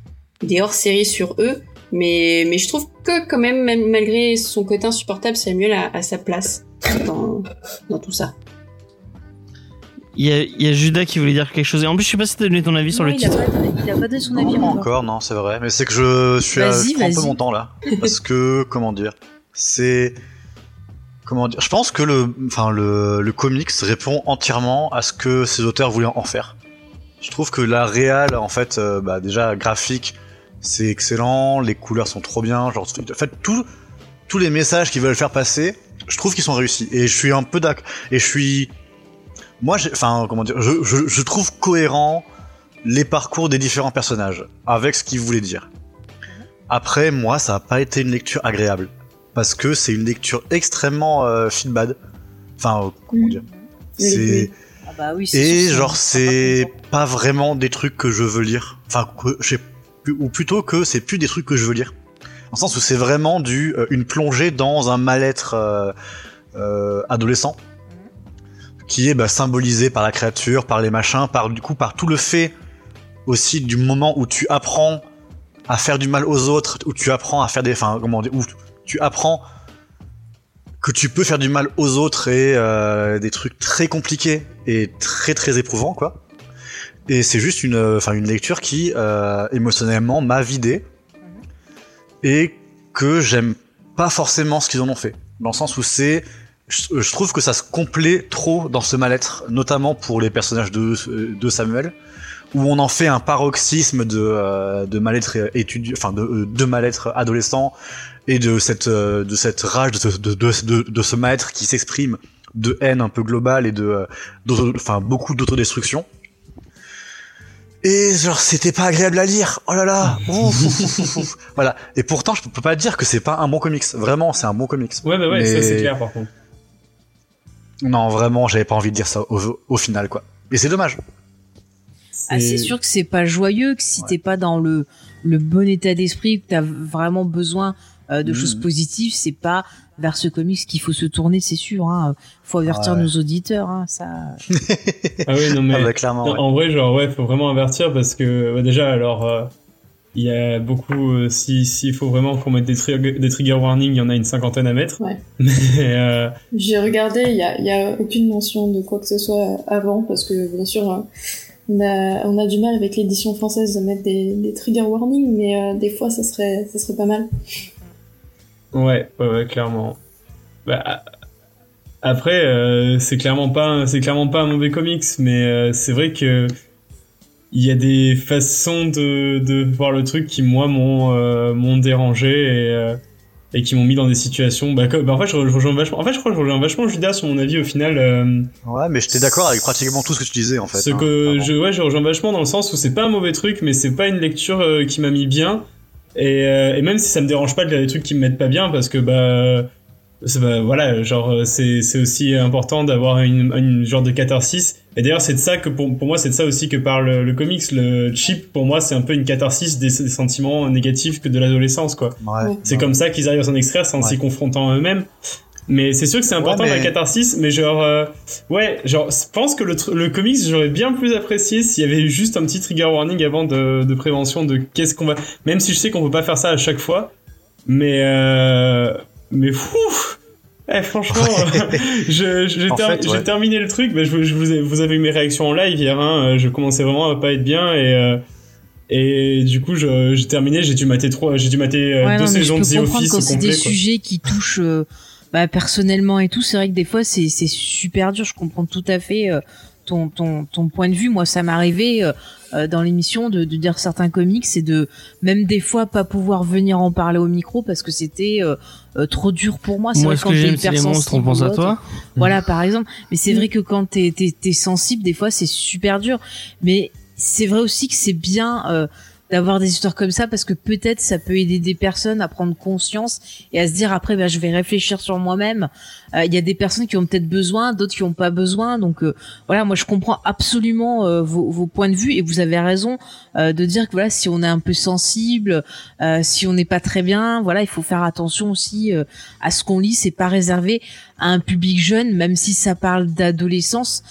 des hors-séries sur eux, mais mais je trouve que quand même, même malgré son côté insupportable, Samuel a, a sa place dans dans tout ça. Il y, a, il y a Judas qui voulait dire quelque chose. Et en plus, je sais pas si t'as donné ton avis sur le il a titre. pas il a pas donné son avis Non, encore. encore, non, c'est vrai. Mais c'est que je suis à, je prends un peu mon temps là. Parce que, comment dire, c'est. Comment dire Je pense que le, enfin, le, le comics répond entièrement à ce que ces auteurs voulaient en faire. Je trouve que la réal, en fait, euh, bah, déjà graphique, c'est excellent, les couleurs sont trop bien. Genre, en fait, tout, tous les messages qu'ils veulent faire passer, je trouve qu'ils sont réussis. Et je suis un peu d'accord. Et je suis. Moi, enfin, comment dire je, je, je trouve cohérent les parcours des différents personnages avec ce qu'ils voulaient dire. Après, moi, ça n'a pas été une lecture agréable parce que c'est une lecture extrêmement euh, feel bad. Enfin, euh, comment Mm. dire C'est. Ah bah oui, c'est et genre c'est pas vraiment des trucs que je veux lire. Enfin, que ou plutôt que c'est plus des trucs que je veux lire. En sens où c'est vraiment du euh, une plongée dans un mal-être euh, euh, adolescent qui est bah, symbolisé par la créature, par les machins, par du coup par tout le fait aussi du moment où tu apprends à faire du mal aux autres, où tu apprends à faire des, enfin comment dire, où tu apprends que tu peux faire du mal aux autres et euh, des trucs très compliqués et très très éprouvants quoi. Et c'est juste une, euh, enfin une lecture qui euh, émotionnellement m'a vidé et que j'aime pas forcément ce qu'ils en ont fait. Dans le sens où c'est, je, je trouve que ça se complaît trop dans ce mal-être, notamment pour les personnages de, de Samuel, où on en fait un paroxysme de, euh, de mal-être étudiant, enfin de, euh, de mal-être adolescent et de cette, euh, de cette rage de, ce- de, de, de, ce mal-être qui s'exprime de haine un peu globale et de, euh, enfin beaucoup d'autodestruction. Et genre c'était pas agréable à lire. Oh là là. Ouf, ouf, ouf, ouf, ouf. Voilà. Et pourtant je peux pas dire que c'est pas un bon comics. Vraiment, c'est un bon comics. Ouais, bah ouais, Mais- ça c'est clair par contre. Non, vraiment, j'avais pas envie de dire ça au, au final quoi. Et c'est dommage. Ah, c'est sûr que c'est pas joyeux, que si Ouais. t'es pas dans le, le bon état d'esprit, que t'as vraiment besoin euh, de Mhm. choses positives, c'est pas vers ce comics qu'il faut se tourner, c'est sûr. Hein. Faut avertir Ouais. nos auditeurs, hein, ça. Ah oui, non mais. Ah bah, clairement. Non, ouais. En vrai, genre, ouais, faut vraiment avertir parce que bah, déjà, alors, euh, il y a beaucoup. euh, si s'il faut vraiment qu'on mette des, tri- des trigger warnings, il y en a une cinquantaine à mettre. Ouais. Mais euh, J'ai regardé, il y a, il y a aucune mention de quoi que ce soit avant parce que bien sûr euh, on a du mal avec l'édition française à mettre des, trigger warnings, mais euh, des fois ça serait pas mal. ouais, ouais, ouais, clairement. Bah, après, euh, c'est clairement pas, clairement pas un mauvais comics, mais euh, c'est vrai que il y a des façons de, de voir le truc qui moi m'ont m'ont dérangé et qui m'ont mis dans des situations. Bah, comme- bah, en fait, je, re- je rejoins vachement. En fait, je crois que je rejoins vachement Judas sur mon avis au final. euh, Ouais, mais j'étais d'accord avec pratiquement tout ce que tu disais en fait. Ce hein, que je, ouais, je rejoins vachement dans le sens où c'est pas un mauvais truc, mais c'est pas une lecture euh, qui m'a mis bien. Et, euh, et même si ça me dérange pas de lire des trucs qui me mettent pas bien, parce que bah, bah, voilà, genre euh, c'est c'est aussi important d'avoir une, une genre de catharsis. Et d'ailleurs, c'est de ça que pour, pour moi, c'est de ça aussi que parle le comics. Le chip, pour moi, c'est un peu une catharsis des, des sentiments négatifs que de l'adolescence, quoi. Ouais. Ouais. C'est comme ça qu'ils arrivent à s'en extraire sans Ouais. s'y confrontant eux-mêmes. Mais c'est sûr que c'est important Ouais, mais- la catharsis, mais genre, euh, ouais, genre, je pense que le, tr- le comics, j'aurais bien plus apprécié s'il y avait eu juste un petit trigger warning avant de, de prévention de qu'est-ce qu'on va, même si je sais qu'on peut pas faire ça à chaque fois, mais, euh, mais fou, eh, franchement, j'ai ter- ouais. j'ai terminé le truc, bah, je, vous- je vous ai, vous avez eu mes réactions en live hier, hein, euh, je commençais vraiment à pas être bien et, euh, et du coup, je- j'ai terminé, j'ai dû mater trois, j'ai dû mater euh, Ouais, deux non, saisons de The Office quand c'est des quoi. sujets qui touchent euh, bah, personnellement et tout. C'est vrai que des fois c'est c'est super dur. Je comprends tout à fait euh, ton ton ton point de vue. Moi, ça m'est arrivé euh, euh, dans l'émission de, de dire certains comics et de même des fois pas pouvoir venir en parler au micro parce que c'était euh, euh, trop dur pour moi. C'est Moi, vrai ce quand que j'aime, c'est les monstres, on hypersensible pense ou à toi. Voilà, par exemple. Mais c'est Mm. vrai que quand t'es t'es t'es sensible, des fois c'est super dur. Mais c'est vrai aussi que c'est bien euh, d'avoir des histoires comme ça parce que peut-être ça peut aider des personnes à prendre conscience et à se dire après bah, je vais réfléchir sur moi-même. Euh, Il y a des personnes qui ont peut-être besoin, d'autres qui n'ont pas besoin. Donc euh, voilà, moi je comprends absolument euh, vos, vos, points de vue et vous avez raison euh, de dire que voilà si on est un peu sensible, euh, si on n'est pas très bien, voilà il faut faire attention aussi à ce qu'on lit. C'est pas réservé à un public jeune, même si ça parle d'adolescence.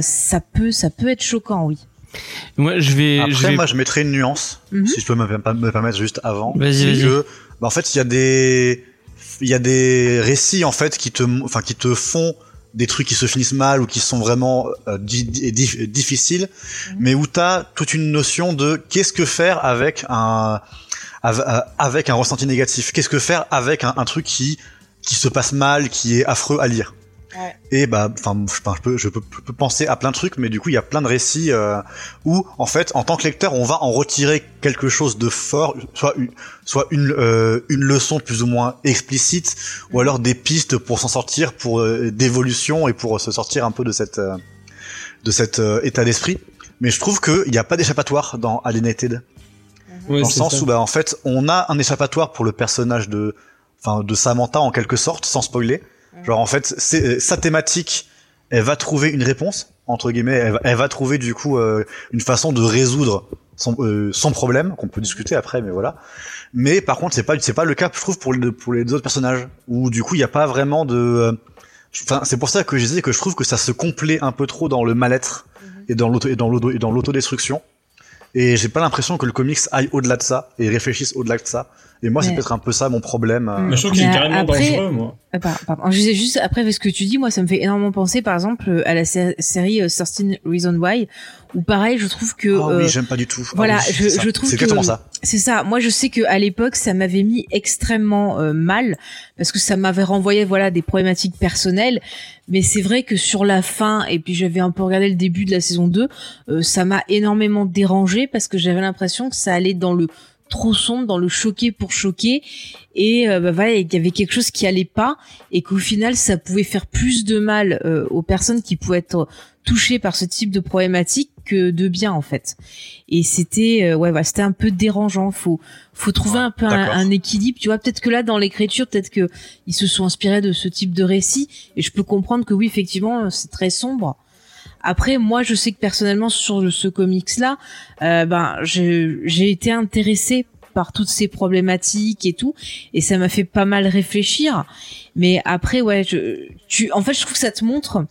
ça peut ça peut être choquant, oui. Moi, je vais. Après, je vais... moi, je mettrais une nuance, Mm -hmm. si je peux me, me permettre juste avant. Vas-y, que, bah, en fait, il y a des, il y a des récits en fait qui te, enfin, qui te font des trucs qui se finissent mal ou qui sont vraiment euh, di di difficiles, Mhm. mmh. mais où t'as toute une notion de qu'est-ce que faire avec un, avec un ressenti négatif, qu'est-ce que faire avec un, un truc qui, qui se passe mal, qui est affreux à lire? Ouais. Et bah, enfin, je, peux, je peux, je peux penser à plein de trucs, mais du coup, il y a plein de récits euh, où, en fait, en tant que lecteur, on va en retirer quelque chose de fort, soit une, soit une, euh, une leçon plus ou moins explicite, ou alors des pistes pour s'en sortir, pour euh, d'évolution et pour se sortir un peu de cette, euh, de cet euh, état d'esprit. Mais je trouve qu'il n'y a pas d'échappatoire dans Alienated. Ouais, dans le sens ça. où, bah, en fait, on a un échappatoire pour le personnage de, enfin, de Samantha en quelque sorte, sans spoiler. Genre en fait, c'est sa thématique, elle va trouver une réponse entre guillemets, elle va, elle va trouver du coup euh, une façon de résoudre son, euh, son problème qu'on peut discuter après, mais voilà. Mais par contre, c'est pas c'est pas le cas, je trouve pour les, pour les autres personnages où du coup il n'y a pas vraiment de. Enfin, c'est pour ça que je disais que je trouve que ça se complaît un peu trop dans le mal-être et dans l'auto et dans l'auto et dans l'autodestruction. Et j'ai pas l'impression que le comics aille au-delà de ça et réfléchisse au-delà de ça. Et moi, c'est peut-être un peu ça mon problème. euh. Mais je trouve qu'il est carrément après... dangereux, moi. Pardon, pardon. Je disais juste, après, ce que tu dis, moi, ça me fait énormément penser, par exemple, à la sé série euh, 13 Reasons Why, où pareil, je trouve que... Ah oui, euh, j'aime pas du tout. Voilà, ah oui, je, je, trouve C'est exactement ça. C'est ça. Moi, je sais que à l'époque, ça m'avait mis extrêmement euh, mal, parce que ça m'avait renvoyé, voilà, des problématiques personnelles. Mais c'est vrai que sur la fin, et puis j'avais un peu regardé le début de la saison 2, euh, ça m'a énormément dérangé, parce que j'avais l'impression que ça allait dans le trop sombre dans le choquer pour choquer. Et euh, bah voilà il y avait quelque chose qui allait pas et qu'au final ça pouvait faire plus de mal euh, aux personnes qui pouvaient être touchées par ce type de problématique que de bien en fait. Et c'était euh, ouais, ouais c'était un peu dérangeant. Faut faut trouver ouais, un peu un, un, équilibre tu vois. Peut-être que là dans l'écriture peut-être que ils se sont inspirés de ce type de récit. Et je peux comprendre que oui effectivement c'est très sombre après, moi, je sais que personnellement sur ce comics-là, euh, ben, j'ai été intéressée par toutes ces problématiques et tout, et ça m'a fait pas mal réfléchir. Mais après, ouais, je, tu, en fait, je trouve que ça te montre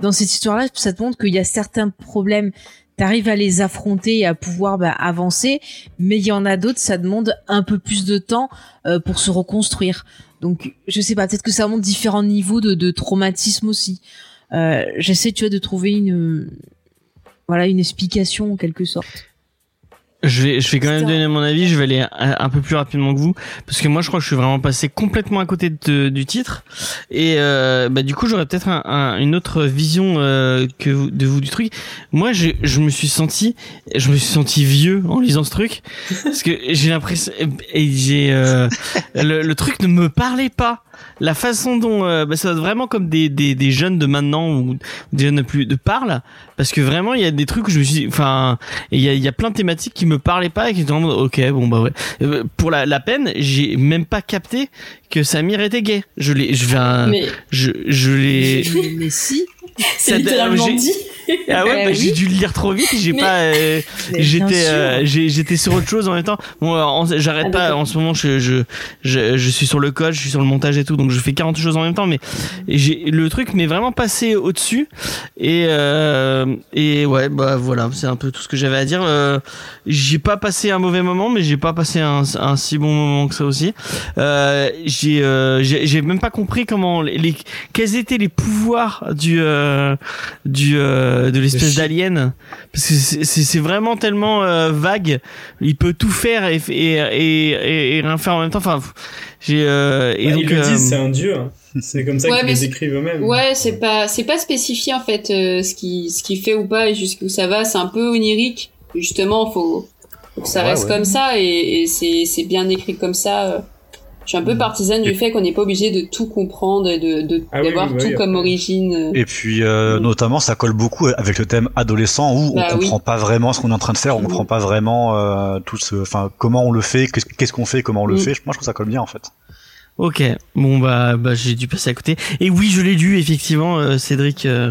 dans cette histoire-là, ça te montre qu'il y a certains problèmes. T'arrives à les affronter et à pouvoir bah, avancer, mais il y en a d'autres, ça demande un peu plus de temps euh, pour se reconstruire. Donc, je sais pas, peut-être que ça montre différents niveaux de, de traumatisme aussi. Euh, j'essaie tu vois de trouver une voilà une explication en quelque sorte je vais, je vais quand même donner mon avis. Je vais aller un, un, peu plus rapidement que vous parce que moi, je crois que je suis vraiment passé complètement à côté de, du titre et euh, bah du coup, j'aurais peut-être un, un, une autre vision euh, que vous, de vous du truc. Moi, je, je me suis senti, je me suis senti vieux en lisant ce truc parce que j'ai l'impression et j'ai euh, le, le truc ne me parlait pas la façon dont euh, bah, ça va être vraiment comme des, des, des jeunes de maintenant ou des jeunes de plus de parlent parce que vraiment il y a des trucs où je me suis enfin il y a, y a plein de thématiques qui me parlaient pas et qui étaient en mode ok bon bah ouais. Euh, pour la, la peine j'ai même pas capté que Samir était gay. Je l'ai je vais Mais... je je l'ai mais si c'est littéralement dit ah ouais, bah, oui. j'ai dû le lire trop vite, j'ai Mais- pas, euh, j'étais, euh, j'étais sur autre chose en même temps. Bon, euh, j'arrête Ah, pas. En ce moment, je, je, je, je suis sur le code, je suis sur le montage et tout, donc je fais 40 choses en même temps. Mais j'ai le truc m'est vraiment passé au dessus. Et euh, et ouais, bah voilà, c'est un peu tout ce que j'avais à dire. Euh, j'ai pas passé un mauvais moment, mais j'ai pas passé un, un si bon moment que ça aussi. Euh, j'ai, euh, j'ai j'ai même pas compris comment les, les- quels étaient les pouvoirs du euh, du euh, de l'espèce d'alien parce que c'est- vraiment tellement euh, vague il peut tout faire et et et, et, et rien faire en même temps enfin j'ai Bah, ils le euh, disent, c'est un dieu. hein. C'est comme ça Ouais, qu'ils les c'est- décrivent eux-mêmes. Ouais, c'est pas c'est pas spécifié en fait euh, ce qui ce qui fait ou pas et jusqu'où ça va. C'est un peu onirique. Justement, faut, faut que ça Ouais, reste ouais. comme ça et, et c'est c'est bien écrit comme ça. Euh. Je suis un peu partisane du fait qu'on n'est pas obligé de tout comprendre et de de- Ah oui, d'avoir oui, bah tout oui, comme origine. Et puis euh, Mm. notamment, ça colle beaucoup avec le thème adolescent où Bah on oui. comprend pas vraiment ce qu'on est en train de faire, on Mm. comprend pas vraiment euh, tout ce, enfin comment on le fait, qu'est-ce qu'on fait, comment on le Mm. fait. Moi, je trouve que ça colle bien en fait. Ok, bon bah, bah j'ai dû passer à côté. Et oui, je l'ai lu effectivement, euh, Cédric. euh,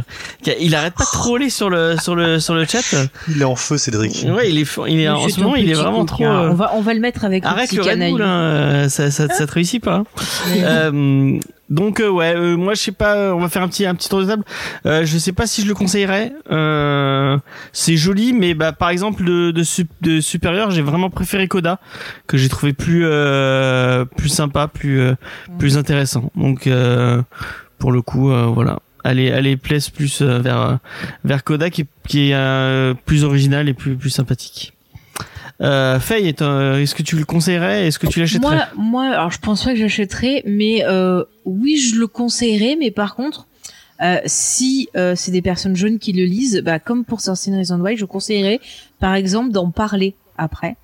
il arrête pas de troller sur le sur le sur le chat. Il est en feu, Cédric. Ouais, il est il est en ce moment, il est vraiment trop. euh, On va, on va le mettre avec Arrête le le petit Red canaille. Bull, hein, euh, ça, ça, ça te réussit pas. hein. Donc euh, ouais, euh, moi je sais pas, euh, on va faire un petit un petit tour de table. Euh, je sais pas si je le conseillerais. Euh, c'est joli, mais bah par exemple de de, sup- de supérieur, j'ai vraiment préféré Coda, que j'ai trouvé plus euh, plus sympa, plus euh, plus intéressant. Donc euh, pour le coup, euh, voilà. Allez, allez, place plus vers vers Coda qui, est- qui est euh, plus original et plus plus sympathique. Euh, Faye, est, euh, est-ce que tu le conseillerais? Est-ce que tu l'achèterais? Moi, moi, alors je pense pas que j'achèterais, mais euh, oui, je le conseillerais, mais par contre, euh, si euh, c'est des personnes jeunes qui le lisent, bah, comme pour Certain Reason Why, je conseillerais, par exemple, d'en parler après,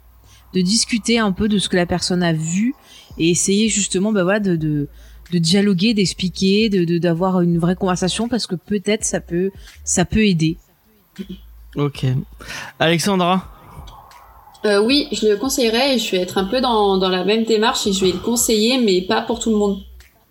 de discuter un peu de ce que la personne a vu et essayer justement, bah voilà, de, de de dialoguer, d'expliquer, de de- d'avoir une vraie conversation parce que peut-être ça peut ça peut aider. Ok. Alexandra? Euh, oui, je le conseillerais et je vais être un peu dans, dans la même démarche et je vais le conseiller, mais pas pour tout le monde.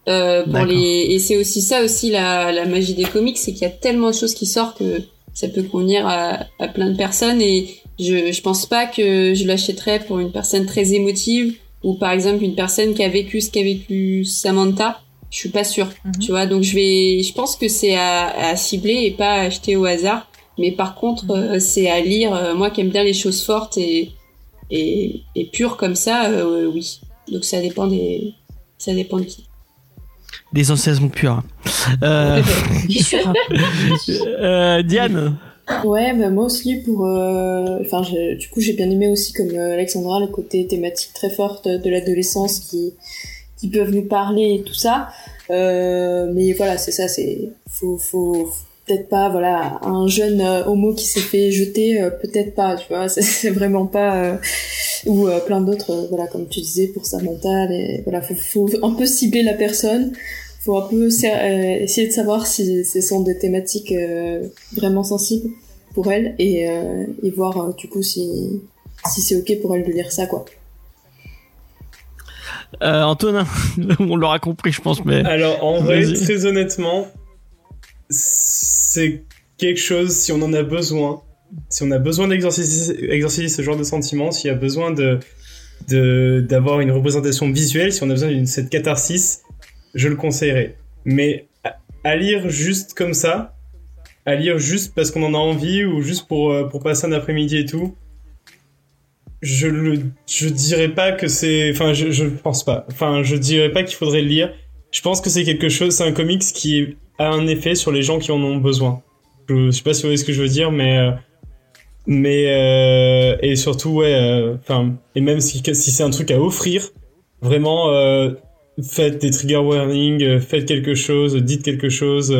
Euh, pour les et c'est aussi ça aussi la, la magie des comics, c'est qu'il y a tellement de choses qui sortent que ça peut convenir à, à plein de personnes et je je pense pas que je l'achèterais pour une personne très émotive ou par exemple une personne qui a vécu ce qu'a vécu Samantha. Je suis pas sûre, Mhm. tu vois. Donc je vais, je pense que c'est à, à cibler et pas à acheter au hasard. Mais par contre, Mhm. euh, c'est à lire. Euh, moi qui aime bien les choses fortes et et, et pures comme ça, euh, oui. Donc ça dépend des, ça dépend de qui. Des enthousiasmes purs. Euh, euh, Diane Ouais, bah moi aussi pour, euh, enfin, du coup j'ai bien aimé aussi comme euh, Alexandra le côté thématique très forte de l'adolescence qui qui peuvent nous parler et tout ça. Euh, mais voilà, c'est ça, c'est faut faut peut-être pas voilà un jeune euh, homo qui s'est fait jeter, euh, peut-être pas, tu vois, c'est- vraiment pas euh, ou euh, plein d'autres, euh, voilà comme tu disais pour Samantha, mais voilà faut faut un peu cibler la personne faut un peu euh, essayer de savoir si ce sont des thématiques euh, vraiment sensibles pour elle et, euh, et voir euh, du coup si si c'est ok pour elle de lire ça quoi. euh, Antonin, on l'aura compris, je pense, mais Alors, en vrai, très honnêtement, c'est quelque chose, si on en a besoin, si on a besoin d'exorciser exorciser ce genre de sentiments, s'il y a besoin de de- d'avoir une représentation visuelle, si on a besoin d'une cette catharsis, je le conseillerais. Mais à, lire juste comme ça, à lire juste parce qu'on en a envie ou juste pour, euh, passer un après-midi et tout, je je dirais pas que c'est enfin je je pense pas enfin je dirais pas qu'il faudrait le lire je pense que c'est quelque chose c'est un comics qui a un effet sur les gens qui en ont besoin je, je sais pas si vous voyez ce que je veux dire mais euh, mais euh, et surtout ouais euh, et même si si c'est un truc à offrir vraiment faites des trigger warnings faites quelque chose dites quelque chose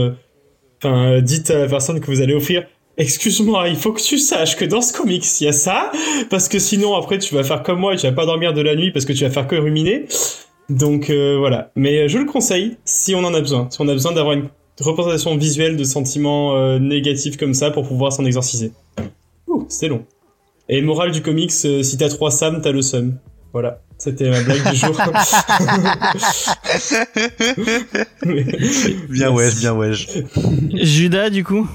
enfin dites à la personne que vous allez offrir Excuse-moi, il faut que tu saches que dans ce comics, il y a ça, parce que sinon après tu vas faire comme moi et tu vas pas dormir de la nuit parce que tu vas faire que ruminer. Donc voilà. Mais je le conseille si on en a besoin. Si on a besoin d'avoir une représentation visuelle de sentiments euh, négatifs comme ça pour pouvoir s'en exorciser. Ouh, c'était long. Et morale du comics, euh, si t'as trois Sam, t'as le seum. Voilà. C'était ma blague du jour. Bien ouais, bien ouais. Judas, du coup?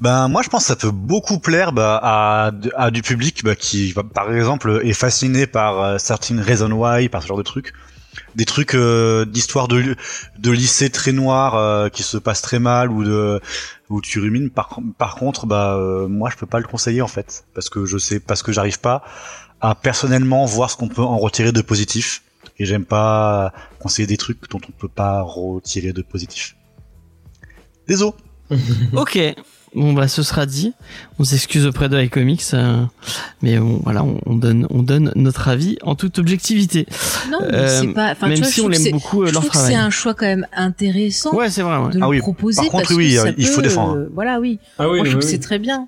Ben moi je pense que ça peut beaucoup plaire bah, à, à du public bah, qui par exemple est fasciné par euh, Certain Reason Why, par ce genre de trucs. Des trucs euh, d'histoire de, de lycée très noir euh, qui se passent très mal ou de où tu rumines. Par, par contre, bah euh, moi je peux pas le conseiller en fait parce que je sais parce que j'arrive pas à personnellement voir ce qu'on peut en retirer de positif et j'aime pas conseiller des trucs dont on peut pas retirer de positif. Désolé. Ok. Bon bah ce sera dit. On s'excuse auprès de iComics, euh, mais bon, voilà, on, on donne on donne notre avis en toute objectivité. Non, mais Euh, c'est pas. Enfin, même tu vois, si je on aime c'est- beaucoup euh, je leur trouve travail. c'est un choix quand même intéressant Ouais, c'est vrai. Ouais. de Ah le oui, proposer par contre, parce oui, que euh, ça il faut peut, défendre. euh, voilà, oui. ah oui, Moi, je oui, trouve que c'est très bien.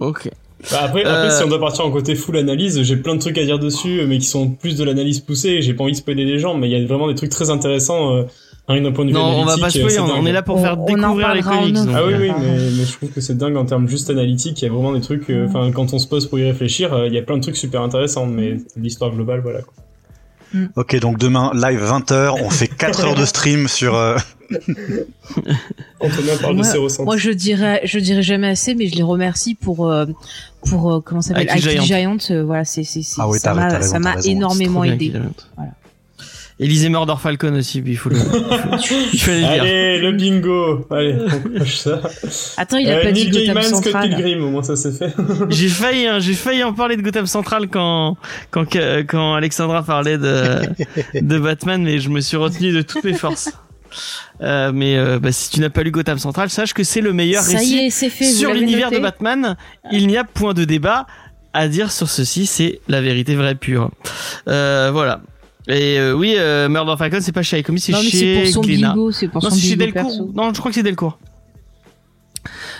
Ok. Bah, après, après Euh, si on doit partir en côté full analyse, j'ai plein de trucs à dire dessus, mais qui sont plus de l'analyse poussée. J'ai pas envie de spoiler les gens, mais il y a vraiment des trucs très intéressants. Rien que d'un point de vue Non, on va pas euh, spoiler, on, on est là pour faire on découvrir les comics. donc, Ah oui, euh, oui, mais, mais je trouve que c'est dingue en termes juste analytiques. Il y a vraiment des trucs. euh, Enfin, quand on se pose pour y réfléchir, euh, il y a plein de trucs super intéressants, mais l'histoire globale, voilà. Quoi. Ok, donc demain, live 20h, on fait 4 heures de stream sur... euh, parle Moi- de ses ressentis. Moi, je dirais, je dirais jamais assez, mais je les remercie pour, euh, pour euh, comment ça s'appelle, Giant. Giant. euh, voilà, c'est, c'est, c'est- Ah oui, ça t'as- m'a, énormément aidé. Voilà. Élisée Mordor Falcon aussi, il faut le, il faut, il faut le dire. Allez, le bingo Allez, on coche ça. Attends, il a Euh, pas dit Gotham Scott Central. Pilgrim, au moins ça c'est fait. J'ai failli, hein, j'ai failli en parler de Gotham Central quand, quand, quand Alexandra parlait de, de Batman, mais je me suis retenu de toutes mes forces. Euh, mais euh, bah, si tu n'as pas lu Gotham Central, sache que c'est le meilleur Ça y récit est, c'est fait. sur l'univers de Batman. Il n'y a point de débat à dire sur ceci, c'est la vérité vraie pure. Euh, voilà. Et euh, oui, euh, Murder Falcon, c'est pas chez iComics, c'est chez pour son Glénat. c'est pour Non, son c'est chez bingo Delcourt. perso. Non, je crois que c'est Delcourt.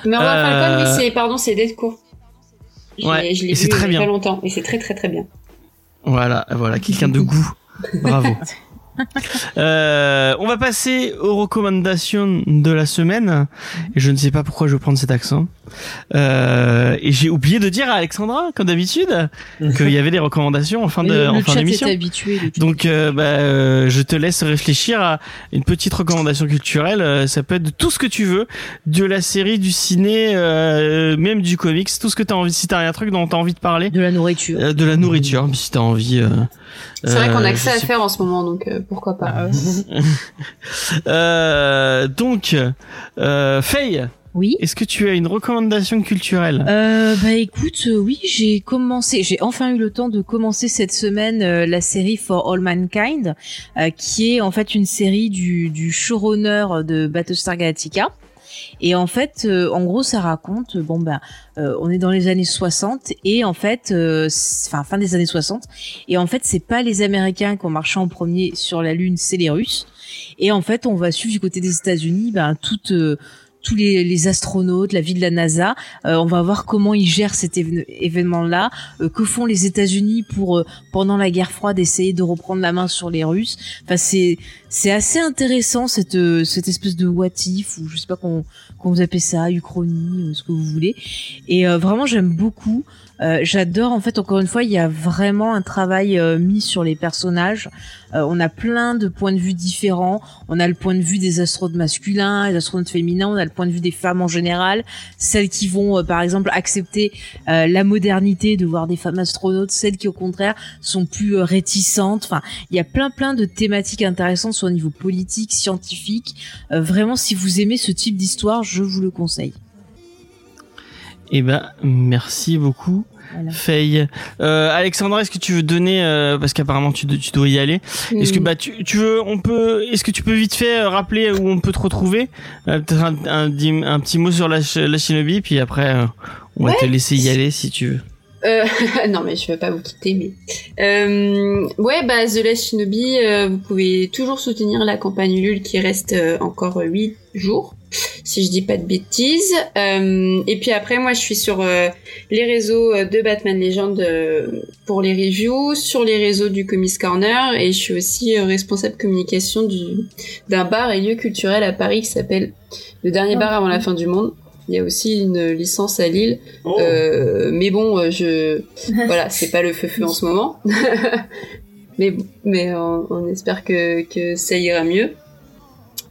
Murder Euh, Falcon, oui, c'est, pardon, c'est Deadcourt. Je Ouais, l'ai- je l'ai et c'est vu très il y a bien. pas longtemps, et c'est très très très bien. Voilà, voilà, quelqu'un de goût. Bravo. Euh, on va passer aux recommandations de la semaine. Et je ne sais pas pourquoi je vais prendre cet accent. Euh, et j'ai oublié de dire à Alexandra, comme d'habitude, qu'il y avait des recommandations en fin Mais de, le en fin d'émission. Donc, euh, bah, euh, je te laisse réfléchir à une petite recommandation culturelle. Euh, ça peut être de tout ce que tu veux, de la série, du ciné, euh, même du comics, tout ce que t'as envie. Si t'as un truc dont t'as envie de parler, de la nourriture. euh, de la nourriture, si t'as envie. euh, C'est vrai qu'on a que ça à faire en ce moment, donc euh, pourquoi pas. Ah Euh, donc, euh, Faye, Oui. est-ce que tu as une recommandation culturelle? Euh, bah écoute, euh, oui, j'ai commencé, j'ai enfin eu le temps de commencer cette semaine euh, la série For All Mankind, euh, qui est en fait une série du, du showrunner de Battlestar Galactica. Et en fait, euh, en gros, ça raconte, euh, bon ben, euh, on est dans les années 60 et en fait, enfin fin des années 60, et en fait, c'est pas les Américains qui ont marché en premier sur la Lune, c'est les Russes. Et en fait, on va suivre du côté des États-Unis, ben toute tous les, les astronautes, la vie de la NASA. Euh, on va voir comment ils gèrent cet évén- événement-là. Euh, que font les États-Unis pour euh, pendant la guerre froide essayer de reprendre la main sur les Russes? Enfin, c'est c'est assez intéressant cette euh, cette espèce de what if ou je sais pas qu'on qu'on vous appelle ça, uchronie, euh, ce que vous voulez. Et euh, vraiment, j'aime beaucoup. Euh, J'adore en fait encore une fois il y a vraiment un travail euh, mis sur les personnages. Euh, on a plein de points de vue différents. On a le point de vue des astronautes masculins, des astronautes féminins. On a le point de vue des femmes en général, celles qui vont euh, par exemple accepter euh, la modernité de voir des femmes astronautes, celles qui au contraire sont plus réticentes. Enfin, il y a plein plein de thématiques intéressantes soit au niveau politique, scientifique. Vraiment, si vous aimez ce type d'histoire, je vous le conseille. Eh ben, merci beaucoup. Voilà. Faye. Euh, Alexandra, est-ce que tu veux donner, euh, parce qu'apparemment tu, do- tu dois y aller. Est-ce que bah tu, tu veux, on peut, est-ce que tu peux vite fait euh, rappeler où on peut te retrouver? Euh, Peut-être un, un, dim- un petit mot sur la, Shinobi, puis après on va te laisser y aller si tu veux. Non mais je vais pas vous quitter mais ouais bah The Last Shinobi vous pouvez toujours soutenir la campagne Ulule qui reste encore 8 jours si je dis pas de bêtises Euh, et puis après moi je suis sur euh, les réseaux euh, de Batman Legend euh, pour les reviews sur les réseaux du Comics Corner et je suis aussi euh, responsable communication du d'un bar et lieu culturel à Paris qui s'appelle le dernier bar avant la fin du monde il y a aussi une licence à Lille Oh. euh, mais bon, je voilà, c'est pas le feu feu en ce moment. mais mais on, on espère que que ça ira mieux.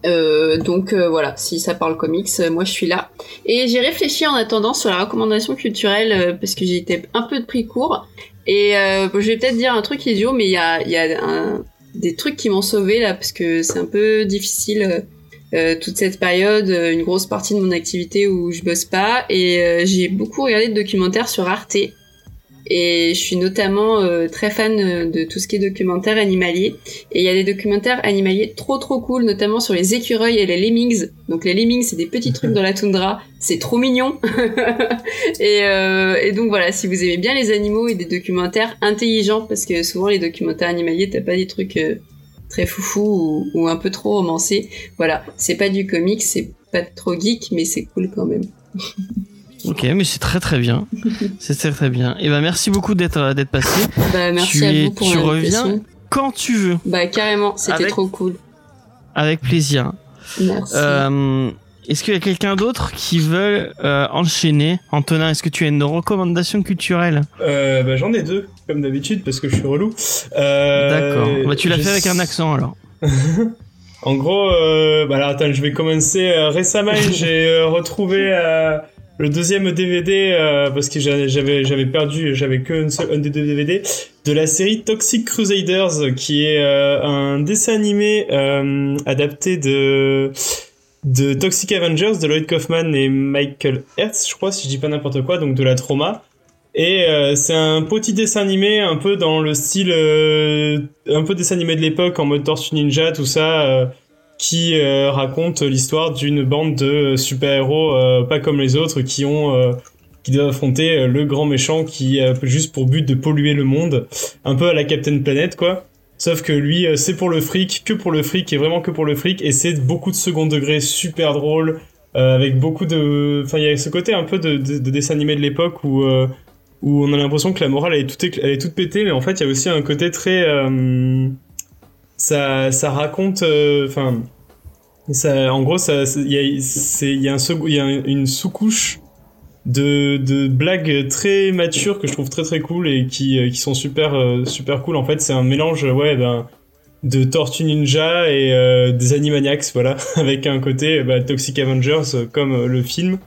Euh, donc euh, voilà, si ça parle comics, euh, moi je suis là. Et j'ai réfléchi en attendant sur la recommandation culturelle parce que été un peu de prix court. Et je vais peut-être dire un truc idiot, mais il y a, des trucs qui m'ont sauvé là parce que c'est un peu difficile. toute cette période, une grosse partie de mon activité où je bosse pas, et j'ai beaucoup regardé de documentaires sur Arte. Et je suis notamment euh, très fan euh, de tout ce qui est documentaire animalier. Et il y a des documentaires animaliers trop trop cool, notamment sur les écureuils et les lemmings. Donc les lemmings, c'est des petits trucs dans la toundra, c'est trop mignon. et, euh, et donc voilà, si vous aimez bien les animaux et des documentaires intelligents, parce que souvent les documentaires animaliers, t'as pas des trucs euh, très foufou ou, ou un peu trop romancés. Voilà, c'est pas du comics, c'est pas trop geek, mais c'est cool quand même. Ok, mais c'est très très bien. c'est très très bien. Et ben merci beaucoup d'être euh, d'être passé. Bah, merci tu à es- vous pour tu reviens quand tu veux, Bah, carrément, c'était Avec- trop cool. avec plaisir. Merci. Euh, est-ce qu'il y a quelqu'un d'autre qui veut euh, enchaîner? Antonin, est-ce que tu as une recommandation culturelle? Euh, bah, j'en ai deux, comme d'habitude, parce que je suis relou. Euh, D'accord. Bah, tu l'as je fait avec un accent alors. En gros, euh, bah alors attends, je vais commencer. récemment, j'ai euh, retrouvé euh, le deuxième DVD euh, parce que j'a- j'avais j'avais perdu, j'avais que un des deux DVD de la série Toxic Crusaders, qui est euh, un dessin animé euh, adapté de de Toxic Avengers de Lloyd Kaufman et Michael Hertz, je crois, si je dis pas n'importe quoi, donc de la trauma. Et euh, c'est un petit dessin animé un peu dans le style euh, un peu dessin animé de l'époque en mode Tortue Ninja tout ça euh, qui euh, raconte l'histoire d'une bande de super-héros euh, pas comme les autres qui ont euh, qui doivent affronter euh, le grand méchant qui a juste pour but de polluer le monde. Un peu à la Captain Planet quoi. Sauf que lui euh, c'est pour le fric que pour le fric et vraiment que pour le fric et c'est beaucoup de second degré super drôle euh, avec beaucoup de enfin il y a ce côté un peu de, de, de dessin animé de l'époque où euh, où on a l'impression que la morale elle est toute elle est toute pétée mais en fait il y a aussi un côté très euh, ça ça raconte euh, enfin ça en gros il y a y a un y a un- une sous-couche de de blagues très matures que je trouve très très cool et qui euh, qui sont super euh, super cool. En fait c'est un mélange ouais ben de Tortue Ninja et des Animaniacs voilà avec un côté bah, Toxic Avengers comme le film.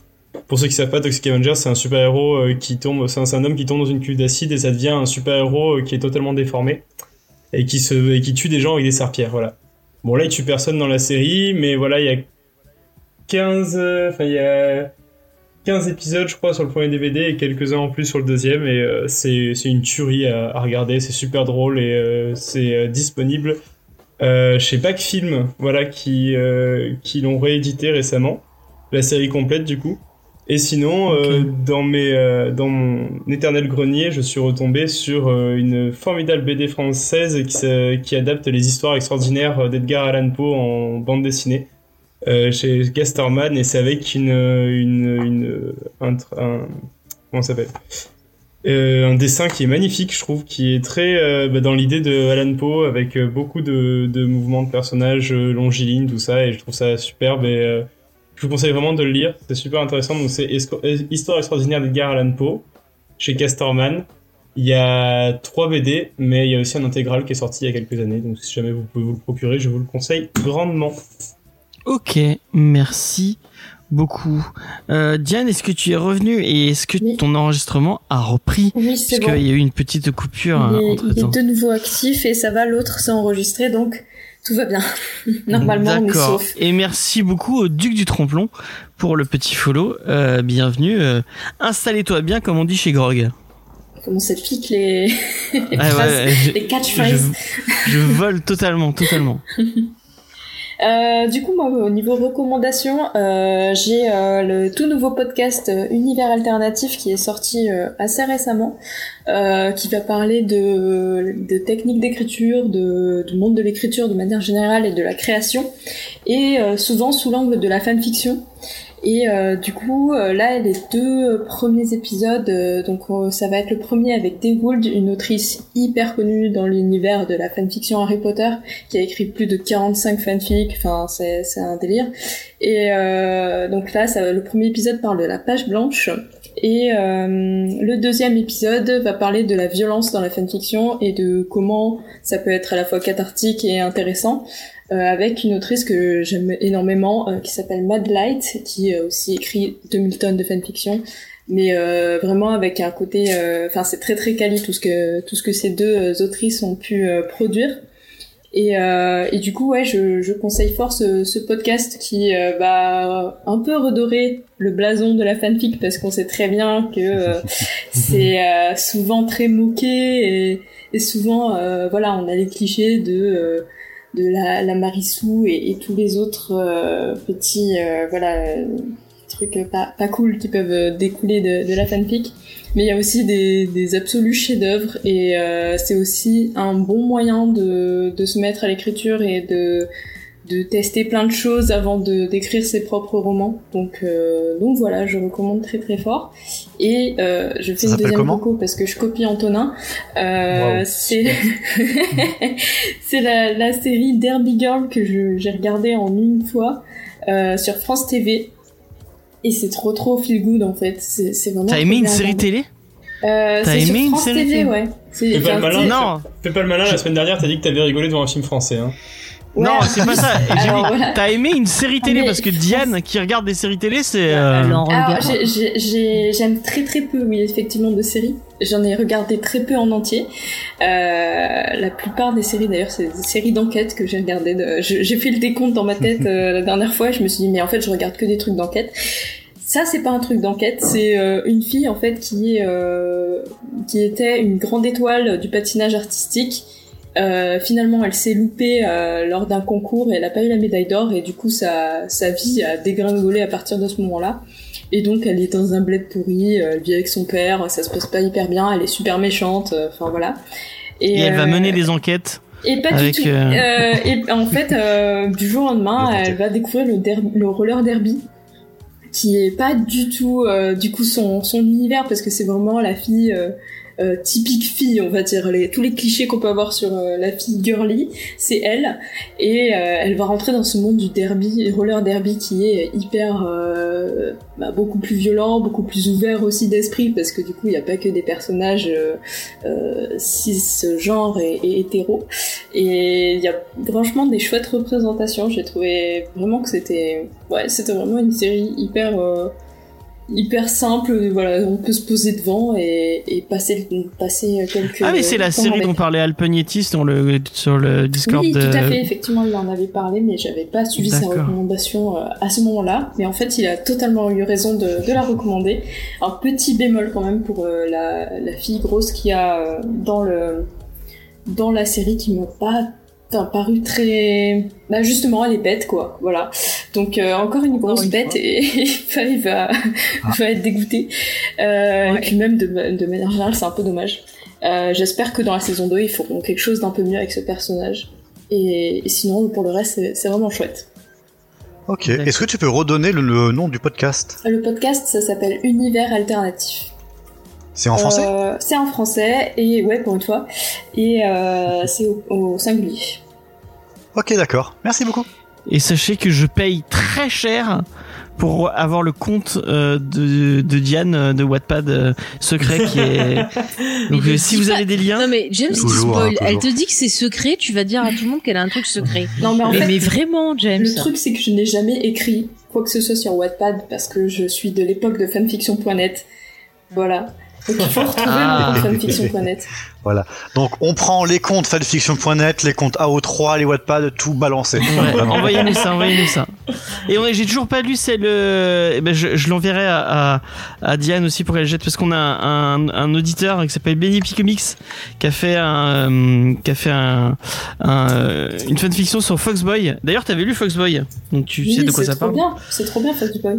Pour ceux qui savent pas, Toxic Avengers, c'est un super-héros qui tombe, c'est un, un homme qui tombe dans une cuve d'acide et ça devient un super-héros qui est totalement déformé et qui se, et qui tue des gens avec des serpillères, voilà. Bon, là, il tue personne dans la série, mais voilà, il y a 15, euh, enfin, il y a 15 épisodes, je crois, sur le premier DVD et quelques-uns en plus sur le deuxième et euh, c'est, une tuerie à, regarder, c'est super drôle et euh, c'est euh, disponible chez Pack Film, voilà, qui, qui l'ont réédité récemment, la série complète du coup. Et sinon, euh, dans mes, euh, dans mon éternel grenier, je suis retombé sur euh, une formidable BD française qui, adapte les histoires extraordinaires d'Edgar Allan Poe en bande dessinée chez Gasterman et c'est avec une, une, une un, comment ça s'appelle? Un dessin qui est magnifique, je trouve, qui est très bah, dans l'idée de Alan Poe avec beaucoup de, de mouvements de personnages longilignes, tout ça, et je trouve ça superbe. Et je vous conseille vraiment de le lire, c'est super intéressant. Donc c'est euh, Histoire extraordinaire d'Edgar Allan Poe chez Castorman. Il y a trois BD, mais il y a aussi un intégral qui est sorti il y a quelques années. Donc si jamais vous pouvez vous le procurer, je vous le conseille grandement. Ok, merci beaucoup. Euh, Diane, est-ce que tu es revenue et est-ce que Oui. ton enregistrement a repris? Oui, c'est Parce bon. qu'il y a eu une petite coupure Il est, entre il est temps. de nouveau actif et ça va, l'autre s'est enregistré, donc tout va bien. Normalement, on est sauf. Et merci beaucoup au Duc du Tromplon pour le petit follow. Euh, bienvenue. Euh, Installez-toi bien, comme on dit chez Grog. Comment ça pique les, les Ah phrases, ouais, je, les catchphrases. je, je vole totalement, totalement. Euh, du coup, moi, au niveau recommandation, euh, j'ai euh, le tout nouveau podcast Univers Alternatif qui est sorti assez récemment, qui va parler de, de techniques d'écriture, de, du monde de l'écriture de manière générale et de la création, et souvent sous l'angle de la fanfiction. Et euh, du coup, euh, là, les deux premiers épisodes, euh, donc euh, ça va être le premier avec Wood, une autrice hyper connue dans l'univers de la fanfiction Harry Potter, qui a écrit plus de 45 fanfics, enfin c'est un délire. Et euh, donc là, ça, le premier épisode parle de la page blanche. Et euh, le deuxième épisode va parler de la violence dans la fanfiction et de comment ça peut être à la fois cathartique et intéressant, euh, avec une autrice que j'aime énormément, euh, qui s'appelle Mad Light, qui a aussi écrit 2000 tonnes de fanfiction, mais euh, vraiment avec un côté, euh, enfin c'est très très quali tout ce que tout ce que ces deux euh, autrices ont pu euh, produire. Et, euh, et du coup, ouais, je, je conseille fort ce, ce podcast qui euh, va un peu redorer le blason de la fanfic parce qu'on sait très bien que euh, c'est euh, souvent très moqué et, et souvent, euh, voilà, on a les clichés de euh, de la, Marissou et, tous les autres euh, petits, euh, voilà, trucs pas, pas cool qui peuvent découler de, la fanfic. Mais il y a aussi des, des absolus chefs-d'œuvre et euh, c'est aussi un bon moyen de, de se mettre à l'écriture et de de tester plein de choses avant de d'écrire ses propres romans. Donc euh, donc voilà, je recommande très très fort. Et euh, je fais Ça une deuxième coco parce que je copie Antonin. Euh, Wow. C'est c'est la, la série Derby Girl que je- j'ai regardée en une fois euh, sur France TV. Et c'est trop trop feel good en fait. C'est c'est vraiment. T'as aimé une bien série télé? Euh, T'as sur aimé une France série TV, télé? ouais. Fais pas le malin. Non, Fais pas le malin, la semaine dernière, t'as dit que t'avais rigolé devant un film français. Hein. Ouais. non, c'est pas ça. Alors, voilà. T'as aimé une série télé Mais- parce que Diane, qui regarde des séries télé, c'est. euh, j'aime très très peu, oui, effectivement, de séries. J'en ai regardé très peu en entier. Euh, la plupart des séries, d'ailleurs, c'est des séries d'enquête que j'ai regardées. De... J'ai fait le décompte dans ma tête euh, la dernière fois. et Je me suis dit, mais en fait, je regarde que des trucs d'enquête. Ça, c'est pas un truc d'enquête. C'est euh, une fille, en fait, qui est euh, qui était une grande étoile du patinage artistique. Euh, finalement, elle s'est loupée euh, lors d'un concours et elle a pas eu la médaille d'or et du coup, sa, sa vie a dégringolé à partir de ce moment-là. Et donc, elle est dans un bled pourri, euh, elle vit avec son père, ça se passe pas hyper bien, elle est super méchante, euh, enfin voilà. Et elle va mener les enquêtes. et pas avec, du tout. euh, Euh, et en fait, euh, du jour au lendemain, Le elle va découvrir le, roller derby, qui est pas du tout, euh, du coup, son, son univers, parce que c'est vraiment la fille euh, typique fille, on va dire. Les, tous les clichés qu'on peut avoir sur euh, la fille girly, c'est elle. Et euh, elle va rentrer dans ce monde du derby, roller derby, qui est hyper, euh, bah, beaucoup plus violent, beaucoup plus ouvert aussi d'esprit, parce que du coup, il n'y a pas que des personnages euh, cisgenres et, et hétéros. Et il y a franchement des chouettes représentations. J'ai trouvé vraiment que c'était, ouais, c'était vraiment une série hyper, hyper simple. Voilà, on peut se poser devant et, et passer, passer quelques. Ah, mais c'est la série avec. dont parlait Alpegnetti sur le, sur le Discord Oui, tout à fait. Effectivement, il en avait parlé, mais j'avais pas suivi sa recommandation euh, à ce moment-là. Mais en fait, il a totalement eu raison de, de la recommander. Un petit bémol quand même pour euh, la, la fille grosse qui a euh, dans le dans la série qui m'a pas enfin, paru très bah justement elle est bête quoi. Voilà. Donc euh, encore une grosse une bête fois. et il va va être dégoûté. Euh, et puis même de, de manière générale c'est un peu dommage. Euh, j'espère que dans la saison 2 ils feront quelque chose d'un peu mieux avec ce personnage. Et, et sinon pour le reste c'est- vraiment chouette. Ok. Est-ce que tu peux redonner le, le nom du podcast? Le podcast ça s'appelle Univers Alternatif C'est en français Euh, c'est en français et ouais pour une fois et euh, c'est au, au singulier Ok, d'accord. Merci beaucoup. Et sachez que je paye très cher pour avoir le compte euh, de, de Diane de Wattpad euh, secret qui est. Donc euh, si vous pas- avez des liens. Non mais James Toujours, spoil, hein, elle te dit que c'est secret, tu vas dire à tout le monde qu'elle a un truc secret. non mais en fait mais vraiment James. Le truc, c'est que je n'ai jamais écrit quoi que ce soit sur Wattpad parce que je suis de l'époque de fanfiction.net. Voilà. Donc il faut retrouver Ah. fanfiction.net. Donc, on prend les comptes fanfiction.net, les comptes AO3, les Wattpad, tout balancé. Ouais, envoyez-nous ça, envoyez-nous ça. Et j'ai toujours pas lu, c'est le. eh ben, je je l'enverrai à, à, à Diane aussi pour qu'elle jette parce qu'on a un, un auditeur qui s'appelle Benny Comics qui a fait un, euh, qui a fait un, un, euh, une fanfiction sur Foxboy. D'ailleurs, t'avais lu Foxboy, donc tu sais Oui, de quoi c'est ça trop parle. bien. C'est trop bien, Fuckboy.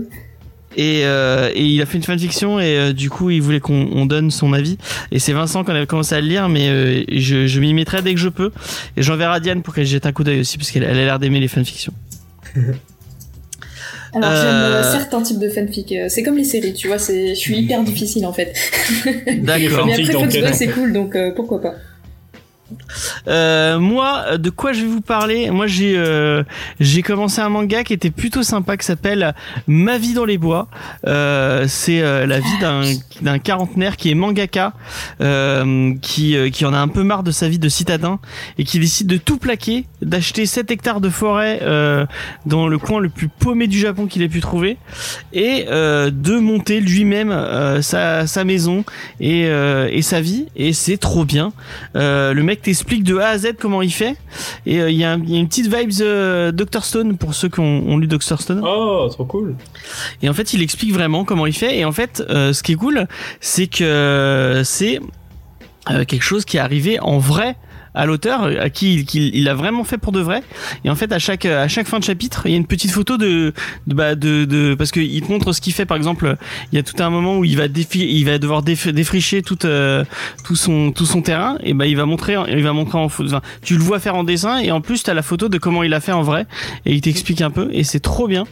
Et, euh, et il a fait une fanfiction et euh, du coup il voulait qu'on on donne son avis. Et c'est Vincent qu'on avait commencé à le lire, mais euh, je, je m'y mettrai dès que je peux. Et j'enverrai à Diane pour qu'elle jette un coup d'œil aussi parce qu'elle elle a l'air d'aimer les fanfictions. Alors Euh. j'aime certains types de fanfic. C'est comme les séries, tu vois. C'est, je suis hyper difficile en fait. D'accord. Mais après c'est cool, donc euh, pourquoi pas. Euh, moi, de quoi je vais vous parler? Moi, j'ai euh, j'ai commencé un manga qui était plutôt sympa, qui s'appelle Ma vie dans les bois. Euh, c'est euh, la vie d'un d'un quarantenaire qui est mangaka, euh, qui euh, qui en a un peu marre de sa vie de citadin et qui décide de tout plaquer, d'acheter 7 hectares de forêt dans le coin le plus paumé du Japon qu'il ait pu trouver et de monter lui-même sa sa maison et et sa vie. Et c'est trop bien. Le mec t'explique de A à Z comment il fait. Et euh, il y, a y une petite vibes euh, Dr Stone pour ceux qui ont, ont lu Dr Stone. Oh, trop cool. Et en fait, il explique vraiment comment il fait. Et en fait, euh, ce qui est cool, c'est que c'est euh, quelque chose qui est arrivé en vrai à l'auteur à qui il, qu'il- il a vraiment fait pour de vrai. Et en fait à chaque à chaque fin de chapitre il y a une petite photo de de bah, de, de parce que il te montre ce qu'il fait par exemple il y a tout un moment où il va défi, il va devoir déf- défricher tout euh, tout son tout son terrain. Et bah il va montrer il va montrer en enfin, tu le vois faire en dessin et en plus tu as la photo de comment il a fait en vrai. Et il t'explique un peu et c'est trop bien.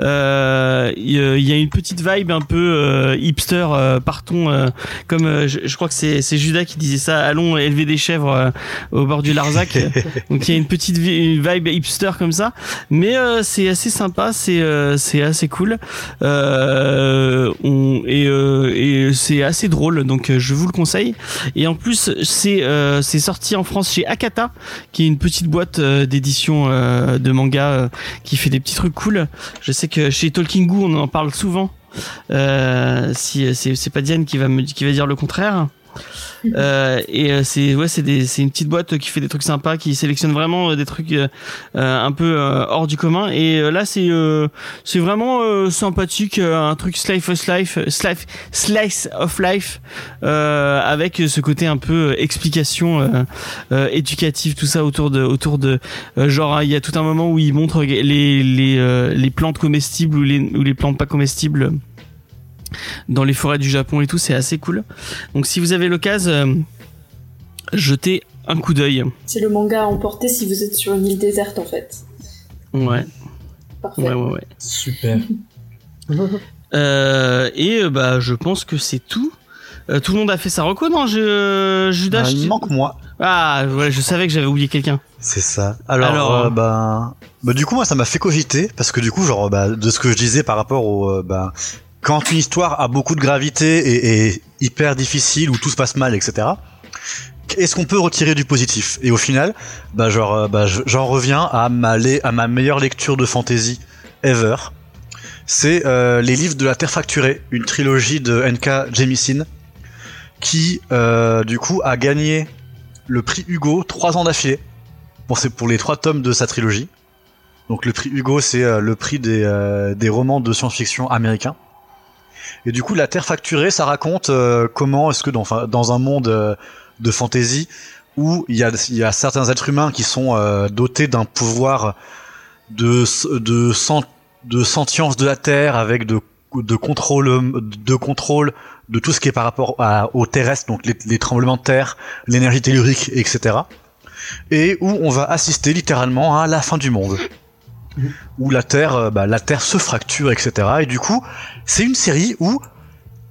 Euh, il y a- il y a une petite vibe un peu euh, hipster euh, partons euh, comme euh, je, je crois que c'est Judas qui disait ça. Allons élever des chèvres euh, au bord du Larzac. Donc il y a une petite vibe hipster comme ça. Mais euh, c'est assez sympa c'est euh, c'est assez cool. Euh, on, et euh, et c'est assez drôle. Donc euh, je vous le conseille. Et en plus c'est euh, c'est sorti en France chez Akata qui est une petite boîte d'édition euh, de manga qui fait des petits trucs cool. Je sais que chez Talking Goo on en parle souvent. Euh, si c'est c'est pas Diane qui va me qui va dire le contraire euh, et euh, c'est ouais c'est une petite boîte qui fait des trucs sympas qui sélectionne vraiment euh, des trucs un peu hors du commun. Et là c'est c'est vraiment sympathique un truc slice of life slice slice of life avec ce côté un peu explication éducative tout ça autour de autour de genre il y a tout un moment où il montre les les les plantes comestibles ou les ou les plantes pas comestibles dans les forêts du Japon et tout, c'est assez cool. Donc si vous avez l'occasion, euh, jetez un coup d'œil. C'est le manga à emporter si vous êtes sur une île déserte en fait. Ouais, Parfait. ouais, ouais, ouais. Super. Euh, et euh, bah, je pense que c'est tout. Euh, tout le monde a fait sa reco, non je, Judas Ah, je- il manque moi. Ah, ouais, je savais que j'avais oublié quelqu'un. C'est ça. Alors, Alors, euh, euh, ben, bah, du coup, moi, ça m'a fait cogiter parce que du coup, genre, bah, de ce que je disais par rapport au, ben, quand une histoire a beaucoup de gravité et est hyper difficile où tout se passe mal, etc. Est-ce qu'on peut retirer du positif? Et au final, bah, genre, euh, bah, je- j'en reviens à ma, meilleure lecture de fantasy ever. C'est euh, les livres de la Terre fracturée, une trilogie de N.K. Jemisin, qui euh, du coup a gagné le prix Hugo trois ans d'affilée. Bon, c'est pour les trois tomes de sa trilogie. Donc le prix Hugo, c'est le prix des, des romans de science-fiction américains. Et du coup, La Terre fracturée, ça raconte euh, comment est-ce que dans, un monde euh, de fantasy où il y a, certains êtres humains qui sont euh, dotés d'un pouvoir de, de, de sentience de la Terre avec de, de contrôle de contrôle de tout ce qui est par rapport à, au terrestre, donc les, les tremblements de terre, l'énergie tellurique, etc. Et où on va assister littéralement à la fin du monde. Où la Terre, euh, bah, la Terre se fracture, etc. Et du coup, c'est une série où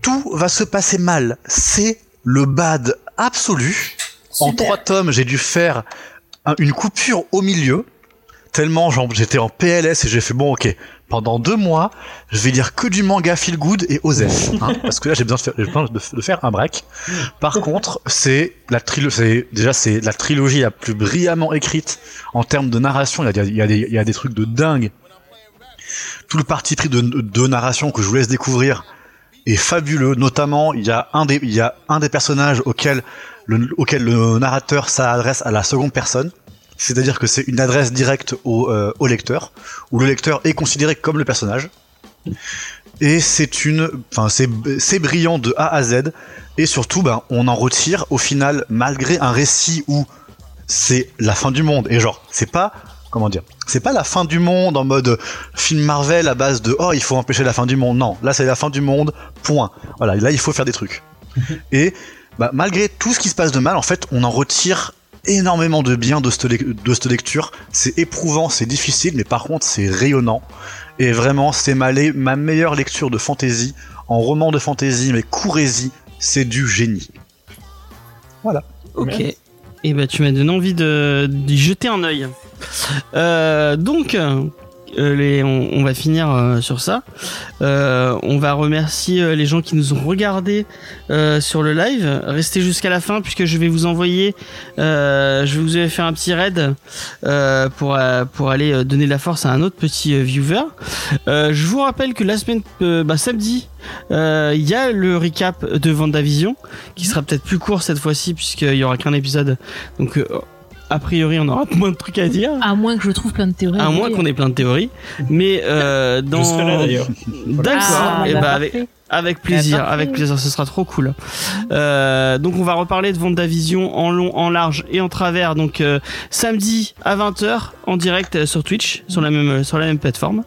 tout va se passer mal. C'est le bad absolu. En trois tomes, j'ai dû faire un- une coupure au milieu. Tellement j'étais en PLS et j'ai fait bon ok pendant deux mois je vais lire que du manga feel good et Osef hein, parce que là j'ai besoin, de faire, j'ai besoin de, de faire un break. Par contre c'est la trilogie déjà c'est la trilogie la plus brillamment écrite en termes de narration. Il y a, il y a des, il y a des trucs de dingue. Tout le parti pris de, de narration que je vous laisse découvrir est fabuleux notamment il y a un des il y a un des personnages auquel le, auquel le narrateur s'adresse à la seconde personne c'est-à-dire que c'est une adresse directe au, euh, au lecteur, où le lecteur est considéré comme le personnage. Et c'est une, enfin c'est c'est brillant de A à Z, et surtout, ben, on en retire au final, malgré un récit où c'est la fin du monde, et genre, c'est pas, comment dire, c'est pas la fin du monde en mode film Marvel à base de oh il faut empêcher la fin du monde, non, là c'est la fin du monde, point. Voilà, là il faut faire des trucs. et bah, malgré tout ce qui se passe de mal, en fait, on en retire énormément de bien de cette, lec- de cette lecture. C'est éprouvant, c'est difficile, mais par contre c'est rayonnant. Et vraiment, c'est ma, le- ma meilleure lecture de fantasy, en roman de fantasy, mais courez-y, c'est du génie. Ok. Merci. Et bah tu m'as donné envie de d'y jeter un œil. Euh, donc les, on, va finir euh, sur ça. Euh, on va remercier euh, les gens qui nous ont regardés euh, sur le live. Restez jusqu'à la fin puisque je vais vous envoyer, euh, je vous faire un petit raid euh, pour euh, aller euh, donner de la force à un autre petit euh, viewer. Euh, je vous rappelle que la semaine, euh, bah, samedi, euh, il y a le recap de Vendavision qui sera peut-être plus court cette fois-ci puisqu'il y aura qu'un épisode. Donc euh, a priori on aura moins de trucs à dire. À moins que je trouve plein de théories. À moins qu'on ait plein de théories, mais euh, dans Je serai là d'ailleurs. D'accord. Ah, et bah, bah avec. Avec plaisir, avec plaisir, ce sera trop cool. Euh, donc on va reparler de Vendavision en long, en large et en travers. Donc euh, samedi à 20h en direct sur Twitch, sur la même sur la même plateforme.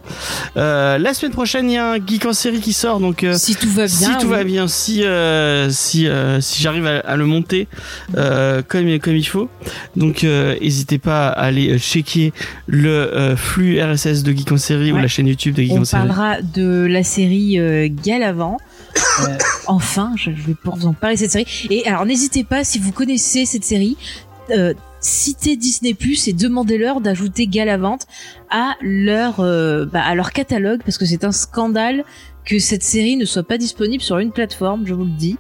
Euh, la semaine prochaine, il y a un geek en série qui sort. Donc euh, Si tout va bien. si tout oui. va bien, si euh, si euh, si j'arrive à, à le monter euh, comme comme il faut, donc euh, n'hésitez pas à aller checker le flux RSS de Geek en série ou la chaîne YouTube de Geek On en série. parlera de la série euh, Galavant. Euh, enfin, je je vais pouvoir vous en parler de cette série. Et alors, n'hésitez pas, si vous connaissez cette série, euh, citez Disney Plus et demandez-leur d'ajouter Galavant à leur euh, bah, à leur catalogue parce que c'est un scandale que cette série ne soit pas disponible sur une plateforme, je vous le dis.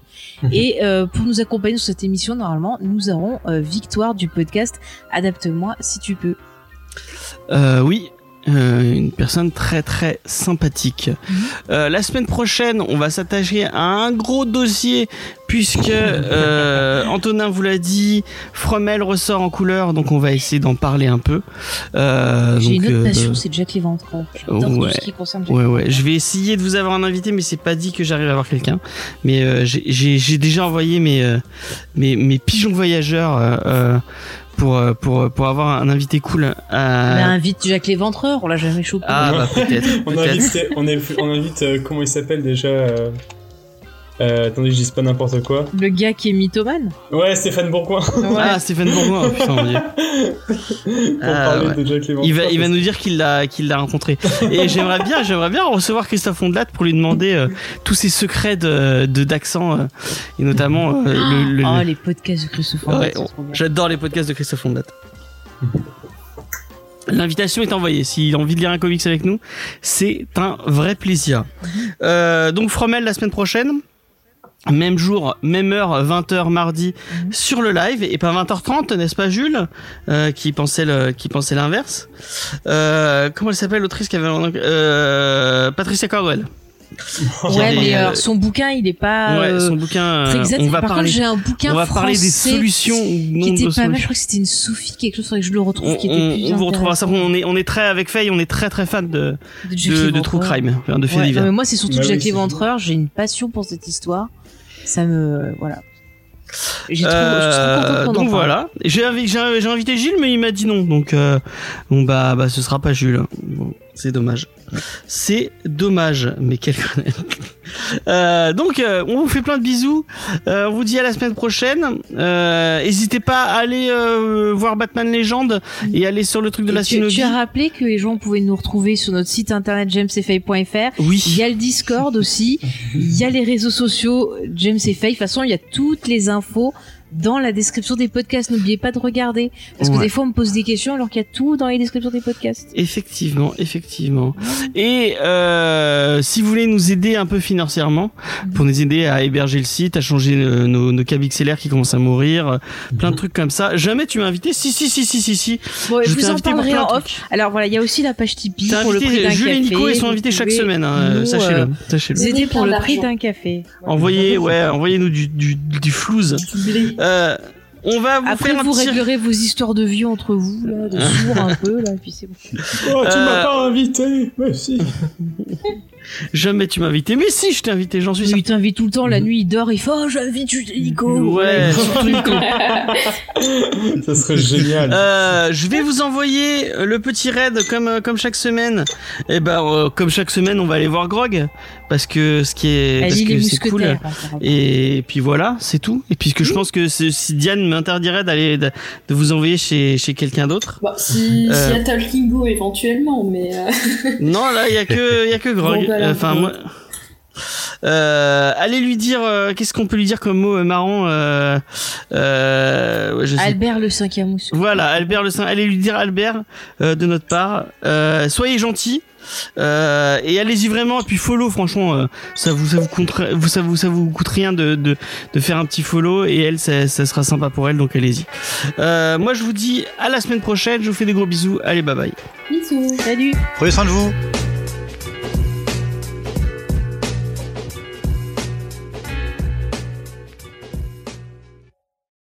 Et euh, pour nous accompagner sur cette émission, normalement, nous aurons euh, Victoire du podcast Adapte-moi si tu peux. Euh, oui. Euh, une personne très très sympathique. Mhm. Euh, la semaine prochaine, on va s'attacher à un gros dossier puisque euh, Antonin vous l'a dit, Fromel ressort en couleur, donc on va essayer d'en parler un peu. Euh, J'ai une autre euh, passion, c'est Jack l'Éventreur. Ouais. tout ce qui concerne Jack Ouais ouais, je vais essayer de vous avoir un invité, mais c'est pas dit que j'arrive à avoir quelqu'un. Mais euh, j'ai- déjà envoyé mes mes, mes pigeons voyageurs euh, euh, pour euh, pour pour avoir un invité cool. On À... invite Jacques l'Éventreur, on l'a jamais chopé. Ah bah peut-être. On invite, on, invite euh, comment il s'appelle déjà euh, Attendez, je dise pas n'importe quoi. Le gars qui est mythomane. Ouais, Stéphane Bourgoin. Ah Stéphane Bourgoin, oh, putain mon dieu. Pour Ah, parler ouais. de Jack. Il va, il va nous dire qu'il l'a, qu'il l'a rencontré. Et j'aimerais bien, j'aimerais bien recevoir Christophe Ondelat pour lui demander euh, tous ses secrets de, de d'accent euh, et notamment euh, le, le- Oh, les podcasts de Christophe Ouais, Ondelat, on-. J'adore les podcasts de Christophe Ondelat. L'invitation est envoyée. S'il a envie de lire un comics avec nous, c'est un vrai plaisir. Euh, donc Fromel la semaine prochaine. Même jour, même heure, 20h mardi sur le live et pas 20h30, n'est-ce pas Jules euh, qui pensait le, qui pensait l'inverse. Euh, comment elle s'appelle l'autrice qui avait euh, Patricia Cordwell. Ouais, mais euh, euh, son bouquin, il est pas. ouais, euh, son bouquin. euh, exact. on va Par parler. contre, j'ai un bouquin on va parler des solutions ou qui était de pas mal. Je crois que c'était une Sophie quelque chose. Faudrait que je le retrouve. On, qui était on- plus on vous retrouvera ça. On est, on est très avec Faye, on est très très fan de, de. True Crime, enfin, de Ouais, non, mais moi, c'est surtout Bah oui, Jack c'est l'Éventreur. J'ai une passion pour cette histoire. Ça me. Voilà. J'ai trop, Euh, donc voilà. J'ai invi- j'ai j'ai invité Gilles, mais il m'a dit non. Donc euh, bon bah bah ce sera pas Jules. Bon, c'est dommage. C'est dommage, mais quel euh, Donc euh, on vous fait plein de bisous. Euh, on vous dit à la semaine prochaine. Euh, N'hésitez pas à aller euh, voir Batman Légende et aller sur le truc de Et la tu, tu as rappelé que les gens pouvaient nous retrouver sur notre site internet jamesfay.fr. Il Oui. y a le Discord aussi. Il y a les réseaux sociaux James et Faye. De toute façon, il y a toutes les infos dans la description des podcasts. N'oubliez pas de regarder. Parce que Ouais. des fois, on me pose des questions alors qu'il y a tout dans les descriptions des podcasts. Effectivement, effectivement. Et euh, si vous voulez nous aider un peu financièrement, pour nous aider à héberger le site, à changer euh, nos, nos câbles XLR qui commencent à mourir, euh, plein de trucs comme ça. Jamais tu m'as invité Si, si, si, si, si, si. Bon, Je vous en invité parlerai en off. Alors voilà, il y a aussi la page Tipeee pour le prix invité d'un Jules café. et Nico, ils sont invités chaque semaine, hein, sachez-le. euh, sachez-le. pour le prix d'un café. Envoyez, ouais, envoyez-nous du, du, du flouze. Du blé. Euh, on va vous Après, faire un vous petit... réglerez vos histoires de vie entre vous, là, de sourds un peu, là, puis c'est bon. Oh, tu Euh, m'as pas invité Mais si Jamais tu m'as invité. Mais si, je t'ai invité, j'en suis Il t'invite tout le temps, la nuit, il dort, il fait, oh, j'invite Nico. Ouais, surtout Nico. Ça serait génial. Euh, je vais vous envoyer le petit raid comme euh, comme chaque semaine. Et ben euh, comme chaque semaine, on va aller voir Grog parce que ce qui est parce que c'est cool. Et puis voilà, c'est tout. Et puisque je pense que si Diane m'interdirait d'aller de, de vous envoyer chez chez quelqu'un d'autre. Bah, si, Euh. s'il y a Talkingo éventuellement, mais euh, Non, là il y a que il y a que Grog. Bon, bah, alors, Enfin moi. Euh, allez lui dire euh, qu'est-ce qu'on peut lui dire comme mot euh, marrant euh, euh, ouais, je sais Albert le cinquième mousquetaire. Voilà, Albert le Saint. Allez lui dire Albert euh, de notre part. Euh, soyez gentil. Euh, et allez-y vraiment et puis follow franchement euh, ça vous ça vous coûte vous ça vous ça vous coûte rien de, de, de faire un petit follow et elle ça, ça sera sympa pour elle donc allez-y euh, moi je vous dis à la semaine prochaine je vous fais des gros bisous allez bye bye bisous. Salut Prenez soin de vous.